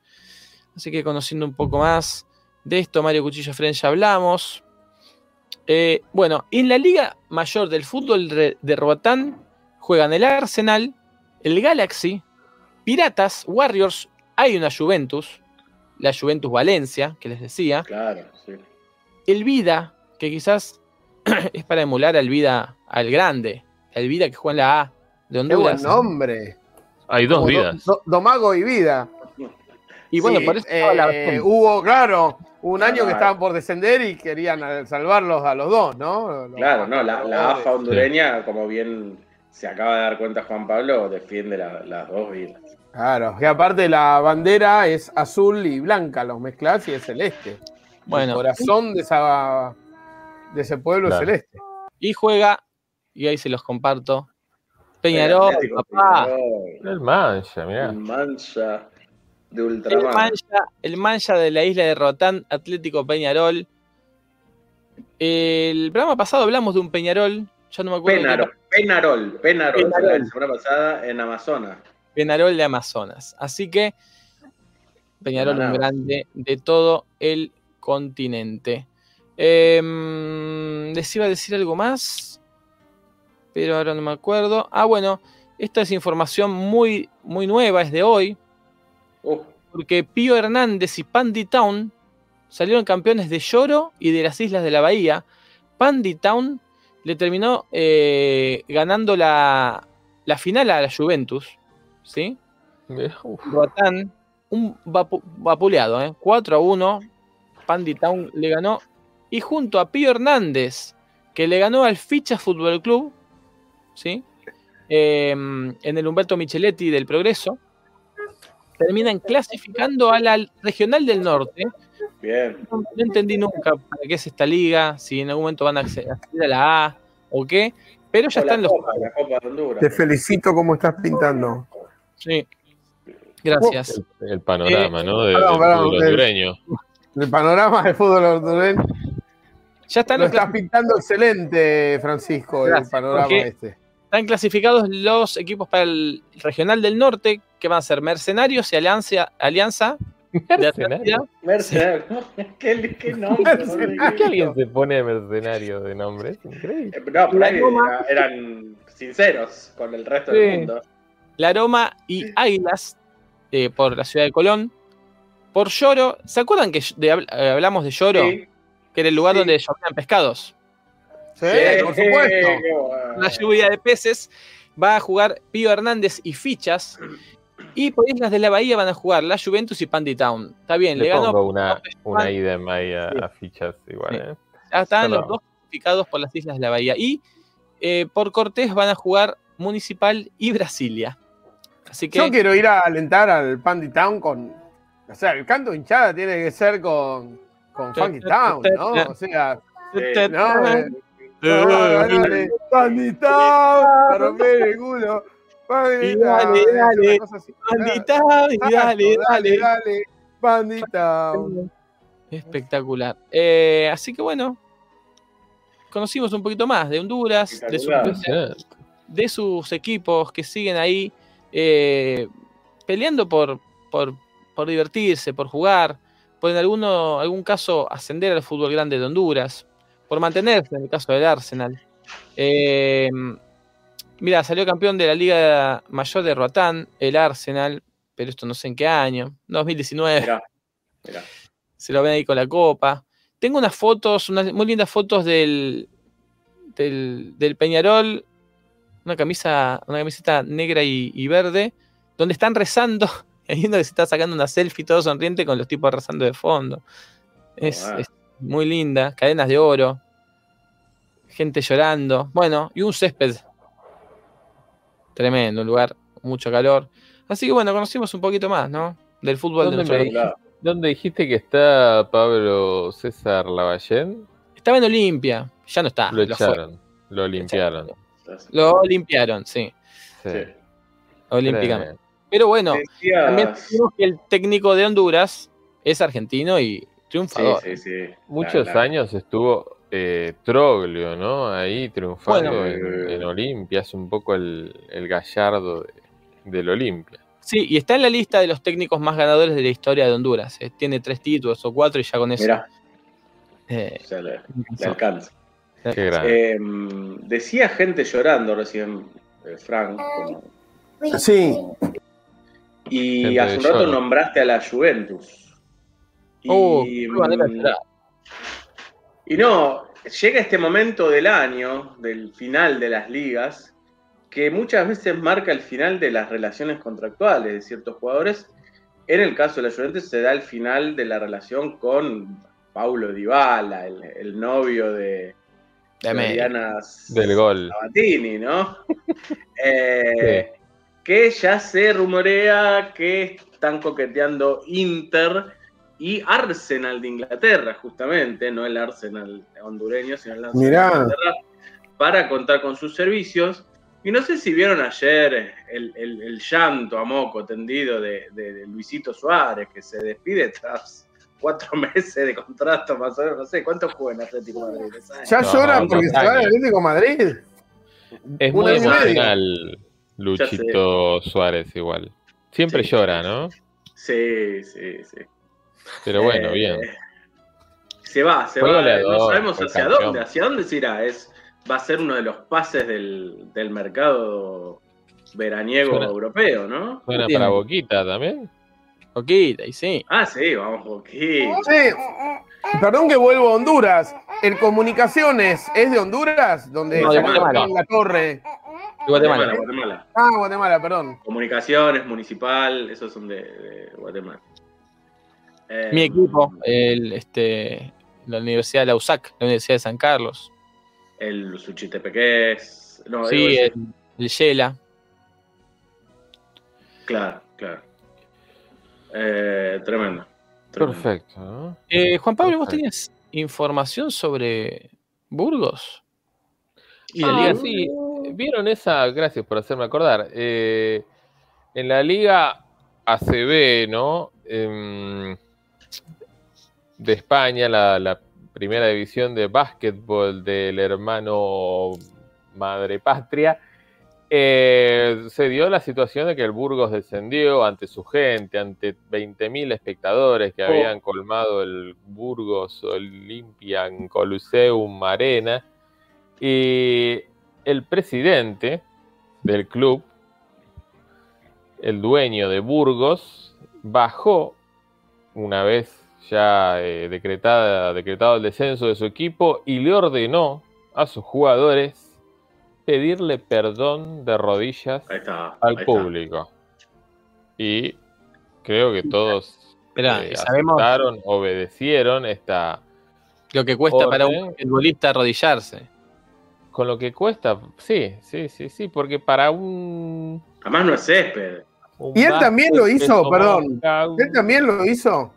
Así que conociendo un poco más de esto, Mario Cuchillo Friends ya hablamos. Eh, bueno, en la Liga Mayor del Fútbol de, de Roatán juegan el Arsenal, el Galaxy, Piratas, Warriors, hay una Juventus, la Juventus Valencia, que les decía, Claro, sí. el Vida, que quizás <clears throat> es para emular al Vida, al grande, el Vida que juega en la A de Qué buen Honduras. nombre. Hay dos Como vidas. Do- Domago y Vida. Y bueno, Sí, por eso eh, hubo, claro, un año que estaban por descender y querían salvarlos a los dos, ¿no? Los- Claro, no, la, la AFA Sí. hondureña, como bien se acaba de dar cuenta Juan Pablo, defiende la- las dos islas. Claro, que aparte la bandera es azul y blanca, los mezclas y es celeste. El Bueno, corazón de, esa, de ese pueblo Claro. es celeste. y juega, y ahí se los comparto, Peñarol, Atlético papá. Peñarol, El mancha, mirá. el Mancha de El Ultramar. mancha, el mancha de la isla de Rotán, Atlético Peñarol. El programa pasado hablamos de un Peñarol, ya no me acuerdo. Penarol, Penarol, Penarol, Penarol. la semana pasada en Amazonas. Peñarol de Amazonas. Así que Peñarol un grande de todo el continente. Em, les iba a decir algo más, pero ahora no me acuerdo. Ah, bueno, esta es información muy, muy nueva, es de hoy, Uh, porque Pío Hernández y Pandy Town salieron campeones de Lloro y de las Islas de la Bahía. Pandy Town le terminó eh, ganando la, la final a la Juventus, ¿sí? Roatán, un vapu- vapuleado, ¿eh? 4 a 1. Pandy Town le ganó. Y junto a Pío Hernández, que le ganó al Ficha Fútbol Club, ¿sí? Eh, en el Humberto Micheletti del Progreso, terminan clasificando a la regional del norte. Bien. No, no entendí nunca para qué es esta liga, si en algún momento van a acce- acceder a la A o qué, pero ya O la están los. Copa, la Copa de Honduras. Te felicito como estás pintando. Sí. Gracias. El, el panorama, ¿no? De, perdón, del perdón, fútbol hondureño. El panorama del fútbol hondureño. Ya están, Lo los estás pintando excelente, Francisco, el panorama porque- este. Están clasificados los equipos para el regional del norte, que van a ser Mercenarios y Alianza, Alianza. Mercenario. <laughs> ¿Qué, qué nombre? ¿Por qué alguien se pone mercenario de nombre? Es increíble. Eh, No, por ahí Roma. era- eran sinceros con el resto Sí. del mundo. La Aroma y Águilas eh, por la ciudad de Colón. Por Lloro, ¿se acuerdan que de- eh, hablamos de Lloro? Sí. Que era el lugar Sí. donde llovían pescados. Sí, Sí, por supuesto. La lluvia de peces va a jugar Pío Hernández y Fichas. Y por Islas de la Bahía van a jugar la Juventus y Pandy Town. Está bien, le, Le ganó. una, una idem ahí a, Sí. a fichas igual, Sí. ¿eh? Ya están los dos clasificados por las Islas de la Bahía. Y eh, por Cortés van a jugar Municipal y Brasilia. Así que Yo quiero ir a alentar al Pandy Town con. O sea, el canto hinchada tiene que ser con, con Funky Town, ¿no? O sea, no, eh, no, dale, Town, para romper el culo. Dale, dale, dale, dale. dale, Pandy Town. Espectacular. Eh, así que bueno, conocimos un poquito más de Honduras, de, su- de sus equipos que siguen ahí eh, peleando por, por, por divertirse, por jugar, por en alguno, algún caso ascender al fútbol grande de Honduras, por mantenerse en el caso del Arsenal. Eh, mira, salió campeón de la Liga Mayor de Roatán, el Arsenal, pero esto no sé en qué año, 2019 Mirá, mirá. se lo ven ahí con la copa. Tengo unas fotos, unas muy lindas fotos del, del, del Peñarol, una camisa, una camiseta negra y, y verde, donde están rezando, <laughs> y viendo que se está sacando una selfie todo sonriente con los tipos rezando de fondo. Es, Wow. es muy linda, cadenas de oro, gente llorando, bueno, y un césped tremendo, un lugar, mucho calor. Así que bueno, conocimos un poquito más, ¿no? Del fútbol de ¿Dónde nuestro. Claro. ¿Dónde dijiste que está Pablo César Lavallén? Estaba en Olimpia, ya no está. Lo lo fue. echaron, lo limpiaron. Lo limpiaron, sí, Sí. Olímpicamente. Pero bueno, Decías- también decimos que el técnico de Honduras es argentino y triunfador. sí, sí. Muchos La- la- años estuvo eh, Troglio, ¿no? Ahí triunfando Bueno. en, en Olimpia, es un poco el, el gallardo de- del Olimpia. Sí, y está en la lista de los técnicos más ganadores de la historia de Honduras. eh. Tiene tres títulos o cuatro y ya con eso. Mirá, eh, le, alcanza. Qué grande. Eh, decía gente llorando recién, eh, Frank. como- Sí, Y Gente hace un rato lloro. nombraste a la Juventus. Y, Oh, de llorar. y no, llega este momento del año, del final de las ligas, que muchas veces marca el final de las relaciones contractuales de ciertos jugadores. En el caso de la Juventus se da el final de la relación con Paulo Dybala, el, el novio de, De América. Diana Del gol. Sabatini, ¿no? <laughs> Eh, Que ya se rumorea que están coqueteando Inter y Arsenal de Inglaterra, justamente, no el Arsenal hondureño, sino el Arsenal Mirá. de Inglaterra, para contar con sus servicios. Y no sé si vieron ayer el, el- el llanto a moco tendido de, de- de Luisito Suárez, que se despide tras cuatro <laughs> meses de contrato, más o menos, no sé, ¿cuánto juega en Atlético de Madrid? ¿Sabes? ya No, llora no, porque se va del Atlético de Madrid. Es un muy emocional Luchito Suárez igual. Siempre Sí. llora, ¿no? Sí, sí, sí. Pero bueno, Eh, bien. Se va, se va. goleador, no sabemos hacia campeón. dónde, hacia dónde se irá. Es, va a ser uno de los pases del, del mercado veraniego Suena- europeo, ¿no? Suena para Boquita también. Poquita, y sí. Ah, sí, vamos poquito. Sí, perdón que vuelvo a Honduras. El Comunicaciones es de Honduras, donde No, de llamaron Guatemala. la torre. De Guatemala. Guatemala, Guatemala. Ah, Guatemala, perdón. Comunicaciones, municipal, esos son de, de Guatemala. Eh, Mi equipo, el, este, la Universidad de la USAC, la Universidad de San Carlos. El Suchitepeques. No, Sí, el, el Yela. Claro, claro. Eh, tremendo. tremendo. Perfecto. Eh, Juan Pablo, ¿vos Perfecto. tenías información sobre Burgos? Y la Ah, Liga sí, vieron esa, gracias por hacerme acordar. eh, en la Liga ACB, ¿no? De España, la, la primera división de básquetbol del hermano Madre Patria, eh, se dio la situación de que el Burgos descendió ante su gente, ante 20.000 espectadores que Oh. habían colmado el Burgos Olympian Coliseum Arena. Y el presidente del club, el dueño de Burgos, bajó una vez ya eh, decretada, decretado el descenso de su equipo y le ordenó a sus jugadores pedirle perdón de rodillas está. al público. Y creo que todos Esperá, eh, sabemos aceptaron, obedecieron esta... lo que cuesta para un futbolista arrodillarse. Con lo que cuesta, sí, sí, sí, sí, porque para un... Además no es césped. un Y él también lo hizo, perdón. ¿Él también lo hizo?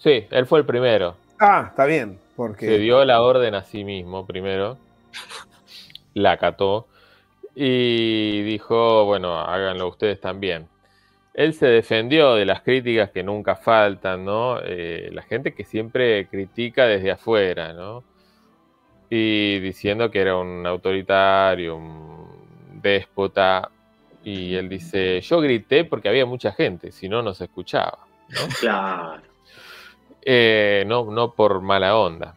Sí, él fue el primero. Ah, está bien. Porque Se dio la orden a sí mismo primero, la acató y dijo, bueno, háganlo ustedes también. Él se defendió de las críticas que nunca faltan, ¿no? Eh, la gente que siempre critica desde afuera, ¿no? Y diciendo que era un autoritario, un déspota. Y él dice, yo grité porque había mucha gente, si no, no se escuchaba. <laughs> Claro. Eh, no, no por mala onda.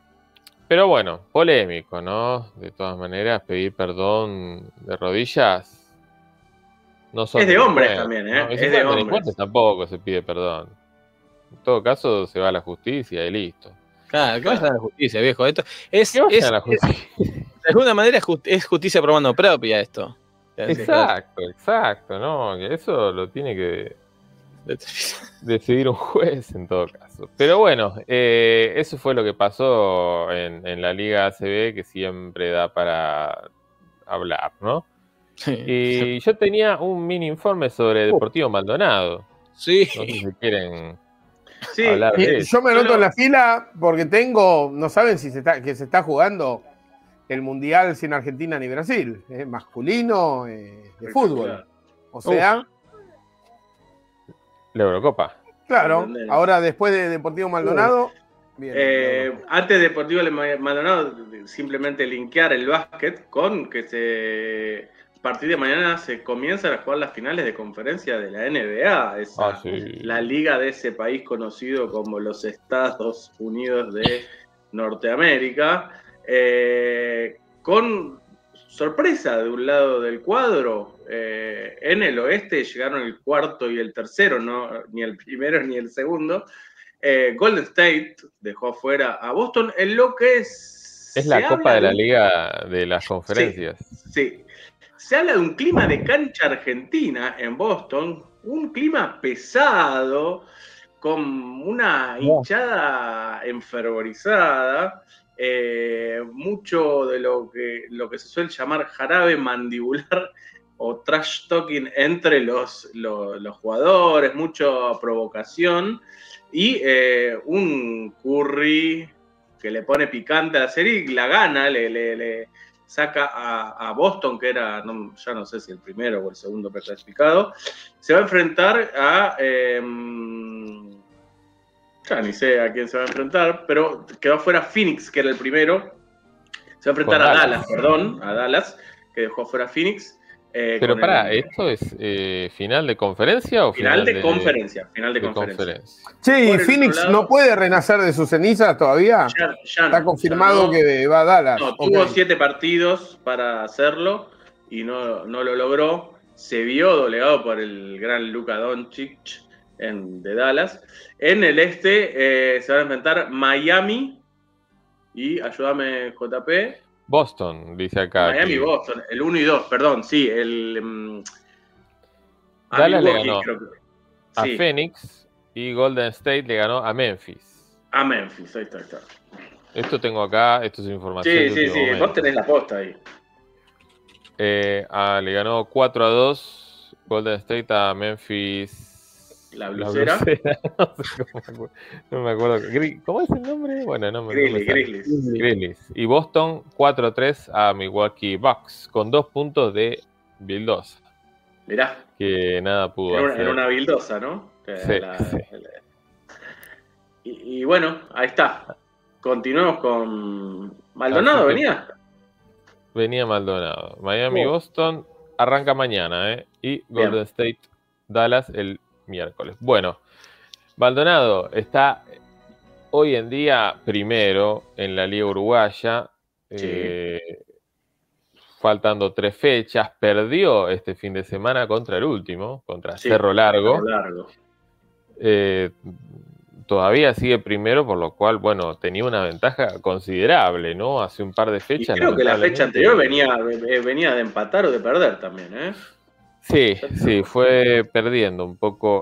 Pero bueno, polémico, ¿no? De todas maneras, pedir perdón de rodillas. No son Es de hombres también, ¿eh? Es de hombres. tampoco se pide perdón. En todo caso, se va a la justicia y listo. Claro, que vayan a la justicia, viejo. Esto es, vayan es- a la es- justicia. de alguna manera es, just- es justicia por mano propia esto. Exacto, exacto, ¿no? Eso lo tiene que <laughs> decidir un juez en todo caso. Pero bueno, eh, eso fue lo que pasó en, en la Liga ACB que siempre da para hablar, ¿no? Y yo tenía un mini informe sobre Deportivo Maldonado. Sí. No sé si quieren Sí, hablar de Eh, eso. yo me anoto en la fila porque tengo, no saben si se está, que se está jugando el Mundial sin Argentina ni Brasil, eh, masculino eh, de fútbol. O sea, La Eurocopa. claro, ahora después de Deportivo Maldonado, bien. Eh, antes de Deportivo Maldonado, simplemente linkear el básquet con que se a partir de mañana se comienzan a jugar las finales de conferencia de la NBA, esa- Ah, sí. la liga de ese país conocido como los Estados Unidos de Norteamérica, eh, con sorpresa de un lado del cuadro. eh, en el oeste llegaron el cuarto y el tercero, no, ni el primero ni el segundo. Eh, Golden State dejó fuera a Boston en lo que es. Es la Copa de la Liga de las Conferencias. Sí. Se habla de un clima de cancha argentina en Boston, un clima pesado, con una hinchada enfervorizada, eh, mucho de lo que, lo que se suele llamar jarabe mandibular <laughs> o trash talking entre los, los, jugadores, mucha provocación y eh, un Curry que le pone picante a la serie y la gana, le, le- saca a, a Boston, que era, no- ya no sé si el primero o el segundo preclasificado, se va a enfrentar a... em, ya ni sé a quién se va a enfrentar, pero quedó fuera Phoenix, que era el primero. Se va a enfrentar Con a Dallas. Dallas, perdón, a Dallas, que dejó fuera Phoenix. eh, Pero el- ¿esto es eh, final de conferencia o Final final, de conferencia, final de, de conferencia. conferencia? Che, ¿y Phoenix lado- no puede renacer de sus cenizas todavía? Ya- ya no, Está confirmado ya no. que va a Dallas. No, tuvo siete partidos para hacerlo y no, no lo logró. Se vio doblegado por el gran Luka Doncic en, de Dallas. En el este eh, se van a enfrentar Miami y, ayúdame JP, Boston, dice acá. Miami y que- Boston, el 1 y 2, perdón, sí, el... a Dallas le ganó creo que- A sí, Phoenix y Golden State le ganó a Memphis. a Memphis, ahí está, ahí está. Esto tengo acá, esto es información. Sí, sí, sí, momento. vos tenés la posta ahí. Eh, ah, le ganó 4 a 2 Golden State a Memphis la La blusera. <laughs> no, me acuerdo, acuerdo. ¿Cómo es el nombre? Bueno, no me. Grizzlies. Y Boston 4-3 a Milwaukee Bucks con dos puntos de Bildosa, Mirá, que nada pudo en una, hacer. una bildosa, ¿no? Sí, la- <laughs> sí. la- Y, y bueno, ahí está. Continuemos con Maldonado, venía. Venía Maldonado. Miami Oh. Boston arranca mañana, ¿eh? Y Bien. Golden State Dallas el miércoles. Bueno, Maldonado está hoy en día primero en la Liga Uruguaya. Sí. eh, faltando tres fechas. Perdió este fin de semana contra el último, contra Sí, Cerro Largo. Cerro Largo. Eh, todavía sigue primero, por lo cual, bueno, tenía una ventaja considerable, ¿no? Hace un par de Y fechas. creo que la fecha anterior venía, eh, venía de empatar o de perder también, ¿eh? Sí, sí, fue perdiendo un poco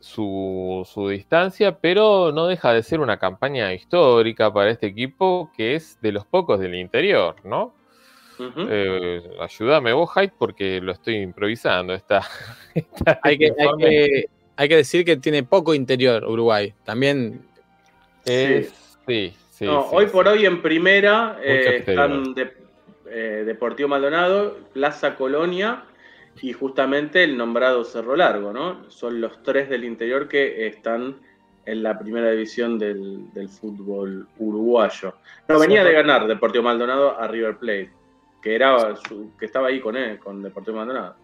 su, su distancia, pero no deja de ser una campaña histórica para este equipo que es de los pocos del interior, ¿no? Eh, ayúdame vos, Hyde, porque lo estoy improvisando. Esta, <laughs> esta- Hay que, hay, que, hay que decir que tiene poco interior Uruguay. También es- sí, sí, No, sí, hoy sí. por hoy en primera eh, están de- eh, Deportivo Maldonado, Plaza Colonia y justamente el nombrado Cerro Largo, ¿no? Son los tres del interior que están en la primera división del, del fútbol uruguayo. No, venía de ganar Deportivo Maldonado a River Plate, que era su- que estaba ahí con él, con Deportivo Maldonado.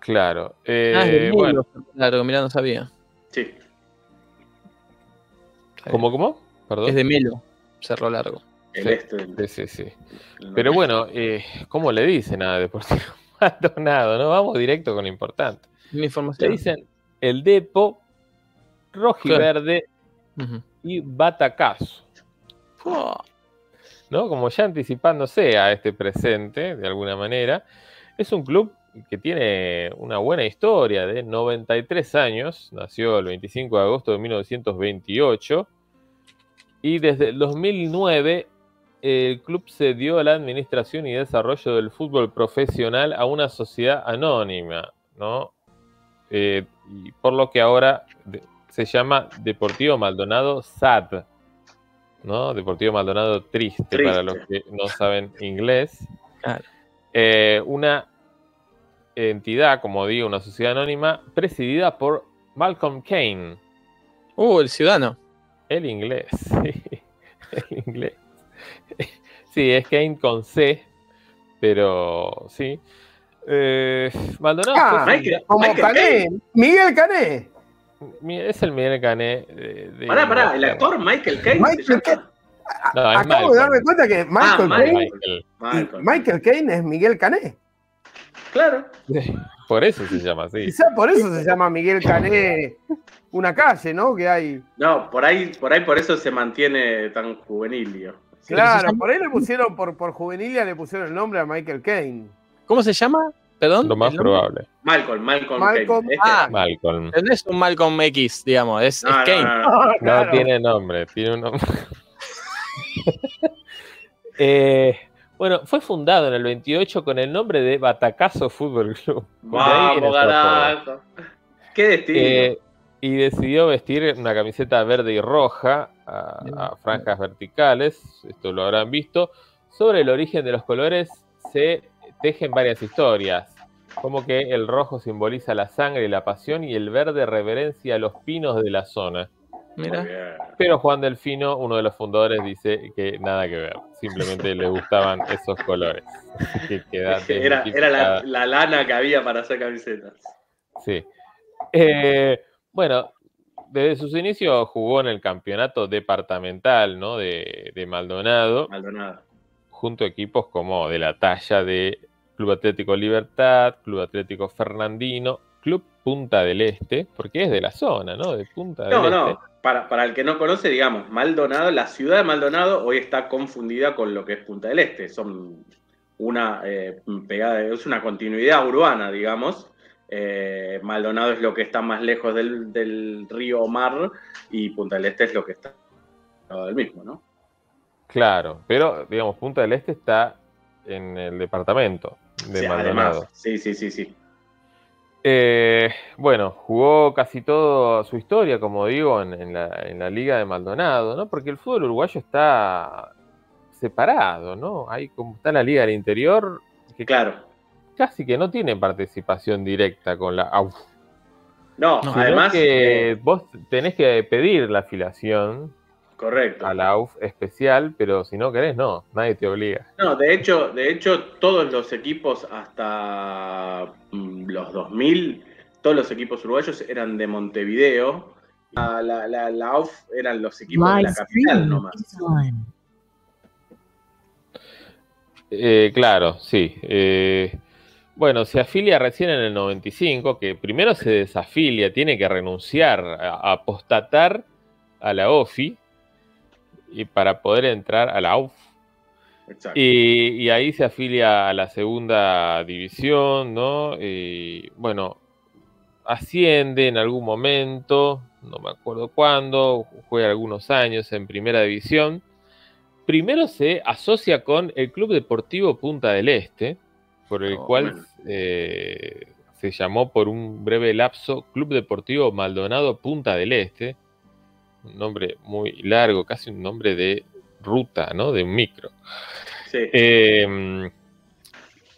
Claro. Ah, es de eh, Melo, bueno, Claro, mirá, no sabía. Sí, ¿cómo, cómo? Perdón. Es de Melo, Cerro Largo. el Sí. este. del- Sí, sí, Pero bueno, eh, ¿cómo le dicen a Deportivo Maldonado? ¿no? Vamos directo con lo importante. Le información. dicen el Depo, Rojiverde Ujú. y Batacazo. Oh, ¿no? Como ya anticipándose a este presente, de alguna manera. Es un club que tiene una buena historia de 93 años, nació el 25 de agosto de 1928 y desde el 2009 el club cedió a la administración y desarrollo del fútbol profesional a una sociedad anónima, ¿no? Eh, y por lo que ahora se llama Deportivo Maldonado SAD, ¿no? Deportivo Maldonado Triste, Triste. para los que no saben inglés. Claro. Eh, una entidad, como digo, una sociedad anónima, presidida por Malcolm Kane, Uh, el ciudadano. el inglés. sí, <laughs> el inglés. Sí, es Kane con C, pero sí. Eh, Maldonado Ah, Michael- Como Michael Cané. Miguel Cané. Es el Miguel Cané. de- de Pará, pará, el actor Michael Caine. Michael? Caine. No, Acabo de darme cuenta que Michael Michael. Caine. Michael. Michael. Michael Caine es Miguel Cané. Claro. <laughs> Por eso se llama así. Quizá por eso se llama Miguel Cané una calle, ¿no? Que hay. No, por ahí, por ahí por eso se mantiene tan juvenilio. Claro, por ahí le pusieron, por, por juvenilia le pusieron el nombre a Michael Caine. ¿Cómo se llama? Perdón. Lo más probable. Malcolm, Malcolm, Malcolm, Caine. Este- ah. Malcolm. No es un Malcolm X, digamos, es, No, es Kane. no, no. <laughs> No Claro. tiene nombre, tiene un nombre. <laughs> Eh, bueno, fue fundado en el 28 con el nombre de Batacazo Fútbol Club. Vamos. Qué destino. Eh, y decidió vestir una camiseta verde y roja a, a franjas verticales, esto lo habrán visto. Sobre el origen de los colores se tejen varias historias, como que el rojo simboliza la sangre y la pasión y el verde reverencia a los pinos de la zona. Mira. Pero Juan Delfino, uno de los fundadores, dice que nada que ver, simplemente le gustaban <laughs> esos colores. que Era, era la, la lana que había para hacer camisetas. Sí. Eh, bueno, desde sus inicios jugó en el campeonato departamental ¿no? de, de Maldonado, Maldonado. junto a equipos como de la talla de Club Atlético Libertad, Club Atlético Fernandino, Club Punta del Este, porque es de la zona, ¿no? De Punta del No, Este. no, para, para el que no conoce, digamos, Maldonado, la ciudad de Maldonado hoy está confundida con lo que es Punta del Este. Son una eh, pegada, es una continuidad urbana, digamos. Eh, Maldonado es lo que está más lejos del, del río mar y Punta del Este es lo que está del mismo, ¿no? Claro, pero digamos, Punta del Este está en el departamento de Sí, Maldonado. además, sí, sí, sí, sí. Eh, bueno, jugó casi toda su historia, como digo, en, en la, en la Liga de Maldonado, ¿no? Porque el fútbol uruguayo está separado, ¿no? Hay como está la Liga del Interior, que Claro. Casi que no tiene participación directa con la AUF. No, además. que eh, vos tenés que pedir la afiliación correcto. a la AUF especial, pero si no querés, no, nadie te obliga. No, de hecho, de hecho, todos los equipos hasta mm, los 2000, todos los equipos uruguayos eran de Montevideo. La, la, la, la AUF eran los equipos de la capital nomás. Eh, claro, sí. Eh, bueno, se afilia recién en el 95, que primero se desafilia, tiene que renunciar, a, apostatar a la OFI y para poder entrar a la. Exacto. Y, y ahí se afilia a la segunda división, ¿no? Y bueno, asciende en algún momento, no me acuerdo cuándo, juega algunos años en primera división. Primero se asocia con el Club Deportivo Punta del Este, por el cual bueno. eh, se llamó por un breve lapso Club Deportivo Maldonado Punta del Este. Un nombre muy largo, casi un nombre de ruta, ¿no? De un micro. Sí. Eh,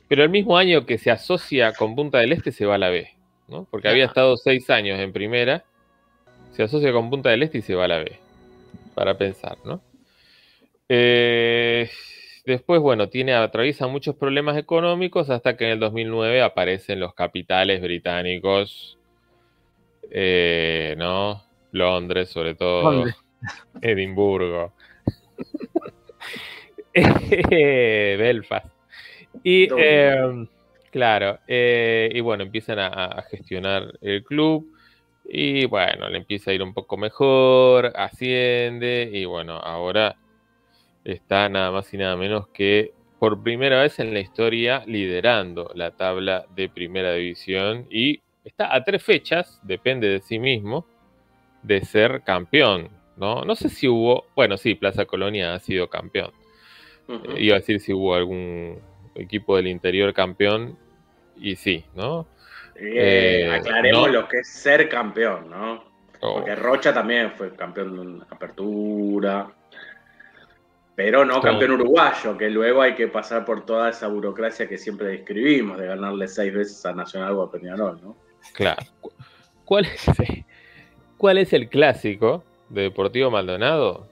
pero el mismo año que se asocia con Punta del Este se va a la B, ¿no? Porque había estado seis años en primera, se asocia con Punta del Este y se va a la B, para pensar, ¿no? Eh, después, bueno, tiene, atraviesa muchos problemas económicos hasta que en el 2009 aparecen los capitales británicos, eh, ¿no? Londres, sobre todo. Londres. Edimburgo. <laughs> Eh, Belfast. Y eh, claro, eh, y bueno, empiezan a, a gestionar el club. Y bueno, le empieza a ir un poco mejor, asciende. Y bueno, ahora está nada más y nada menos que por primera vez en la historia liderando la tabla de primera división. Y está a tres fechas, depende de sí mismo, de ser campeón. ¿no? no sé si hubo, bueno, sí, Plaza Colonia ha sido campeón. Iba a decir si hubo algún equipo del interior campeón, y sí, ¿no? Eh, eh, aclaremos no. lo que es ser campeón, ¿no? O- Porque Rocha también fue campeón de una apertura. Pero no campeón uruguayo, que luego hay que pasar por toda esa burocracia que siempre describimos, de ganarle seis veces a Nacional o a Peñarol, ¿no? Claro. Cu- ¿Cuál es. ¿Cuál es el clásico de Deportivo Maldonado?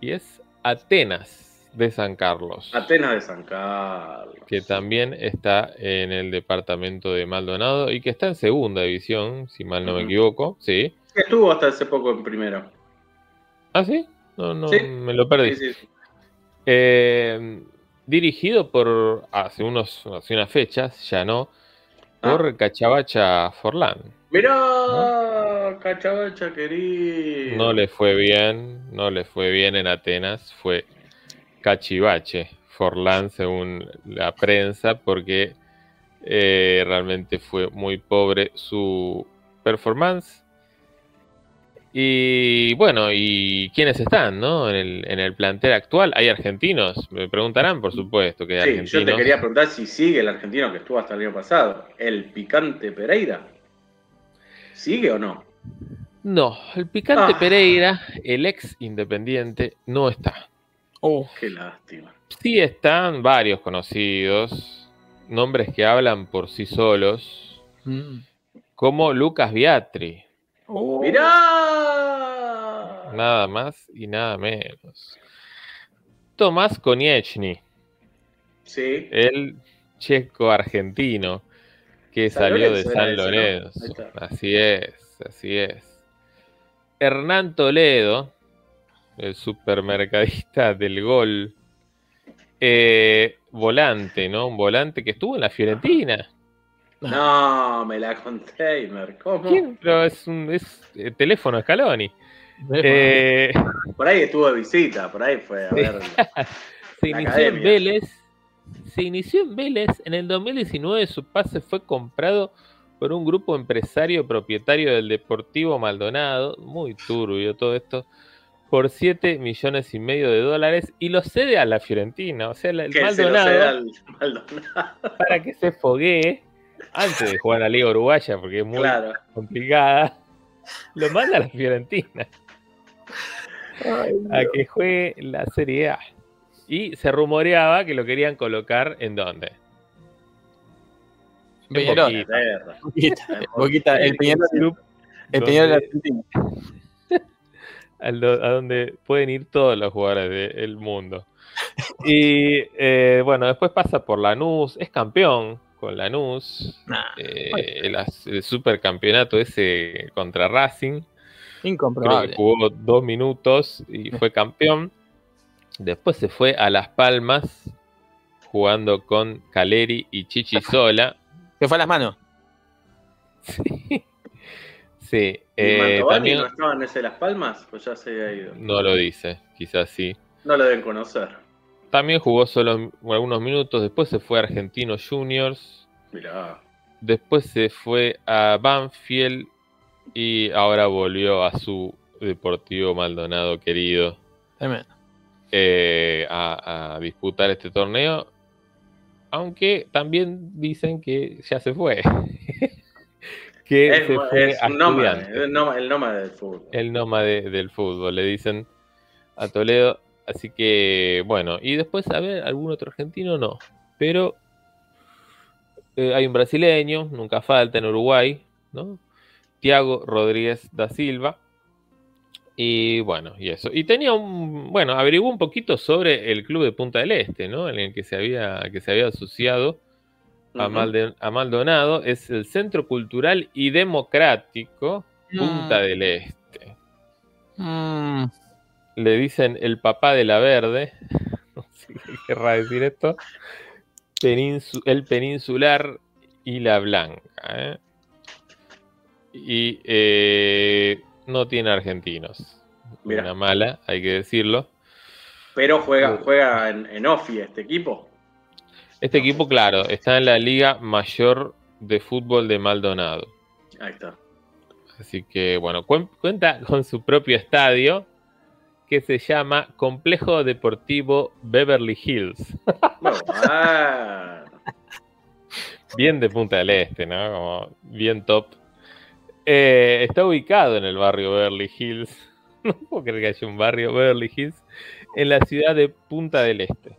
Y es Atenas de San Carlos, Atenas de San Carlos. que también está en el departamento de Maldonado y que está en segunda división, si mal no me equivoco. Sí. Estuvo hasta hace poco en primero. ¿Ah, sí? No, no, Sí. me lo perdí. Sí, sí. Eh, dirigido por, hace, unos, hace unas fechas, ya no, por Ah. Cachabacha Forlán. Mirá, Cachabacha querido. No le fue bien, no le fue bien en Atenas, fue Cachivache Forlán según la prensa, porque eh, realmente fue muy pobre su performance. Y bueno, ¿y quiénes están, no? En el, en el plantel actual, ¿hay argentinos? Me preguntarán, por supuesto, que hay Sí, argentinos. yo te quería preguntar si sigue el argentino que estuvo hasta el año pasado, el picante Pereira. ¿Sigue o no? No, el picante Ah. Pereira, el ex independiente, no está. Oh, Qué lástima. Sí están varios conocidos, nombres que hablan por sí solos, mm. como Lucas Biatri, Oh. ¡Mirá! nada más y nada menos. Tomás Konieczny, Sí. el checo argentino que San salió Lorenzo de San ese, ¿no? Lorenzo. Así es, así es. Hernán Toledo, el supermercadista del gol. Eh, volante, ¿no? Un volante que estuvo en la Fiorentina. No, me la container. ¿Cómo? ¿Quién? Pero es un es, eh, teléfono Scaloni. Eh, Por ahí estuvo de visita, por ahí fue a Sí. ver. <laughs> se inició en. Vélez. Se inició en Vélez. En el 2019 su pase fue comprado por un grupo empresario propietario del Deportivo Maldonado. Muy turbio todo esto. Por 7 millones y medio de dólares y lo cede a la Fiorentina. O sea, el Que se lo Maldonado, al Maldonado. para que se foguee, antes de jugar a la Liga Uruguaya, porque es muy Claro. complicada, lo manda a la Fiorentina a que juegue la Serie A. Y se rumoreaba que lo querían colocar en dónde? En Peñarol. Boquita. Inglaterra. Boquita, <laughs> Boquita, el Peñarol, Club el Peñarol argentino. <laughs> a donde pueden ir todos los jugadores del mundo. Y eh, bueno, después pasa por Lanús, es campeón con Lanús, Nah, eh, el, el supercampeonato ese contra Racing, creo que incomprobable. jugó dos minutos y fue campeón. Después se fue a Las Palmas jugando con Caleri y Chichi Sola. Se fue a las manos. <laughs> Sí, sí. ¿Y eh, Mantovani también no estaba en ese de Las Palmas? Pues ya se había ido. no lo dice, quizás sí. No lo deben conocer. También jugó solo algunos minutos, después se fue a Argentinos Juniors, Mirá. después se fue a Banfield y ahora volvió a su Deportivo Maldonado querido eh, a, a disputar este torneo, aunque también dicen que ya se fue. <laughs> que Es, se fue es a un nómade, el nómade, el nómade del fútbol. El nómade del fútbol, le dicen a Toledo. Así que, bueno, y después, a ver, algún otro argentino no. Pero eh, hay un brasileño, nunca falta en Uruguay, ¿no? Tiago Rodríguez da Silva. Y bueno, y eso. Y tenía un, bueno, averiguó un poquito sobre el club de Punta del Este, ¿no? En el que se había, que se había asociado a, Ujú. Malde- a Maldonado. Es el Centro Cultural y Democrático Punta Mm. del Este Mm, le dicen el papá de la verde. <laughs> No sé qué querrá decir esto. Peninsu- el peninsular y la blanca. ¿eh? Y eh, no tiene argentinos. Mirá. Una mala, hay que decirlo. Pero juega, juega en, en OFI este equipo. Este equipo, claro, está en la Liga Mayor de Fútbol de Maldonado. Ahí está. Así que, bueno, cuen- cuenta con su propio estadio que se llama Complejo Deportivo Beverly Hills. <laughs> Ah, Bien de Punta del Este, ¿no? Como bien top. Eh, está ubicado en el barrio Beverly Hills. <laughs> No puedo creer que haya un barrio Beverly Hills en la ciudad de Punta del Este.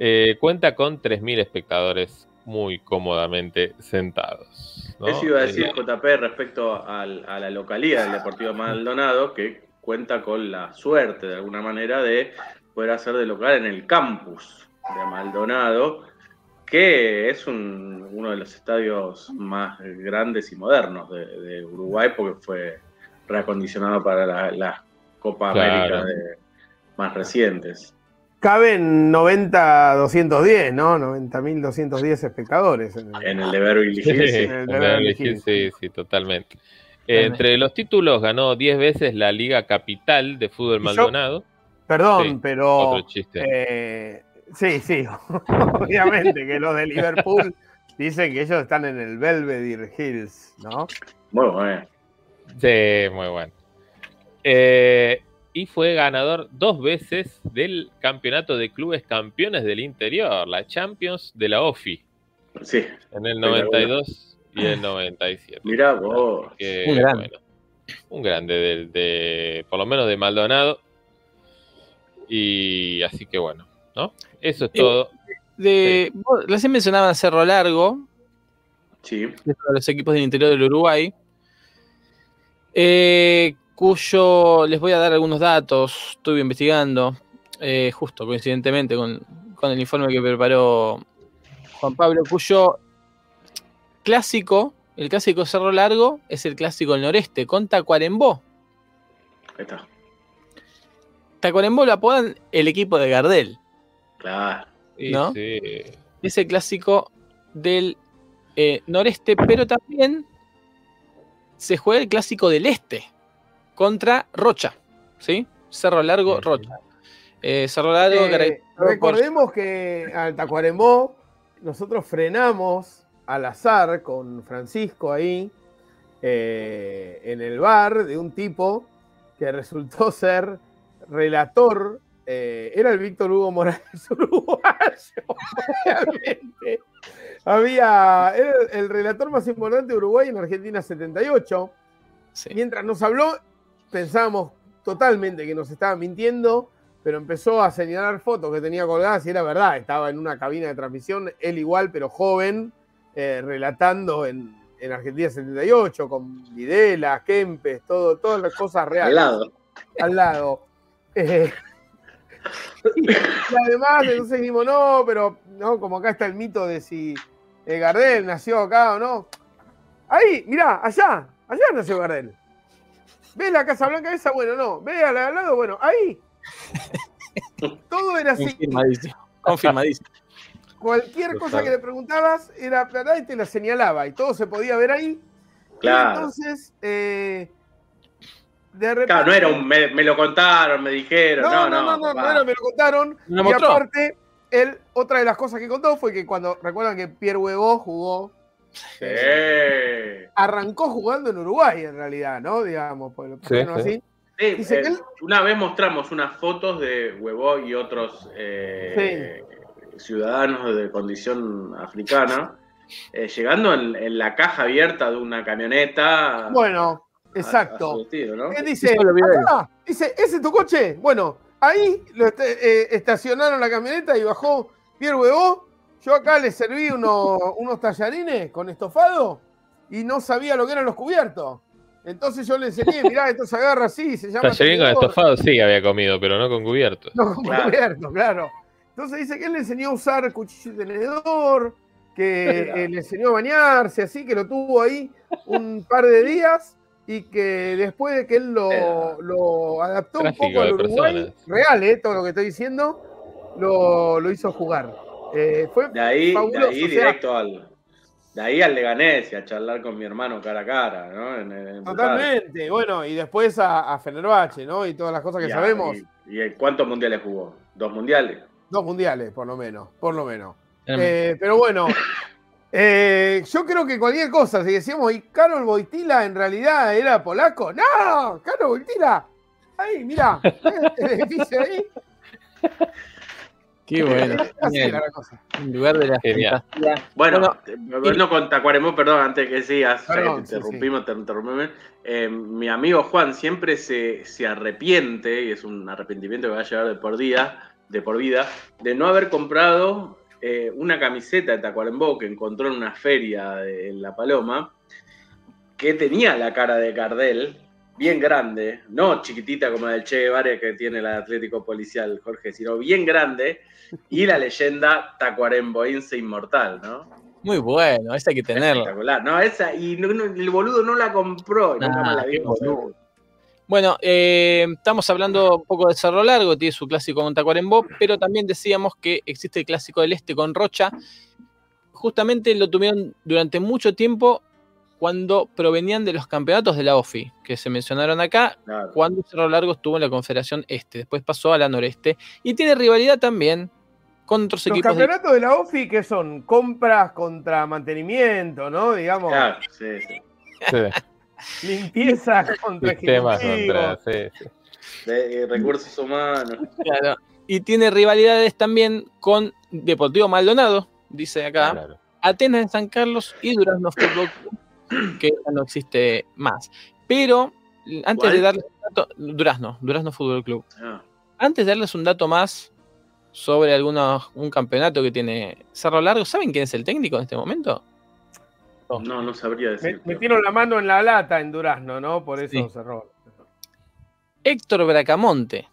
Eh, cuenta con 3.000 espectadores muy cómodamente sentados. ¿no? Eso iba a decir JP respecto al- a la localidad del Deportivo Maldonado, que cuenta con la suerte, de alguna manera, de poder hacer de local en el campus de Maldonado, que es un- uno de los estadios más grandes y modernos de, de Uruguay, porque fue reacondicionado para la, la Copa Claro. América de- más recientes. Caben 90-210, ¿no? 90.210 espectadores. En el- En el de Beverly Sí, Hills, sí. en el en de Beverly Beverly Hills, Hills. sí, sí, totalmente. Eh, entre los títulos ganó 10 veces la Liga Capital de Fútbol yo- Maldonado. Perdón, Sí, pero. Otro chiste. eh, sí, sí. <laughs> Obviamente que los de Liverpool dicen que ellos están en el Belvedere Hills, ¿no? Muy bueno. Sí, muy bueno. Eh, y fue ganador dos veces del campeonato de clubes campeones del interior, la Champions de la OFI, Sí, en el Espectacular. 92 y el 97. mirá vos. Que, Un grande. bueno, un grande del- de, por lo menos de Maldonado. Y así que bueno, ¿no? Eso es todo. de, vos recién mencionaban Cerro Largo, Sí. de los equipos del interior del Uruguay, eh, cuyo les voy a dar algunos datos, estuve investigando, eh, justo coincidentemente con, con el informe que preparó Juan Pablo, cuyo clásico, el clásico Cerro Largo, es el clásico del noreste, con Tacuarembó. Ahí está. Tacuarembó lo apodan el equipo de Gardel. Claro. ¿no? sí, es el clásico del eh, noreste, pero también se juega el clásico del este contra Rocha, ¿sí? Cerro Largo. Rocha. Eh, Cerro Largo, Eh, por- recordemos que al Tacuarembó nosotros frenamos al azar con Francisco ahí eh, en el bar de un tipo que resultó <laughs> ser relator. eh, era el Víctor Hugo Morales <laughs> uruguayo, realmente. Había era el relator más importante de Uruguay en Argentina 78. Sí. Mientras nos habló, pensábamos totalmente que nos estaba mintiendo, pero empezó a señalar fotos que tenía colgadas y era verdad. Estaba en una cabina de transmisión, él igual, pero joven, eh, relatando en, en Argentina 78, con Videla, Kempes, todo, todas las cosas reales Al lado. al lado. Eh, <laughs> y además, entonces dijimos, no, pero no, como acá está el mito de si eh, Gardel nació acá o no. Ahí, mirá, allá, allá nació Gardel. ¿Ves la Casa Blanca esa? Bueno, no. ¿Ves al lado? Bueno, ahí. <laughs> Todo era así. Confirmadísimo. Confirmadísimo. Cualquier cosa que le preguntabas era verdad y te la señalaba y todo se podía ver ahí. Y Claro. entonces, eh, de repente. Claro, no era un me, me lo contaron, me dijeron. No, No, no, no. no, no, era, me lo contaron. Me lo y mostró. aparte, él, otra de las cosas que contó fue que cuando, recuerdan que Pierre Huevo jugó, Sí. arrancó jugando en Uruguay en realidad, ¿no? Digamos, pues lo sí. así. Sí, Dice eh, que él- Una vez mostramos unas fotos de Huevo y otros eh, ciudadanos de condición africana eh, llegando en, en la caja abierta de una camioneta. Bueno, a- a exacto. ¿no? Él dice, ¿ese es tu coche? Bueno, ahí lo est- eh, estacionaron la camioneta y bajó Pierre Huevo. Yo acá le serví uno- <laughs> unos tallarines con estofado y no sabía lo que eran los cubiertos. Entonces yo le enseñé, mirá, esto se agarra así, se llama... Tallarín con tenedor". estofado sí había comido, pero no con cubierto. No, con Claro. cubierto, claro. Entonces dice que él le enseñó a usar cuchillo y tenedor, que eh, le enseñó a bañarse, así que lo tuvo ahí un par de días y que después de que él lo, lo adaptó un poco al Uruguay, real, eh, todo lo que estoy diciendo, lo, lo hizo jugar. Eh, fue De ahí, de ahí o sea, directo al. De ahí al Leganés y a charlar con mi hermano cara a cara, ¿no? En- en- en Totalmente, bueno, y después a, a Fenerbahce, ¿no? Y todas las cosas que Y a- sabemos. Y, y cuántos mundiales jugó? ¿Dos mundiales? Dos mundiales, por lo menos, por lo menos. Eh, pero bueno, <laughs> eh, yo creo que cualquier cosa, si decíamos, ¿y Karol Wojtyla en realidad era polaco? ¡No! ¡Karol Wojtyla! Ahí, mirá, ¿eh? <laughs> el edificio ahí. Qué bueno. En lugar de la Genial. Bueno, Bueno, eh, volviendo con Tacuarembó, perdón, antes que sigas, ya que Perdón, te sí, interrumpimos, te interrumpimos. eh, mi amigo Juan siempre se, se arrepiente, y es un arrepentimiento que va a llevar de por día, de por vida, de no haber comprado eh, una camiseta de Tacuarembó que encontró en una feria de en La Paloma, que tenía la cara de Cardel, bien grande, no chiquitita como la del Che Guevara que tiene el Atlético Policial, Jorge, sino bien grande, y la leyenda Tacuaremboense Inmortal, ¿no? Muy bueno, esa hay que tenerla. Espectacular. No, esa, y no- no- el boludo no la compró, la boludo. Bueno, eh, estamos hablando un poco de Cerro Largo, tiene su clásico con Tacuarembó, pero también decíamos que existe el clásico del Este con Rocha. Justamente lo tuvieron durante mucho tiempo cuando provenían de los campeonatos de la OFI, que se mencionaron acá, Claro. cuando Cerro Largo estuvo en la Confederación Este, después pasó a la Noreste, y tiene rivalidad también con otros Los equipos de campeonatos de la OFI, que son? Compras contra mantenimiento, ¿no? Digamos, Claro, sí, sí. Sí, <laughs> limpieza <laughs> contra sistemas contra. Sí, sí. De, eh, recursos humanos. Claro. Y tiene rivalidades también con Deportivo Maldonado, dice acá, Claro. Atenas de San Carlos y Durazno Fútbol Club, que ya no existe más. Pero antes ¿Cuál? de darles un dato, Durazno, Durazno Fútbol Club. Ah, Antes de darles un dato más sobre algunos, un campeonato que tiene Cerro Largo, ¿saben quién es el técnico en este momento? No, no sabría Me- decir. metieron la mano en la lata en Durazno, ¿no? Por eso Sí. cerró. Héctor Bracamonte.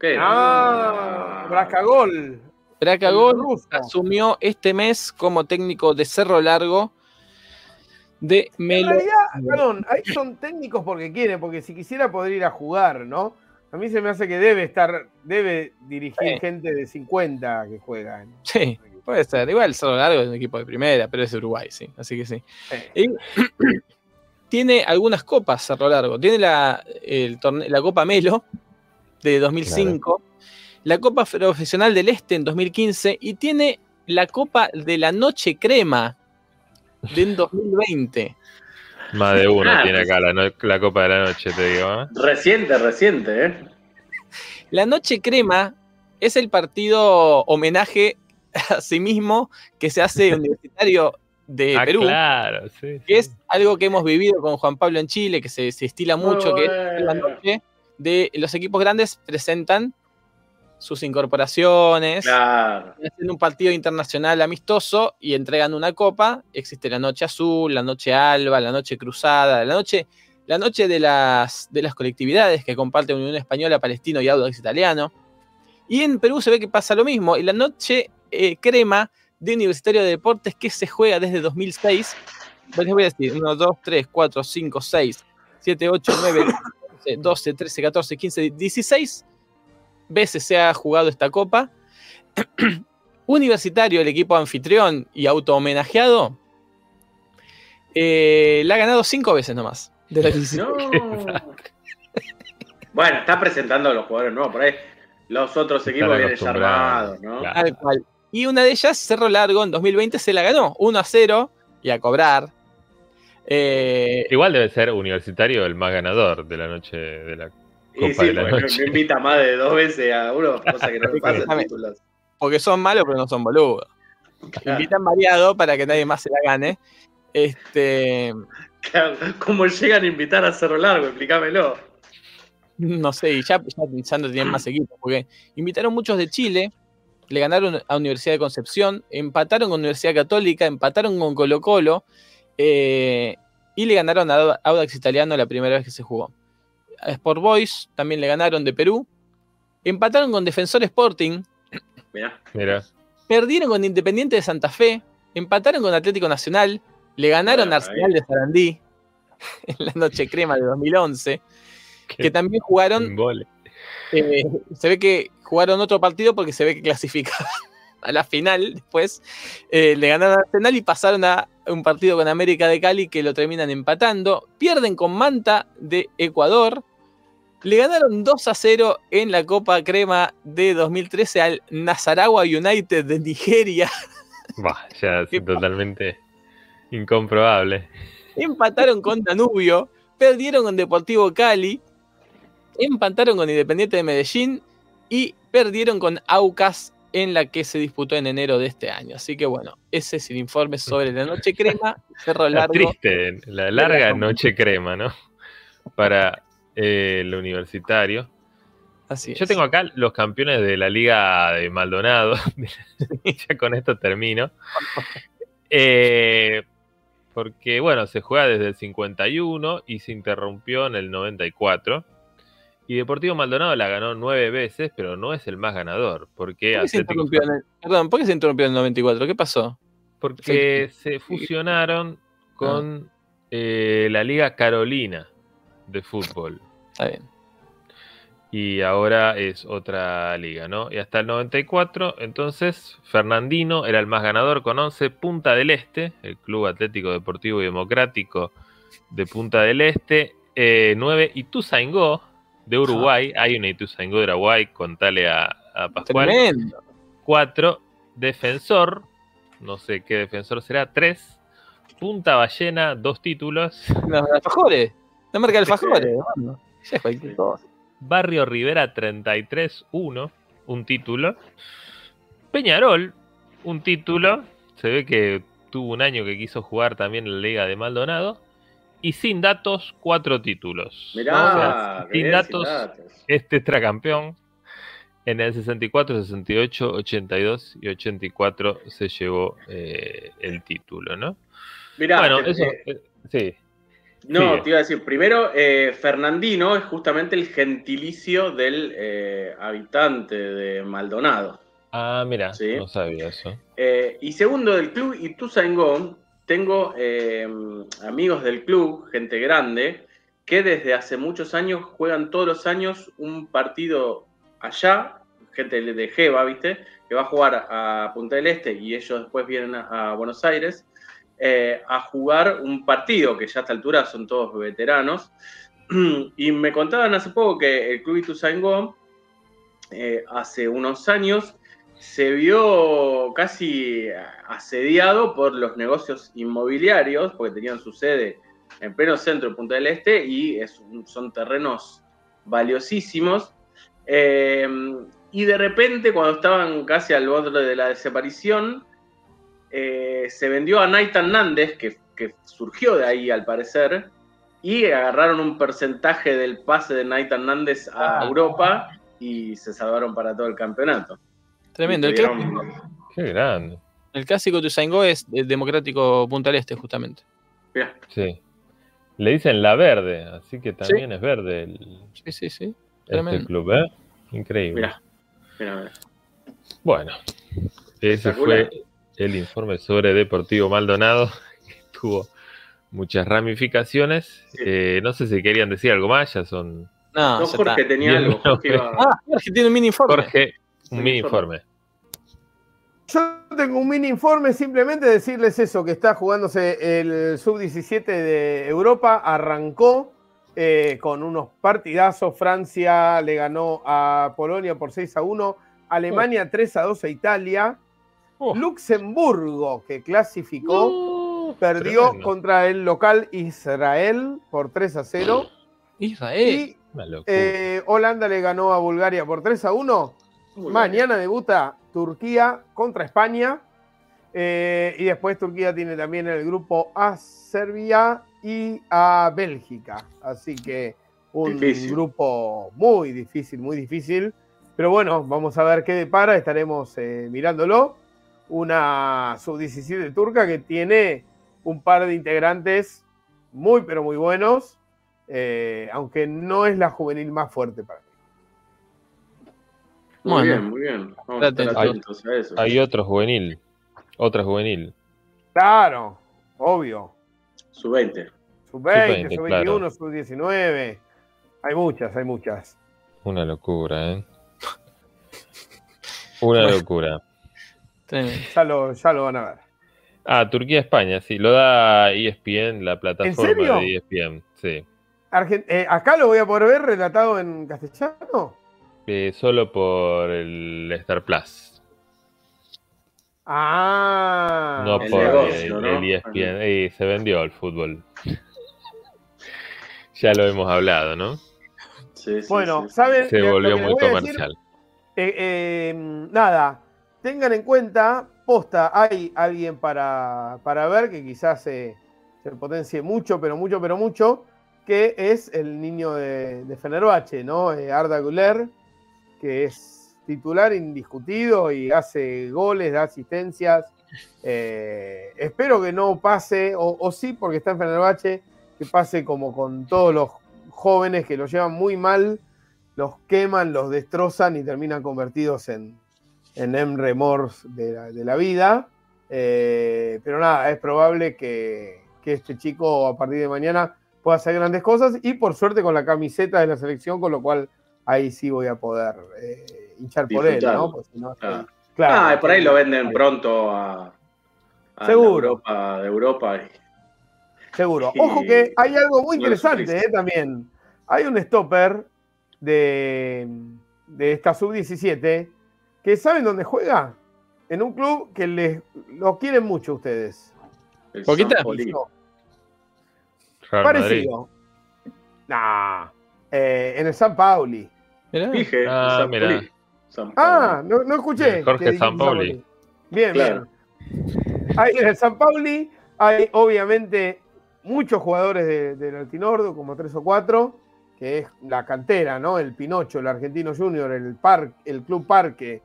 ¿Qué? Ah, Bracagol. Bracagol ruso. asumió este mes como técnico de Cerro Largo de En Melo. realidad, perdón, ahí son técnicos porque quieren, porque si quisiera poder ir a jugar, ¿no? A mí se me hace que debe estar, debe dirigir Sí. gente de 50 que juegan. Sí, puede ser. Igual Cerro Largo es un equipo de primera, pero es de Uruguay, sí. Así que sí. Y <clears throat> tiene algunas copas Cerro Largo. Tiene la, el torne- la Copa Melo de 2005, la Copa Profesional del Este en 2015 y tiene la Copa de la Noche Crema de en 2020. Más de uno Ah, tiene acá la, no- la copa de la noche, te digo. ¿eh? Reciente, reciente, ¿eh? La Noche Crema es el partido homenaje <laughs> asimismo que se hace <laughs> universitario de ah, Perú, claro, sí. que es algo que hemos vivido con Juan Pablo en Chile, que se, se estila mucho, que es la noche de los equipos grandes presentan sus incorporaciones, Claro. hacen un partido internacional amistoso y entregan una copa. Existe la noche azul, la noche alba, la noche cruzada, la noche, la noche de, las, de las colectividades que comparten Unión Española, Palestino y Audax Italiano. Y en Perú se ve que pasa lo mismo. Y la noche eh, crema de Universitario de Deportes que se juega desde 2006. Pues les voy a decir, 1, 2, 3, 4, 5, 6, 7, 8, 9, 11, 12, 13, 14, 15, 16 veces se ha jugado esta copa. <clears throat> Universitario, el equipo anfitrión y auto homenajeado, eh, la ha ganado cinco veces nomás. De las 16. No. bueno, está presentando a los jugadores nuevos por ahí. Los otros equipos vienen ya armados, ¿no? claro. Tal cual. Y una de ellas, Cerro Largo, en 2020 se la ganó 1 a 0 y a cobrar. Eh, Igual debe ser universitario el más ganador de la noche de la Y Copa sí, de la Noche. no invita más de dos veces a uno, cosa que no <laughs> pasa títulos. porque son malos, pero no son boludos. Claro. Invitan variado para que nadie más se la gane. Este, <laughs> Claro, ¿Cómo llegan a invitar a Cerro Largo? Explícamelo. No sé, y ya, ya pensando tenían más equipos, porque invitaron muchos de Chile, le ganaron a Universidad de Concepción, empataron con Universidad Católica, empataron con Colo Colo, eh, y le ganaron a Audax Italiano la primera vez que se jugó. A Sport Boys también le ganaron de Perú, empataron con Defensor Sporting, Mirá. Mira, perdieron con Independiente de Santa Fe, empataron con Atlético Nacional, le ganaron a Arsenal de Sarandí <laughs> en la noche crema de 2011, <laughs> que también jugaron eh, se ve que jugaron otro partido porque se ve que clasificaron <laughs> a la final después. eh, le ganaron a Arsenal y pasaron a un partido con América de Cali que lo terminan empatando. Pierden con Manta de Ecuador. Le ganaron 2 a 0 en la Copa Crema de 2013 al Nasarawa United de Nigeria. <laughs> Bah, ya totalmente incomprobable. Empataron con Danubio. Perdieron con Deportivo Cali. Empataron con Independiente de Medellín. Y perdieron con Aucas en la que se disputó en enero de este año. Así que bueno, ese es el informe sobre la noche crema. Cerro La largo. triste, la larga noche crema, ¿no? Para eh, el universitario. Así Yo es. tengo acá los campeones de la Liga de Maldonado. <laughs> ya con esto termino. Eh, porque, bueno, se juega desde el 51 y se interrumpió en el 94. Y Deportivo Maldonado la ganó nueve veces, pero no es el más ganador. Porque, ¿Por qué, se interrumpió en el, perdón, ¿por qué se interrumpió en el 94? ¿Qué pasó? porque se fusionaron con eh, la Liga Carolina de fútbol. Está bien. y ahora es otra liga, ¿no? Y hasta el 94, entonces Fernandino era el más ganador con 11, Punta del Este, el Club Atlético Deportivo y Democrático de Punta del Este, eh, 9, Ituzaingó de Uruguay, hay una Ituzaingó de Uruguay, contale a, a Pascual, Tremendo. 4, Defensor, no sé qué defensor será, 3, Punta Ballena, dos títulos, Los alfajores. La marca de alfajores. hermano. Ya es cualquier cosa. Barrio Rivera 33-1, un título. Peñarol, un título. Se ve que tuvo un año que quiso jugar también en la Liga de Maldonado. Y sin datos, cuatro títulos. Mirá, O sea, sin datos, sin datos. es tetracampeón. En el 64, 68, 82 y 84 se llevó eh, el título, ¿no? Mirá, bueno, te- eso, eh, eh, sí. No, Sigue. te iba a decir, primero, eh, Fernandino es justamente el gentilicio del eh, habitante de Maldonado. Ah, mira, Sí. no sabía eso. Eh, y segundo, del club Ituzaingó, tengo eh, amigos del club, gente grande, que desde hace muchos años juegan todos los años un partido allá, gente de Jeva, ¿viste? Que va a jugar a Punta del Este y ellos después vienen a, Buenos Aires eh, a jugar un partido, que ya a esta altura son todos veteranos. <clears throat> Y me contaban hace poco que el club Ituzaingó, eh, hace unos años, se vio casi asediado por los negocios inmobiliarios, porque tenían su sede en pleno centro de Punta del Este y es son terrenos valiosísimos. Eh, y de repente, cuando estaban casi al borde de la desaparición, eh, se vendió a Nathan Nández, que, que surgió de ahí al parecer, y agarraron un porcentaje del pase de Nathan Nández a Ah. Europa y se salvaron para todo el campeonato. Tremendo. El, clásico- Qué grande. el clásico de Usaingó es el Democrático Punta del Este, justamente. Mirá, Sí. Le dicen la verde, así que también es verde el, Sí, sí, sí. este Tremendo. club, ¿eh? Increíble. mirá, mirá. Bueno, ese fue el informe sobre Deportivo Maldonado, <laughs> que tuvo muchas ramificaciones. Sí. Eh, no sé si querían decir algo más, ya son No, No, Jorge está. tenía algo. Jorge no, iba- Ah, Jorge tiene un mini informe. Jorge, un mini informe. informe. Yo tengo un mini informe, simplemente decirles eso, que está jugándose el sub-17 de Europa, arrancó eh, con unos partidazos, Francia le ganó a Polonia por 6 a 1, Alemania 3 a 2 a Italia, Oh. Luxemburgo, que clasificó, perdió tremendo. contra el local Israel por 3 a 0, Israel. y eh, Holanda le ganó a Bulgaria por 3 a 1, Uy, Mañana debuta Turquía contra España. eh, y después Turquía tiene también el grupo a Serbia y a Bélgica. Así que un Difícil. grupo muy difícil, muy difícil. Pero bueno, vamos a ver qué depara. Estaremos eh, mirándolo. Una sub-17 turca que tiene un par de integrantes muy, pero muy buenos. eh, aunque no es la juvenil más fuerte para. Muy Bueno. bien, muy bien. Vamos a estar Atentos. atentos a eso. Hay otro juvenil, otra juvenil. Claro, obvio. Su 20. Sub-20, Sub-20, sub-21, sub-19. Hay muchas, hay muchas. Una locura, ¿eh? Una locura. Ya lo, ya lo van a ver. Ah, Turquía-España, sí, lo da ESPN, la plataforma serio? de ESPN, sí. Argen- eh, acá lo voy a poder ver relatado en castellano. Eh, solo por el Star Plus, Ah, no el por negocio, el, ¿no? el ESPN. Eh, se vendió el fútbol. <laughs> ya lo hemos hablado, ¿no? Sí, sí, Bueno, sí. ¿saben? Se volvió muy decir, comercial. eh, eh, nada, tengan en cuenta, posta, hay alguien para, para ver que quizás se, se potencie mucho, pero mucho, pero mucho, que es el niño de, de Fenerbahce, ¿no? Eh, Arda Güler, que es titular indiscutido y hace goles, da asistencias. Eh, espero que no pase, o, sí, porque está en Fenerbahce, que pase como con todos los jóvenes que lo llevan muy mal, los queman, los destrozan y terminan convertidos en, en Emre Mors de la, de la vida. Eh, pero nada, es probable que, que este chico a partir de mañana pueda hacer grandes cosas y por suerte con la camiseta de la selección, con lo cual ahí sí voy a poder eh, hinchar por él. ¿no? Porque si no, Ah. estoy- claro, ah, por ahí lo venden ahí. pronto a, a Seguro. Europa, de Europa. y- Seguro. <laughs> Y- Ojo que hay algo muy interesante eh, también. Hay un stopper de, de esta sub-17 que ¿saben dónde juega? En un club que les, lo quieren mucho ustedes. el Poquita. Madrid. parecido. Nah, eh, en el San Pauli. Mirá. Dije, Ah, San mirá. San Ah, no, no escuché. Jorge que dijiste Sampaoli. Bien, Claro. bien. Ahí en el San Pauli hay obviamente muchos jugadores de- del Altinordo, como tres o cuatro, que es la cantera, ¿no? El Pinocho, el Argentino Junior, el Parque, el Club Parque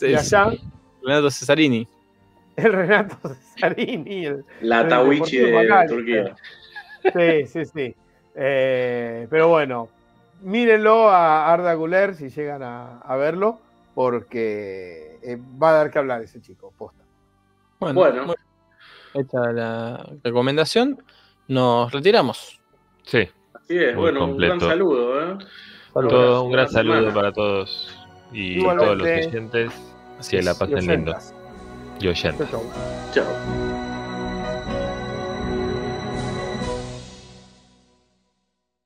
de allá, Renato Cesarini. el Renato Cesarini, el, La Tawichi de. Turquía. Sí, sí, sí. Eh, pero bueno, mírenlo a Arda Güler si llegan a, a verlo, porque eh, va a dar que hablar ese chico, posta. Bueno, Bueno. bueno, hecha la recomendación, nos retiramos. Sí, Así es, Muy bueno, un gran saludo. ¿eh? todo, un gran saludo semana. para todos y Igualmente. todos los oyentes. Así Que la es. pasen lindo. Y oyentes. Chao.